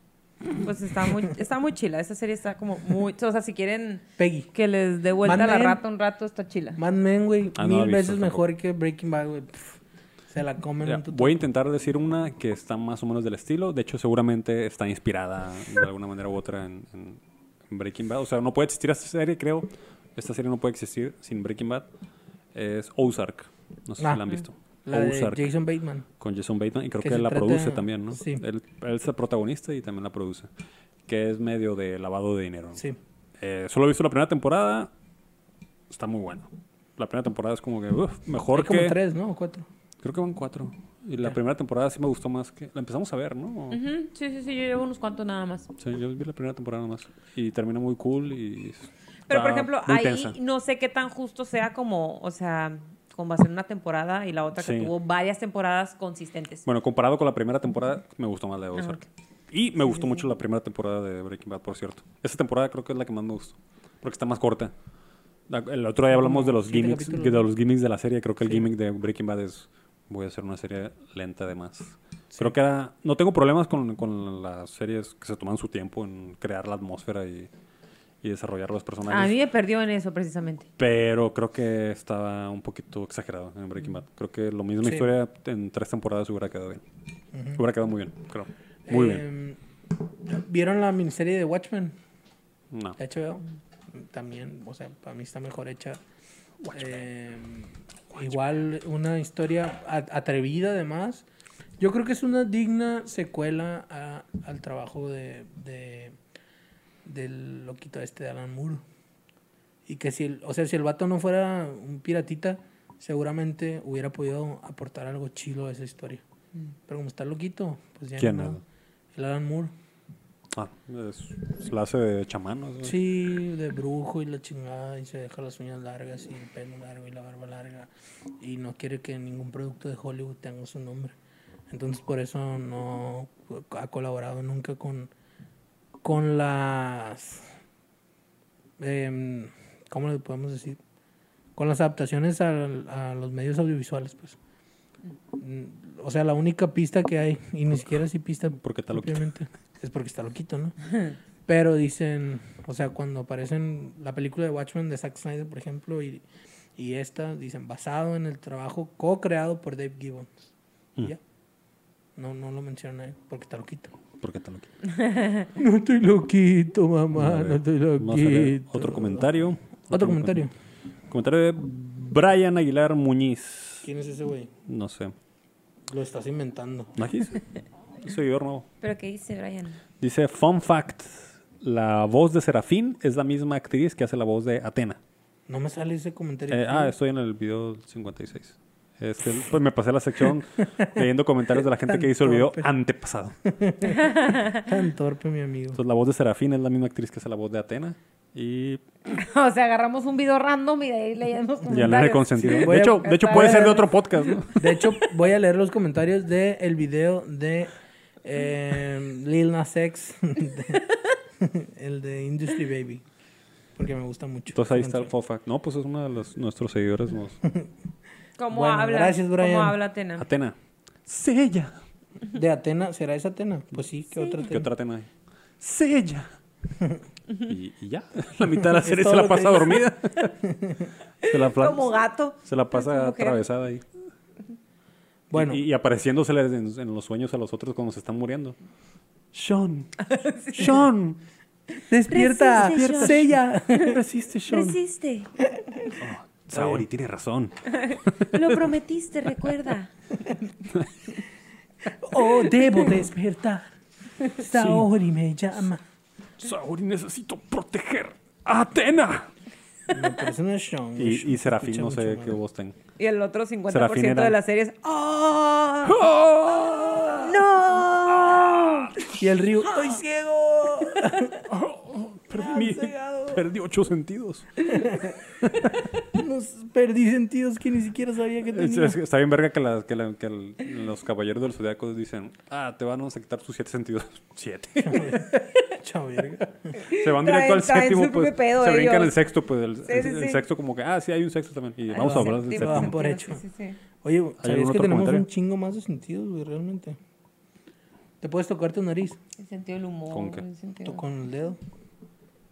pues está muy, está muy chila. Esa serie está como muy, o sea, si quieren Peggy. que les dé vuelta Mad la Men. rata un rato, está chila. Mad Men, güey, Ah, la mil visto veces tampoco. mejor que Breaking Bad, güey. Se la comen Ya, en tu voy a intentar decir una que está más o menos del estilo. De hecho, seguramente está inspirada de alguna manera u otra en, en- en Breaking Bad. O sea, no puede existir esta serie, creo. Esta serie no puede existir sin Breaking Bad. Es Ozark. No sé Ah. si la han visto. La de Ozark Jason Bateman. con Jason Bateman. Y creo que que, él la trata- produce también, ¿no? sí. Él, él es el protagonista y también la produce. Que es medio de lavado de dinero. ¿no? Sí. Eh, solo he visto la primera temporada. Está muy bueno. La primera temporada es como que uf, mejor Hay como que... tres, ¿no? O cuatro. Creo que van cuatro. Y la primera temporada sí me gustó más que... La empezamos a ver, ¿no? Ujú, Sí, sí, sí, yo llevo unos cuantos nada más. Sí, yo vi la primera temporada nomás. Y termina muy cool y... Pero, por ejemplo, ahí tensa. no sé qué tan justo sea como, o sea, como va a ser una temporada y la otra que Sí. tuvo varias temporadas consistentes. Bueno, comparado con la primera temporada, me gustó más la de Ozark. Y me gustó mucho la primera temporada de Breaking Bad, por cierto. Esta temporada creo que es la que más me gustó. Porque está más corta. El otro día hablamos de los gimmicks, de los gimmicks de la serie. Creo que el gimmick de Breaking Bad es voy a hacer una serie lenta además. Creo que era... No tengo problemas con, con las series que se toman su tiempo en crear la atmósfera y, y desarrollar los personajes. A mí me perdió en eso precisamente. Pero creo que estaba un poquito exagerado en Breaking Bad. Creo que lo mismo Sí. historia en tres temporadas hubiera quedado bien. Hubiera quedado muy bien, creo. Muy bien. Em, ¿Vieron la miniserie de Watchmen? No. de HBO. También, o sea, para mí está mejor hecha. Eh, igual una historia atrevida además. Yo creo que es una digna secuela a- al trabajo de, de- del loquito este de Alan Moore. Y que si, el, o sea, si el vato no fuera un piratita, seguramente hubiera podido aportar algo chido a esa historia. Pero como está loquito, pues ya ¿Quién? no. El Alan Moore. Ah, es, es la hace de chamán. ¿no? Sí, de brujo y la chingada, y se deja las uñas largas y el pelo largo y la barba larga, y no quiere que ningún producto de Hollywood tenga su nombre. Entonces por eso no ha colaborado nunca con, con las... em, ¿Cómo le podemos decir? Con las adaptaciones a, los medios audiovisuales, pues. Mm, O sea, la única pista que hay, y ni siquiera así pista Porque está loquito. es porque está loquito, ¿no? Pero dicen, o sea, cuando aparecen la película de Watchmen de Zack Snyder, por ejemplo, y, y esta, dicen, basado en el trabajo co-creado por Dave Gibbons. Mm. ya. No, no lo mencionan ahí porque está loquito. Porque está loquito. No estoy loquito, mamá, no estoy vamos a leer loquito. Otro comentario. Otro comentario. Comentario de Brian Aguilar Muñiz. ¿Quién es ese güey? No sé. Lo estás inventando. ¿No aquí? Soy yo nuevo. ¿Pero qué dice Brian? Dice, fun fact. La voz de Serafín es la misma actriz que hace la voz de Atena. No me sale ese comentario. Eh, ah, estoy en el video 56. Este, pues me pasé la sección leyendo comentarios de la gente que hizo el video Torpe. antepasado. Tan torpe, mi amigo. Entonces la voz de Serafín es la misma actriz que hace la voz de Atena. Y o sea, agarramos un video random y de ahí leemos ya comentarios. no he consentido. Sí, de a- hecho, de hecho puede ser de otro podcast, ¿no? De hecho, voy a leer los comentarios del el video de eh, Lil Nas X, de- el de Industry Baby, porque me gusta mucho. Entonces ahí está el fact. No, pues es uno de los, nuestros seguidores. nos- ¿Cómo Bueno, habla? gracias, Brian. ¿Cómo habla Atena? Atena. Sella. De Atena, ¿será esa Atena? Pues sí, ¿qué otra ¿Qué Atena? otra Atena hay? Sella. y, y ya. La mitad de la serie se la pasa dormida. se, la Como gato. se la pasa atravesada ahí. Bueno, Y, y apareciéndosele en, en los sueños a los otros cuando se están muriendo. Sean. Sean. despierta, Resiste, Sean. Sella. Resiste, Sean. Resiste. Saori tiene razón. Lo prometiste, recuerda. Oh, debo despertar. Saori me llama. Saori, necesito proteger a Atena. No. Y, y se Serafín, no sé qué voz tenga. Y el otro 50% Serafín era- de la serie es ¡Oh! ¡Oh! ¡No! Y el río, ¡estoy ciego! Perdí, mi- perdí ocho sentidos. Nos perdí sentidos que ni siquiera sabía que tenía. es- está bien verga que, la- que la- que el- los caballeros del zodiaco dicen, ah, te van a quitar tus siete sentidos. Siete. Se van Traen- directo al séptimo, pues. pedo se brincan ellos. el sexto, pues. El, Sí, el- sí, el sí. sexto como que, ah, sí, hay un sexto también. Y vamos a hablar del Séptimo, por hecho. sí, sí. Oye, ¿sabías que tenemos comentario? un chingo más de sentidos, güey, realmente? ¿Te puedes tocar tu nariz El sentido del humor. ¿Con qué? el sentido- to- con el dedo?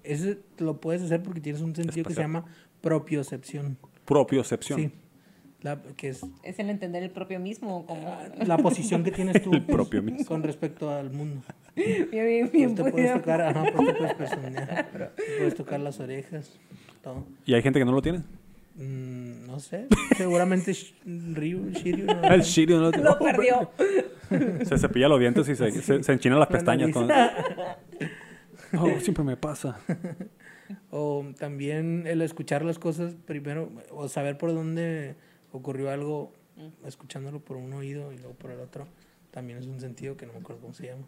Ese lo puedes hacer porque tienes un sentido que se llama propiocepción. Propiocepción. Sí. La, que es ¿Es el entender el propio mismo? Como... la posición que tienes tú El propio mismo. con respecto al mundo. Bien, bien, Pues bien. te puedes tocar, ajá, pues te puedes personear, te puedes tocar las orejas, todo. ¿Y hay gente que no lo tiene? Mm, no sé, seguramente Ryu, Shiryu. no- El Shirio no lo tiene. Lo perdió. Se cepilla los dientes y se, se, se enchinan las La pestañas. nariz. Oh, siempre me pasa. O también el escuchar las cosas primero, o saber por dónde ocurrió algo, escuchándolo por un oído y luego por el otro, también es un sentido que no me acuerdo cómo se llama.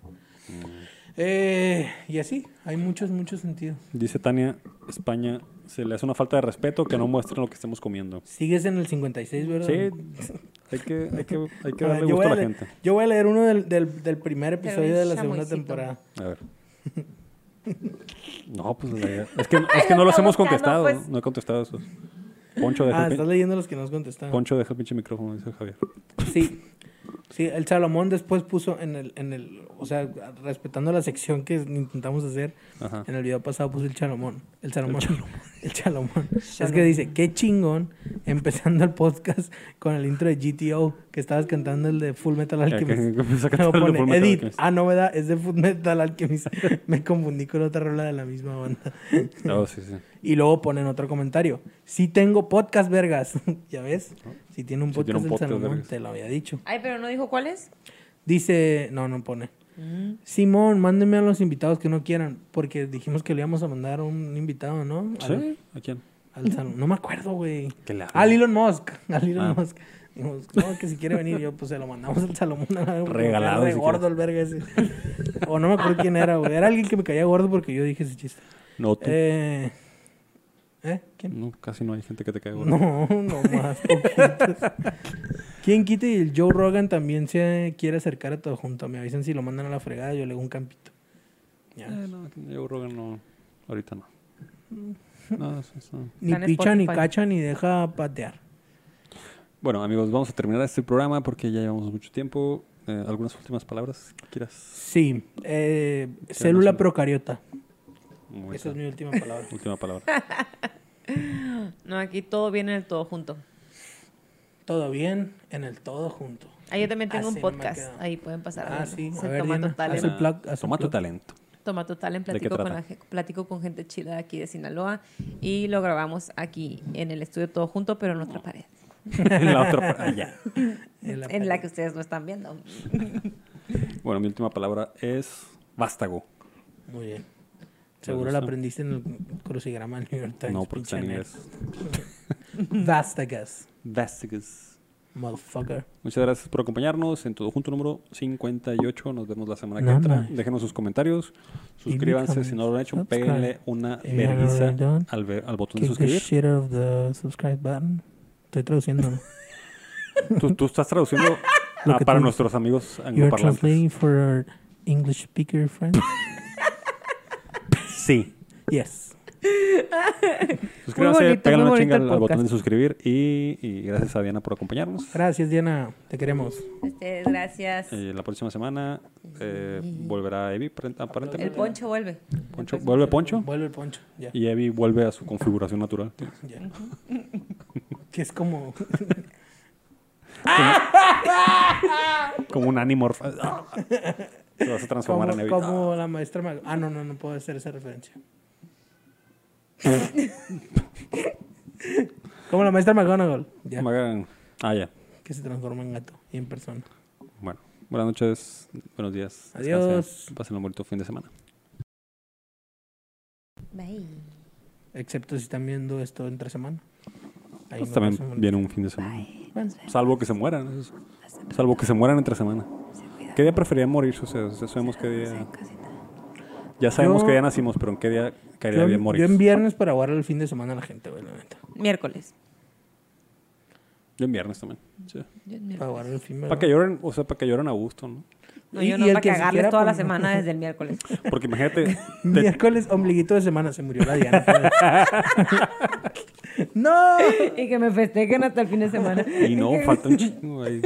Eh, y así, hay muchos, muchos sentidos. Dice Tania, España, se le hace una falta de respeto que no muestren lo que estemos comiendo. Sigues en el 56, ¿verdad? Sí, hay que, hay que, hay que A ver, darle yo, gusto voy a a la leer, gente. yo voy a leer uno del, del, del primer episodio de la segunda temporada. A ver. No, pues la idea- es que, es que no los hemos contestado. pues. No he contestado esos. Poncho, deja, Ah, el, estás pin- leyendo los que nos contestaron. Poncho, deja el pinche micrófono, dice Javier. Sí. Sí, el Salomón después puso en el, en el, o sea, respetando la sección que intentamos hacer, Ajá. en el video pasado puso el Salomón. El Salomón. El Salomón. Es que dice, qué chingón, empezando el podcast con el intro de GTO, que estabas cantando el de Full Metal Alchemist. que empieza a Luego pone, Full Metal Edit, Alchemist. ah, no, ¿verdad? Es de Full Metal Alchemist. Me confundí con otra rola de la misma banda. Oh, sí, sí. Y luego ponen otro comentario. Sí tengo podcast, vergas. ¿Ya ves? Si tiene un Sí tiene podcast un el podcast, Salomón, te lo había dicho. Ay, pero no dijo cuál es. Dice, no, no pone. Mm. Simón, mándenme a los invitados que no quieran, porque dijimos que le íbamos a mandar a un invitado, ¿no? Al, ¿Sí? ¿A quién? al salón. No me acuerdo, güey. Al Elon Musk. Al Elon Ah. Musk. Dijimos, no, que si quiere venir yo, pues se lo mandamos al Salomón. Regalado, Re si gordo el verga ese. o no me acuerdo quién era, güey. Era alguien que me caía gordo porque yo dije ese chiste. No, tú. Eh, ¿Eh? ¿Quién? No, casi no hay gente que te caiga gordo. No, no más. ¿Quién quita y el Joe Rogan también se quiere acercar a todo junto? Me avisan si lo mandan a la fregada, yo le hago un campito. Ya. Eh, no, yo Rogan no. Ahorita no. Mm. No, eso- eso- Ni picha, ni cacha, ni deja patear. Bueno, amigos, vamos a terminar este programa porque ya llevamos mucho tiempo. Eh, ¿Algunas últimas palabras que quieras? Sí, eh, célula procariota. Muy Esa es mi última palabra. Última palabra. No, aquí todo viene en el todo junto. todo bien, en el todo junto. Ah, yo también tengo Así un podcast. Ahí pueden pasar a Ah, verlo. sí. A ver, Tomato Diana, Talent. haz el plug, haz el Toma tu plug. talento. Toma total en ¿De qué platico con, la, platico con gente chida de aquí de Sinaloa y lo grabamos aquí en el estudio todo junto, pero en otra pared. En la otra pa- ah, ya. En la en la pared. que ustedes no están viendo. Bueno, mi última palabra es vástago. Muy bien. Seguro la aprendiste en el crucigrama del New York Times. No, porque está en inglés. Vastagas, Vástagas. motherfucker. Muchas gracias por acompañarnos en todo junto número 58. Nos vemos la semana que entra. no. Déjenos sus comentarios. Suscríbanse si no lo han hecho. Péguenle una vergüenza al, al botón de suscribir. Estoy traduciendo. Tú, tú estás traduciendo para nuestros amigos You're angloparlantes. translating for English speaker friends? Sí. yes. Suscríbanse, muy una chinga al, el al botón de suscribir. Y, y gracias a Diana por acompañarnos. Gracias, Diana. Te queremos. Ustedes, gracias. La próxima semana eh, volverá Evi, aparent- El aparentemente. poncho vuelve. Poncho- ¿Vuelve Poncho? Vuelve el poncho. Ya. Y Evi vuelve a su configuración natural. ya. que es como. Como un Animorph. Te vas a transformar como, en Evi. como la maestra. Mag- Ah, no, no, no puedo hacer esa referencia. como la maestra McGonagall. Ya. Ah, ya. Que se transforma en gato y en persona. Bueno, buenas noches, buenos días. Adiós. descansen, Pasen un bonito fin de semana. Bye. Excepto si están viendo esto entre semana. Ahí Pues no también viene un fin de semana. Bueno, Salvo que se mueran. eso es- Salvo que se mueran entre semana. ¿Qué día preferirían morirse? O sea, ya sabemos qué día. Ya sabemos Yo- qué día nacimos, pero ¿en qué día caería yo, bien yo morir? en viernes para guardar el fin de semana a la gente, güey, la neta. Miércoles. Yo en viernes también. Sí. Yo en miércoles. Para guardar el fin de Para que lloren, o sea, para que lloren a gusto, ¿no? No, Y- yo y no el para que se cagarles quiera toda la poner- semana desde el miércoles. Porque imagínate, te- Miércoles, ombliguito de semana, se murió la Diana. ¡No! y que me festejen hasta el fin de semana. y no, falta un chingo ahí.